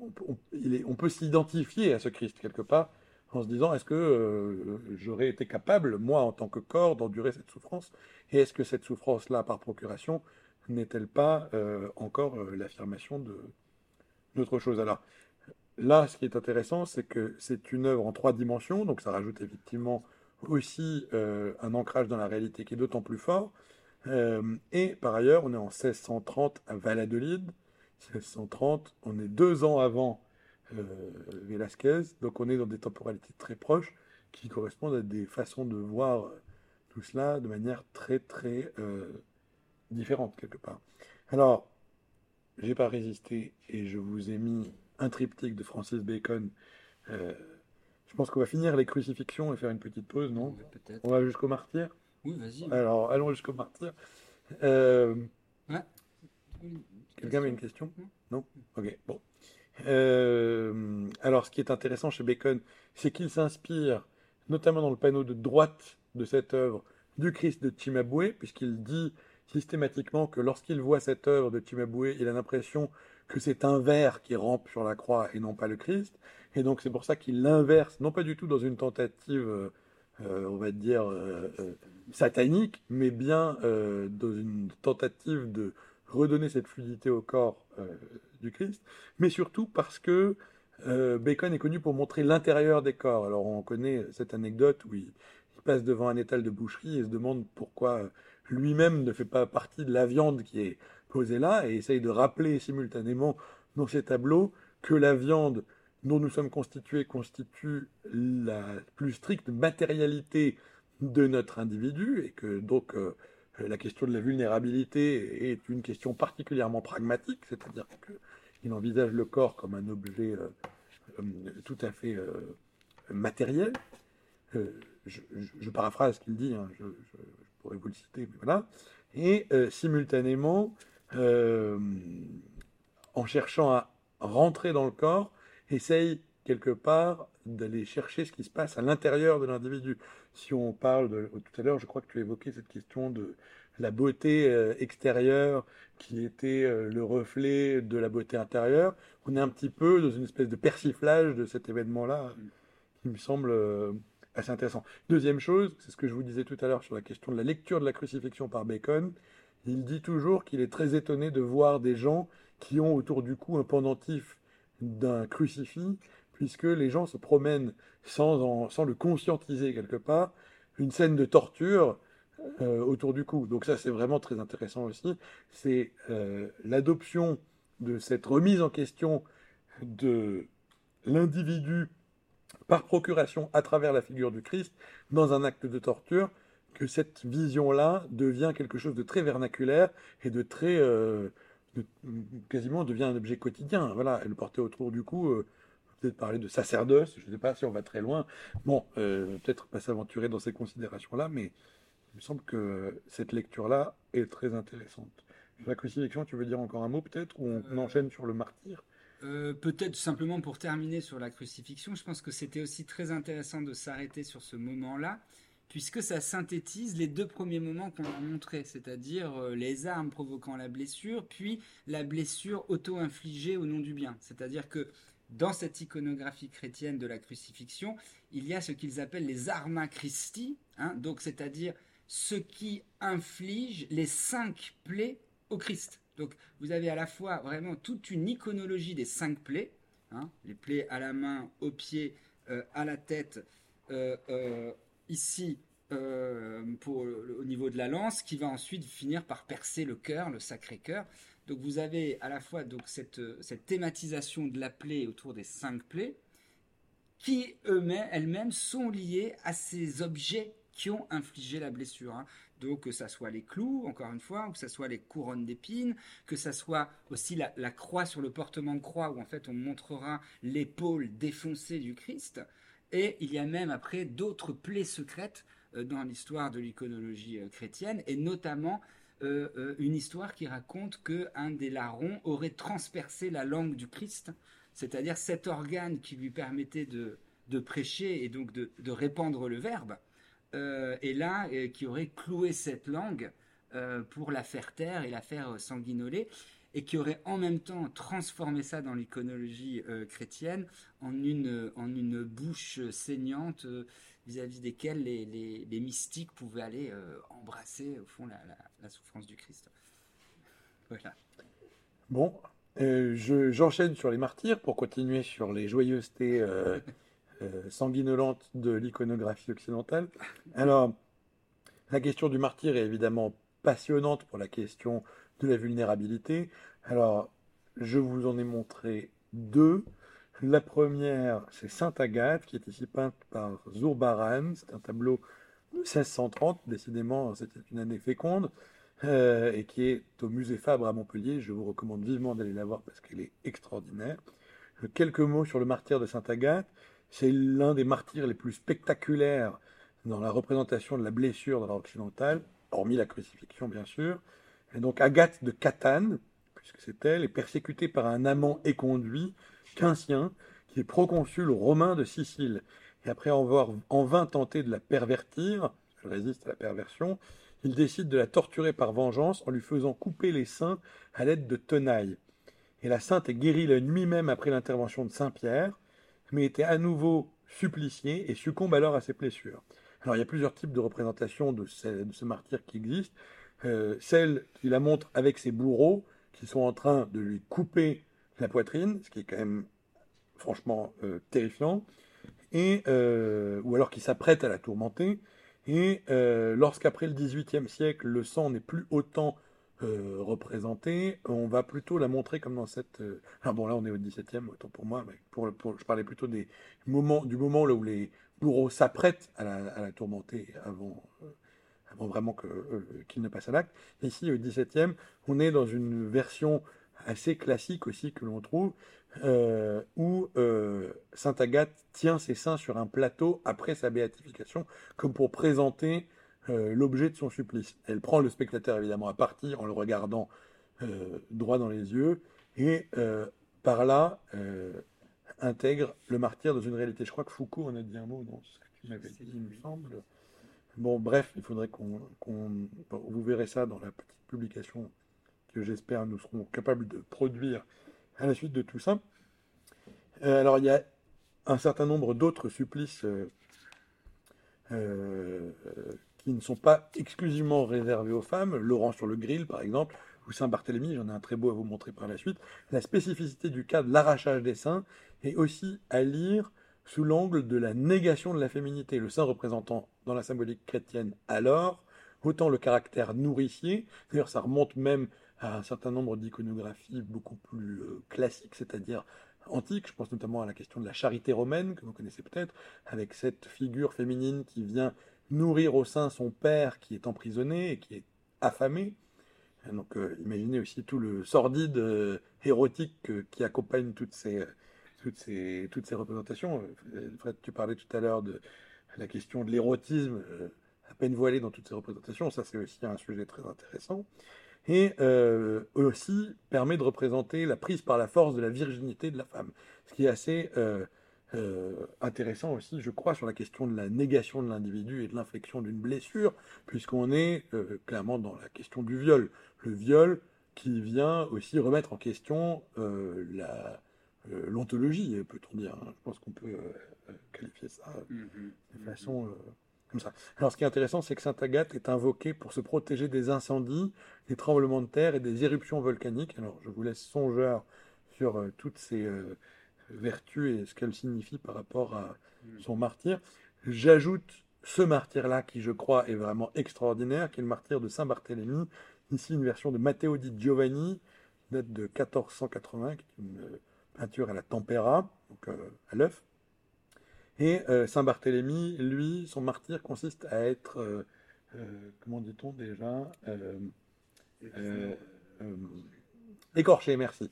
on, il est- on peut s'identifier à ce Christ quelque part en se disant est-ce que euh, j'aurais été capable, moi en tant que corps, d'endurer cette souffrance? Et est-ce que cette souffrance-là, par procuration, n'est-elle pas euh, encore l'affirmation de d'autre chose? Alors, là, ce qui est intéressant, c'est que c'est une œuvre en trois dimensions, donc ça rajoute effectivement aussi euh, un ancrage dans la réalité qui est d'autant plus fort. Euh, et par ailleurs, on est en 1630 à Valladolid. 1630, on est deux ans avant euh, Velázquez, donc on est dans des temporalités très proches qui correspondent à des façons de voir tout cela de manière très très différente quelque part. Alors, j'ai pas résisté et je vous ai mis un triptyque de Francis Bacon. Euh, je pense qu'on va finir les crucifixions et faire une petite pause, non Peut-être. On va jusqu'au martyr Oui, vas-y. Alors, allons jusqu'au martyr. Euh, Ouais. Quelqu'un avait une question Non. Non Ok, bon. Euh, alors, ce qui est intéressant chez Bacon, c'est qu'il s'inspire, notamment dans le panneau de droite de cette œuvre, du Christ de Cimabue, puisqu'il dit systématiquement que lorsqu'il voit cette œuvre de Cimabue, il a l'impression que c'est un ver qui rampe sur la croix et non pas le Christ. Et donc c'est pour ça qu'il l'inverse, non pas du tout dans une tentative, euh, euh, on va dire, euh, satanique, mais bien dans une tentative de redonner cette fluidité au corps du Christ, mais surtout parce que Bacon est connu pour montrer l'intérieur des corps. Alors on connaît cette anecdote où il, il passe devant un étal de boucherie et se demande pourquoi lui-même ne fait pas partie de la viande qui est posée là et essaye de rappeler simultanément dans ses tableaux que la viande dont nous sommes constitués constitue la plus stricte matérialité de notre individu et que donc euh, la question de la vulnérabilité est une question particulièrement pragmatique, c'est-à-dire qu'il envisage le corps comme un objet euh, euh, tout à fait matériel. Je, paraphrase ce qu'il dit, hein, je, pourrais vous le citer, voilà. Et simultanément, en cherchant à rentrer dans le corps, essaye quelque part d'aller chercher ce qui se passe à l'intérieur de l'individu. Si on parle de, tout à l'heure, je crois que tu évoquais cette question de la beauté euh, extérieure qui était euh, le reflet de la beauté intérieure. On est un petit peu dans une espèce de persiflage de cet événement-là qui me semble euh, assez intéressant. Deuxième chose, c'est ce que je vous disais tout à l'heure sur la question de la lecture de la crucifixion par Bacon. Il dit toujours qu'il est très étonné de voir des gens qui ont autour du cou un pendentif d'un crucifix, puisque les gens se promènent sans, le conscientiser quelque part, une scène de torture euh, autour du cou. Donc ça, c'est vraiment très intéressant aussi. C'est euh, l'adoption de cette remise en question de l'individu par procuration à travers la figure du Christ dans un acte de torture que cette vision-là devient quelque chose de très vernaculaire et de très euh, quasiment devient un objet quotidien. Voilà, elle le portait autour du cou. euh, peut-être parler de sacerdoce, je ne sais pas si on va très loin. Bon, euh, peut-être pas s'aventurer dans ces considérations-là, mais il me semble que cette lecture-là est très intéressante. La crucifixion, tu veux dire encore un mot peut-être, ou on Euh, enchaîne sur le martyr? Euh, Peut-être simplement pour terminer sur la crucifixion, je pense que c'était aussi très intéressant de s'arrêter sur ce moment-là, puisque ça synthétise les deux premiers moments qu'on a montrés, c'est-à-dire euh, les armes provoquant la blessure, puis la blessure auto-infligée au nom du bien. C'est-à-dire que dans cette iconographie chrétienne de la crucifixion, il y a ce qu'ils appellent les arma Christi, hein, donc c'est-à-dire ce qui inflige les cinq plaies au Christ. Donc vous avez à la fois vraiment toute une iconologie des cinq plaies, hein, les plaies à la main, aux pieds, euh, à la tête, euh, ici euh, pour, au niveau de la lance, qui va ensuite finir par percer le cœur, le sacré cœur. Donc vous avez à la fois donc cette, euh, cette thématisation de la plaie autour des cinq plaies, qui elles-mêmes sont liées à ces objets qui ont infligé la blessure. hein. Donc que ça soit les clous, encore une fois, ou que ça soit les couronnes d'épines, que ça soit aussi la, la croix sur le portement de croix, où en fait on montrera l'épaule défoncée du Christ. Et il y a même après d'autres plaies secrètes euh, dans l'histoire de l'iconologie euh, chrétienne, et notamment euh, une histoire qui raconte que un des larrons aurait transpercé la langue du Christ, c'est-à-dire cet organe qui lui permettait de, prêcher et donc de, répandre le verbe, et là qui aurait cloué cette langue pour la faire taire et la faire sanguinoler, et qui aurait en même temps transformé ça dans l'iconologie euh, chrétienne en une, en une bouche saignante euh, vis-à-vis desquelles les, les- les mystiques pouvaient aller euh, embrasser au fond la, souffrance du Christ. Voilà. Bon, euh, je- j'enchaîne sur les martyrs pour continuer sur les joyeusetés euh, euh, sanguinolentes de l'iconographie occidentale. Alors, la question du martyr est évidemment passionnante pour la question de la vulnérabilité. Alors, je vous en ai montré deux. La première, c'est Sainte Agathe, qui est ici peinte par Zurbaran. C'est un tableau de 1630. Décidément, c'était une année féconde. euh, et qui est au musée Fabre à Montpellier. Je vous recommande vivement d'aller la voir parce qu'elle est extraordinaire. Quelques mots sur le martyr de Sainte Agathe. C'est l'un des martyrs les plus spectaculaires dans la représentation de la blessure dans l'art occidental, hormis la crucifixion bien sûr. Agathe de Catane, puisque c'est elle, est persécutée par un amant éconduit, Quincien, qui est proconsul romain de Sicile. Et après avoir en vain tenté de la pervertir, elle résiste à la perversion, il décide de la torturer par vengeance en lui faisant couper les seins à l'aide de tenailles. Et la sainte est guérie la nuit même après l'intervention de Saint Pierre, mais était à nouveau suppliciée et succombe alors à ses blessures. Alors il y a plusieurs types de représentations de ce martyr qui existent. Euh, celle qui la montre avec ses bourreaux qui sont en train de lui couper la poitrine, ce qui est quand même franchement euh, terrifiant, et, euh, ou alors qui s'apprête à la tourmenter. Et lorsqu'après le XVIIIe siècle, le sang n'est plus autant représenté, on va plutôt la montrer comme dans cette... Ah bon, là on est au XVIIe, autant pour moi, mais pour, je parlais plutôt des moments, du moment là où les bourreaux s'apprêtent à la, à la tourmenter avant, avant vraiment euh, qu'il ne passe à l'acte. Ici, au XVIIe, on est dans une version assez classique aussi que l'on trouve, euh, où euh, Sainte Agathe tient ses seins sur un plateau après sa béatification, comme pour présenter l'objet de son supplice. Elle prend le spectateur évidemment à partie en le regardant droit dans les yeux, et par là intègre le martyr dans une réalité. Je crois que Foucault en a dit un mot dans ce que tu m'avais dit, il me semble. Bon, bref, il faudrait qu'on, vous verrez ça dans la petite publication que j'espère nous serons capables de produire à la suite de tout ça. Euh, alors, il y a un certain nombre d'autres supplices euh, euh, qui ne sont pas exclusivement réservés aux femmes. Laurent sur le grill, par exemple, ou Saint-Barthélemy, j'en ai un très beau à vous montrer par la suite. La spécificité du cas de l'arrachage des seins est aussi à lire sous l'angle de la négation de la féminité, le sein représentant dans la symbolique chrétienne alors autant le caractère nourricier, d'ailleurs ça remonte même à un certain nombre d'iconographies beaucoup plus euh, classiques, c'est-à-dire antiques, je pense notamment à la question de la charité romaine, que vous connaissez peut-être, avec cette figure féminine qui vient nourrir au sein son père qui est emprisonné et qui est affamé. Donc euh, imaginez aussi tout le sordide euh, érotique qui accompagne toutes ces, toutes ces, représentations. Euh, Fred, tu parlais tout à l'heure de la question de l'érotisme, euh, à peine voilé dans toutes ces représentations, ça c'est aussi un sujet très intéressant. Et euh, aussi permet de représenter la prise par la force de la virginité de la femme, ce qui est assez intéressant aussi, je crois, sur la question de la négation de l'individu et de l'inflexion d'une blessure, puisqu'on est clairement dans la question du viol. Le viol qui vient aussi remettre en question la euh, l'ontologie, peut-on dire. hein. Je pense qu'on peut euh, euh, qualifier ça de façon euh, comme ça. Alors, ce qui est intéressant, c'est que Sainte Agathe est invoquée pour se protéger des incendies, des tremblements de terre et des éruptions volcaniques. Alors, je vous laisse songeur sur toutes ces vertus et ce qu'elles signifient par rapport à son martyr. J'ajoute ce martyr-là, qui je crois est vraiment extraordinaire, qui est le martyr de Saint Barthélemy. Ici, une version de Matteo di Giovanni, date de 1480, qui est une peinture à la tempéra, donc euh, à l'œuf. Et euh, Saint Barthélemy, lui, son martyr consiste à être, euh, comment dit-on déjà, écorché, merci.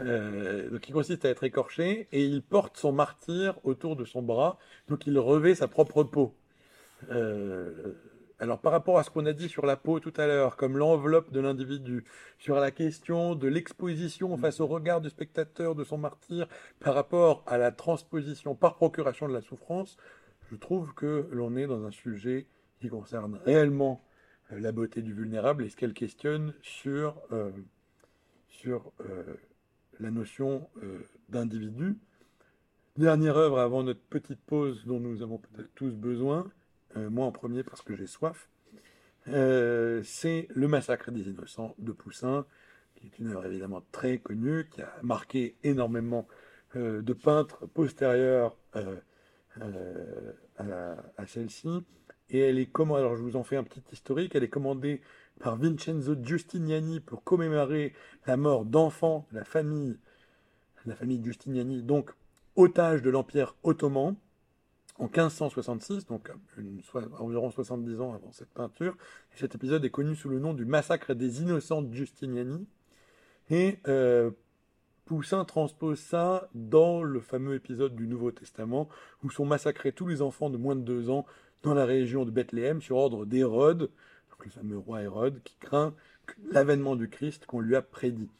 Euh, donc il consiste à être écorché et il porte son martyr autour de son bras, donc il revêt sa propre peau. Euh, alors par rapport à ce qu'on a dit sur la peau tout à l'heure, comme l'enveloppe de l'individu, sur la question de l'exposition face au regard du spectateur de son martyr, par rapport à la transposition par procuration de la souffrance, je trouve que l'on est dans un sujet qui concerne réellement euh, la beauté du vulnérable et ce qu'elle questionne sur, euh, sur euh, la notion euh, d'individu. Dernière œuvre avant notre petite pause dont nous avons peut-être tous besoin, euh, moi en premier parce que j'ai soif, euh, c'est Le massacre des innocents de Poussin, qui est une œuvre évidemment très connue, qui a marqué énormément euh, de peintres postérieurs à, à celle-ci. Et elle est commandée, alors je vous en fais un petit historique, elle est commandée par Vincenzo Giustiniani pour commémorer la mort d'enfants de la famille, la famille Giustiniani, donc otage de l'Empire ottoman, en 1566, donc environ 70 ans avant cette peinture. Et cet épisode est connu sous le nom du massacre des innocents Giustiniani. Et euh, Poussin transpose ça dans le fameux épisode du Nouveau Testament où sont massacrés tous les enfants de moins de deux ans dans la région de Bethléem sur ordre d'Hérode, le fameux roi Hérode, qui craint l'avènement du Christ qu'on lui a prédit.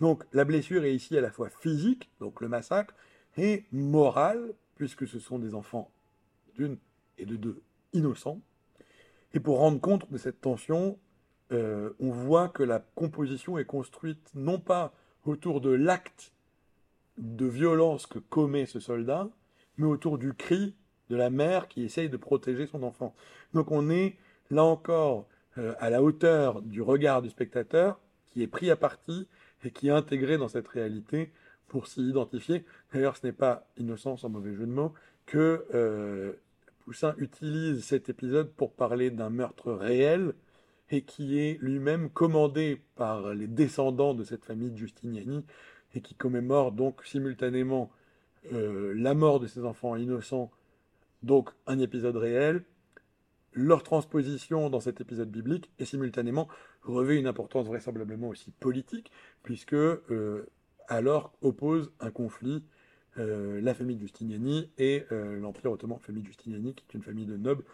Donc la blessure est ici à la fois physique, donc le massacre, et morale, puisque ce sont des enfants et de deux innocents. Et pour rendre compte de cette tension, euh, on voit que la composition est construite non pas autour de l'acte de violence que commet ce soldat, mais autour du cri de la mère qui essaye de protéger son enfant. Donc on est là encore euh, à la hauteur du regard du spectateur qui est pris à partie et qui est intégré dans cette réalité pour s'y identifier. D'ailleurs, ce n'est pas innocent, sans mauvais jeu de mots, que euh, Poussin utilise cet épisode pour parler d'un meurtre réel et qui est lui-même commandé par les descendants de cette famille Giustiniani et qui commémore donc simultanément euh, la mort de ses enfants innocents, donc un épisode réel, leur transposition dans cet épisode biblique et simultanément revêt une importance vraisemblablement aussi politique puisque euh, alors oppose un conflit euh, la famille Giustiniani et l'Empire ottoman, famille Giustiniani qui est une famille de nobles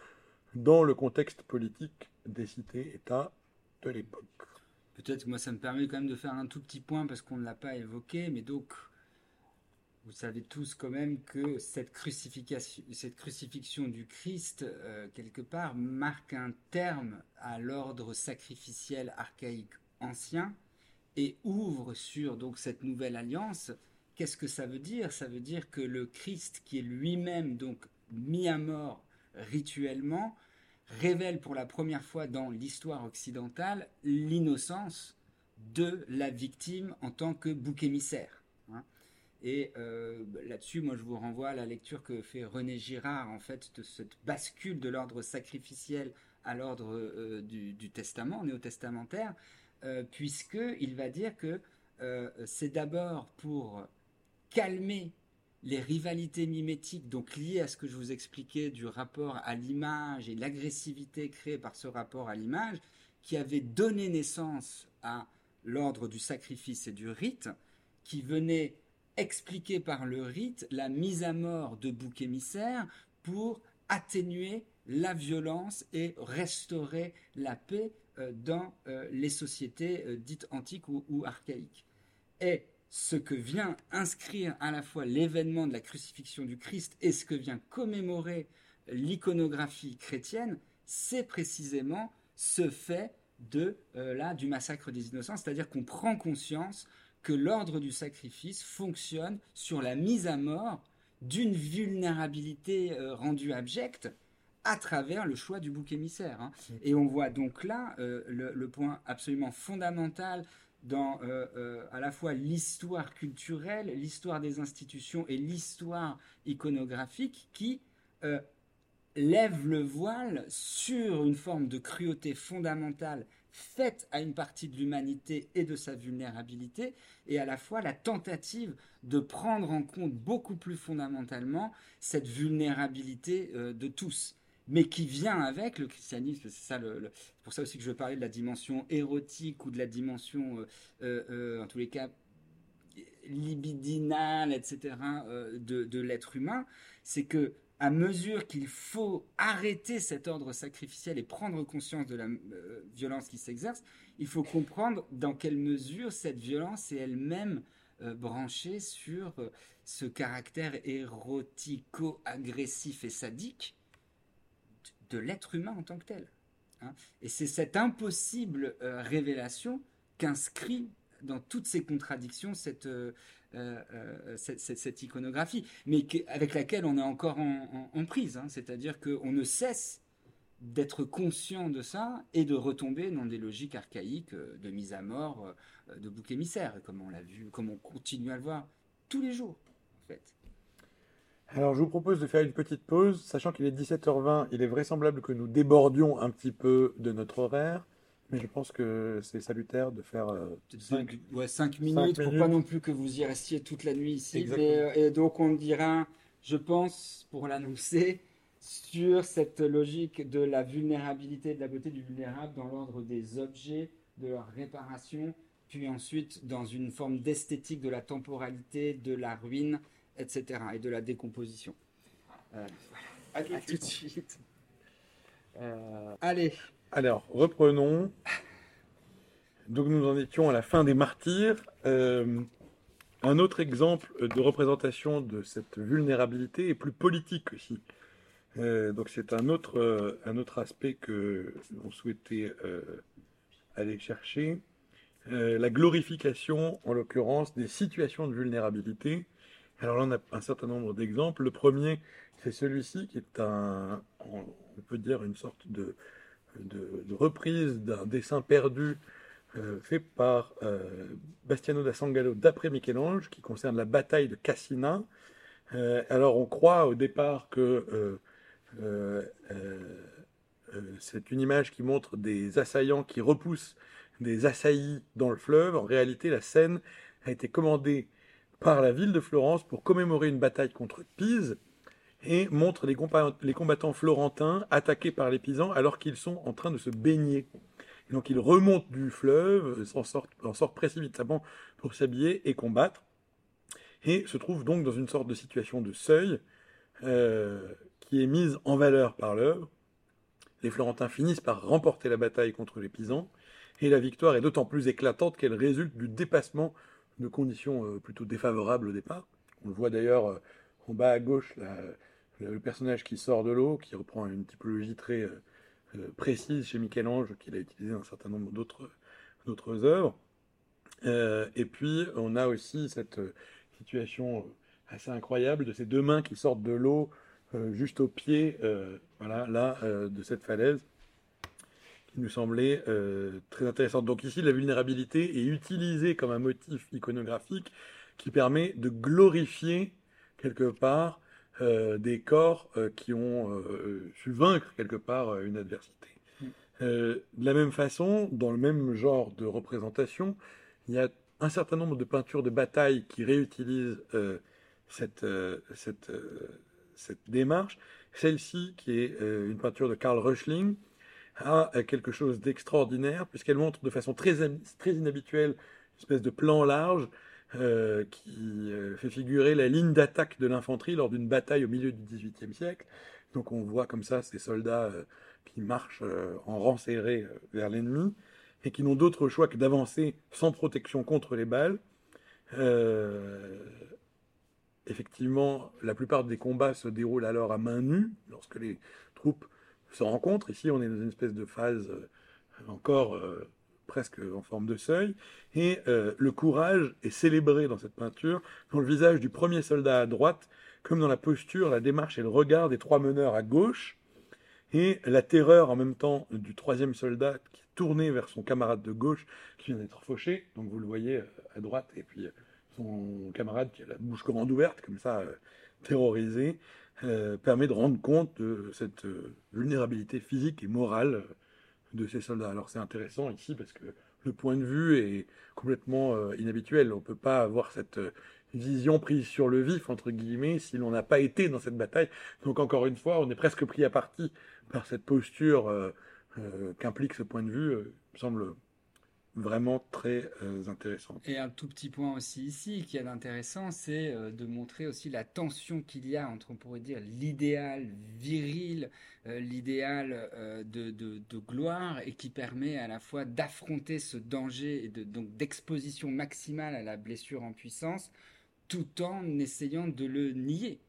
dans le contexte politique des cités-États de l'époque. Peut-être que moi ça me permet quand même de faire un tout petit point parce qu'on ne l'a pas évoqué, mais donc vous savez tous quand même que cette, crucifixion, cette crucifixion du Christ, euh, quelque part, marque un terme à l'ordre sacrificiel archaïque ancien et ouvre sur donc cette nouvelle alliance. Qu'est-ce que ça veut dire? Ça veut dire que le Christ, qui est lui-même donc mis à mort rituellement, révèle pour la première fois dans l'histoire occidentale l'innocence de la victime en tant que bouc émissaire. Hein. Et euh, là-dessus, moi, je vous renvoie à la lecture que fait René Girard, en fait, de cette bascule de l'ordre sacrificiel à l'ordre euh, du, testament, néo-testamentaire, euh, puisqu'il va dire que c'est d'abord pour calmer les rivalités mimétiques, donc liées à ce que je vous expliquais du rapport à l'image et l'agressivité créée par ce rapport à l'image, qui avait donné naissance à l'ordre du sacrifice et du rite, qui venait expliquer par le rite la mise à mort de boucs émissaires pour atténuer la violence et restaurer la paix euh, dans euh, les sociétés euh, dites antiques ou, ou archaïques. Et ce que vient inscrire à la fois l'événement de la crucifixion du Christ et ce que vient commémorer l'iconographie chrétienne, c'est précisément ce fait de euh, là du massacre des innocents, c'est-à-dire qu'on prend conscience que l'ordre du sacrifice fonctionne sur la mise à mort d'une vulnérabilité euh, rendue abjecte à travers le choix du bouc émissaire. Hein. Et on voit donc là euh, le, point absolument fondamental dans euh, euh, à la fois l'histoire culturelle, l'histoire des institutions et l'histoire iconographique qui euh, lève le voile sur une forme de cruauté fondamentale faite à une partie de l'humanité et de sa vulnérabilité, et à la fois la tentative de prendre en compte beaucoup plus fondamentalement cette vulnérabilité de tous mais qui vient avec le christianisme. C'est ça, le, pour ça aussi que je veux parler de la dimension érotique ou de la dimension, euh, euh, euh, en tous les cas, libidinale, etc., de, l'être humain. C'est que à mesure qu'il faut arrêter cet ordre sacrificiel et prendre conscience de la violence qui s'exerce, il faut comprendre dans quelle mesure cette violence est elle-même branchée sur ce caractère érotico-agressif et sadique de l'être humain en tant que tel. Hein. Et c'est cette impossible euh, révélation qu'inscrit dans toutes ces contradictions cette, euh, euh, cette, iconographie, mais avec laquelle on est encore en, prise. Hein. C'est-à-dire qu'on ne cesse d'être conscient de ça et de retomber dans des logiques archaïques de mise à mort, de bouc émissaire, comme on l'a vu, comme on continue à le voir tous les jours, en fait. Alors, je vous propose de faire une petite pause, sachant qu'il est 17h20, il est vraisemblable que nous débordions un petit peu de notre horaire, mais je pense que c'est salutaire de faire 5 5, ouais, cinq minutes, pour minutes. pas non plus que vous y restiez toute la nuit ici. Mais, euh, et donc on dira, je pense, pour l'annoncer, sur cette logique de la vulnérabilité, de la beauté du vulnérable dans l'ordre des objets, de leur réparation, puis ensuite dans une forme d'esthétique de la temporalité, de la ruine, etc. et de la décomposition. Euh. À tout de suite. Euh, allez, Alors, reprenons. Donc, nous en étions à la fin des martyrs. Euh, un autre exemple de représentation de cette vulnérabilité est plus politique aussi. Euh, donc, c'est un autre, euh, un autre aspect que l'on souhaitait euh, aller chercher. Euh, la glorification, en l'occurrence, des situations de vulnérabilité. Alors là, on a un certain nombre d'exemples. Le premier, c'est celui-ci qui est un, on peut dire, une sorte de, reprise d'un dessin perdu euh, fait par euh, Bastiano da Sangallo d'après Michel-Ange, qui concerne la bataille de Cassina. Euh, alors on croit au départ que c'est une image qui montre des assaillants qui repoussent des assaillis dans le fleuve. En réalité, la scène a été commandée par la ville de Florence pour commémorer une bataille contre Pise et montre les, combattants florentins attaqués par les Pisans alors qu'ils sont en train de se baigner. Et donc ils remontent du fleuve, s'en sortent, en sortent précipitamment pour s'habiller et combattre, et se trouvent donc dans une sorte de situation de seuil euh, qui est mise en valeur par l'œuvre. Les Florentins finissent par remporter la bataille contre les Pisans, et la victoire est d'autant plus éclatante qu'elle résulte du dépassement de conditions euh, plutôt défavorables au départ. On le voit d'ailleurs euh, en bas à gauche, le personnage qui sort de l'eau, qui reprend une typologie très euh, précise chez Michel-Ange, qu'il a utilisé dans un certain nombre d'autres œuvres. Et puis, on a aussi cette situation assez incroyable de ces deux mains qui sortent de l'eau juste au pied, voilà, là, de cette falaise, qui nous semblait euh, très intéressante. Donc ici, la vulnérabilité est utilisée comme un motif iconographique qui permet de glorifier quelque part euh, des corps euh, qui ont su vaincre quelque part une adversité. Mm. De la même façon, dans le même genre de représentation, il y a un certain nombre de peintures de bataille qui réutilisent cette, cette, cette démarche. Celle-ci, qui est une peinture de Karl Röchling, a quelque chose d'extraordinaire puisqu'elle montre de façon très, très inhabituelle une espèce de plan large euh, qui euh, fait figurer la ligne d'attaque de l'infanterie lors d'une bataille au milieu du XVIIIe siècle. Donc on voit comme ça ces soldats euh, qui marchent en rang serré vers l'ennemi et qui n'ont d'autre choix que d'avancer sans protection contre les balles. Effectivement, la plupart des combats se déroulent alors à main nue, lorsque les troupes se rencontrent. Ici, on est dans une espèce de phase euh, encore euh, presque en forme de seuil. Et euh, le courage est célébré dans cette peinture, dans le visage du premier soldat à droite, comme dans la posture, la démarche et le regard des trois meneurs à gauche, et la terreur en même temps du troisième soldat qui est tourné vers son camarade de gauche qui vient d'être fauché. Donc vous le voyez à droite, et puis son camarade qui a la bouche grande ouverte, comme ça, terrorisé, euh, permet de rendre compte de cette euh, vulnérabilité physique et morale euh, de ces soldats. Alors c'est intéressant ici parce que le point de vue est complètement inhabituel. On ne peut pas avoir cette vision prise sur le vif, entre guillemets, si l'on n'a pas été dans cette bataille. Donc encore une fois, on est presque pris à partie par cette posture qu'implique ce point de vue, me semble vraiment très euh, intéressant. Et un tout petit point aussi ici qui est intéressant, c'est euh, de montrer aussi la tension qu'il y a entre, on pourrait dire, l'idéal viril, euh, l'idéal euh, de, de, gloire, et qui permet à la fois d'affronter ce danger et donc d'exposition maximale à la blessure en puissance, tout en essayant de le nier.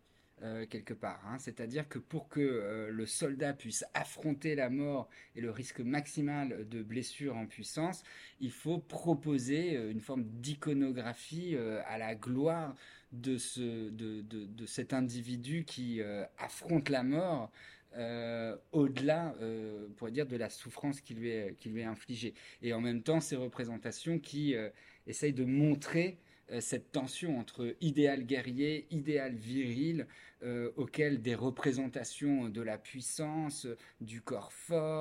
Euh, quelque part, hein. c'est-à-dire que pour que euh, le soldat puisse affronter la mort et le risque maximal de blessure en puissance, il faut proposer euh, une forme d'iconographie à la gloire de, ce, de, de, de cet individu qui affronte la mort au-delà, on pourrait dire, de la souffrance qui lui est, qui lui est infligée. Et en même temps, ces représentations qui essayent de montrer cette tension entre idéal guerrier, idéal viril, auquel des représentations de la puissance, du corps fort,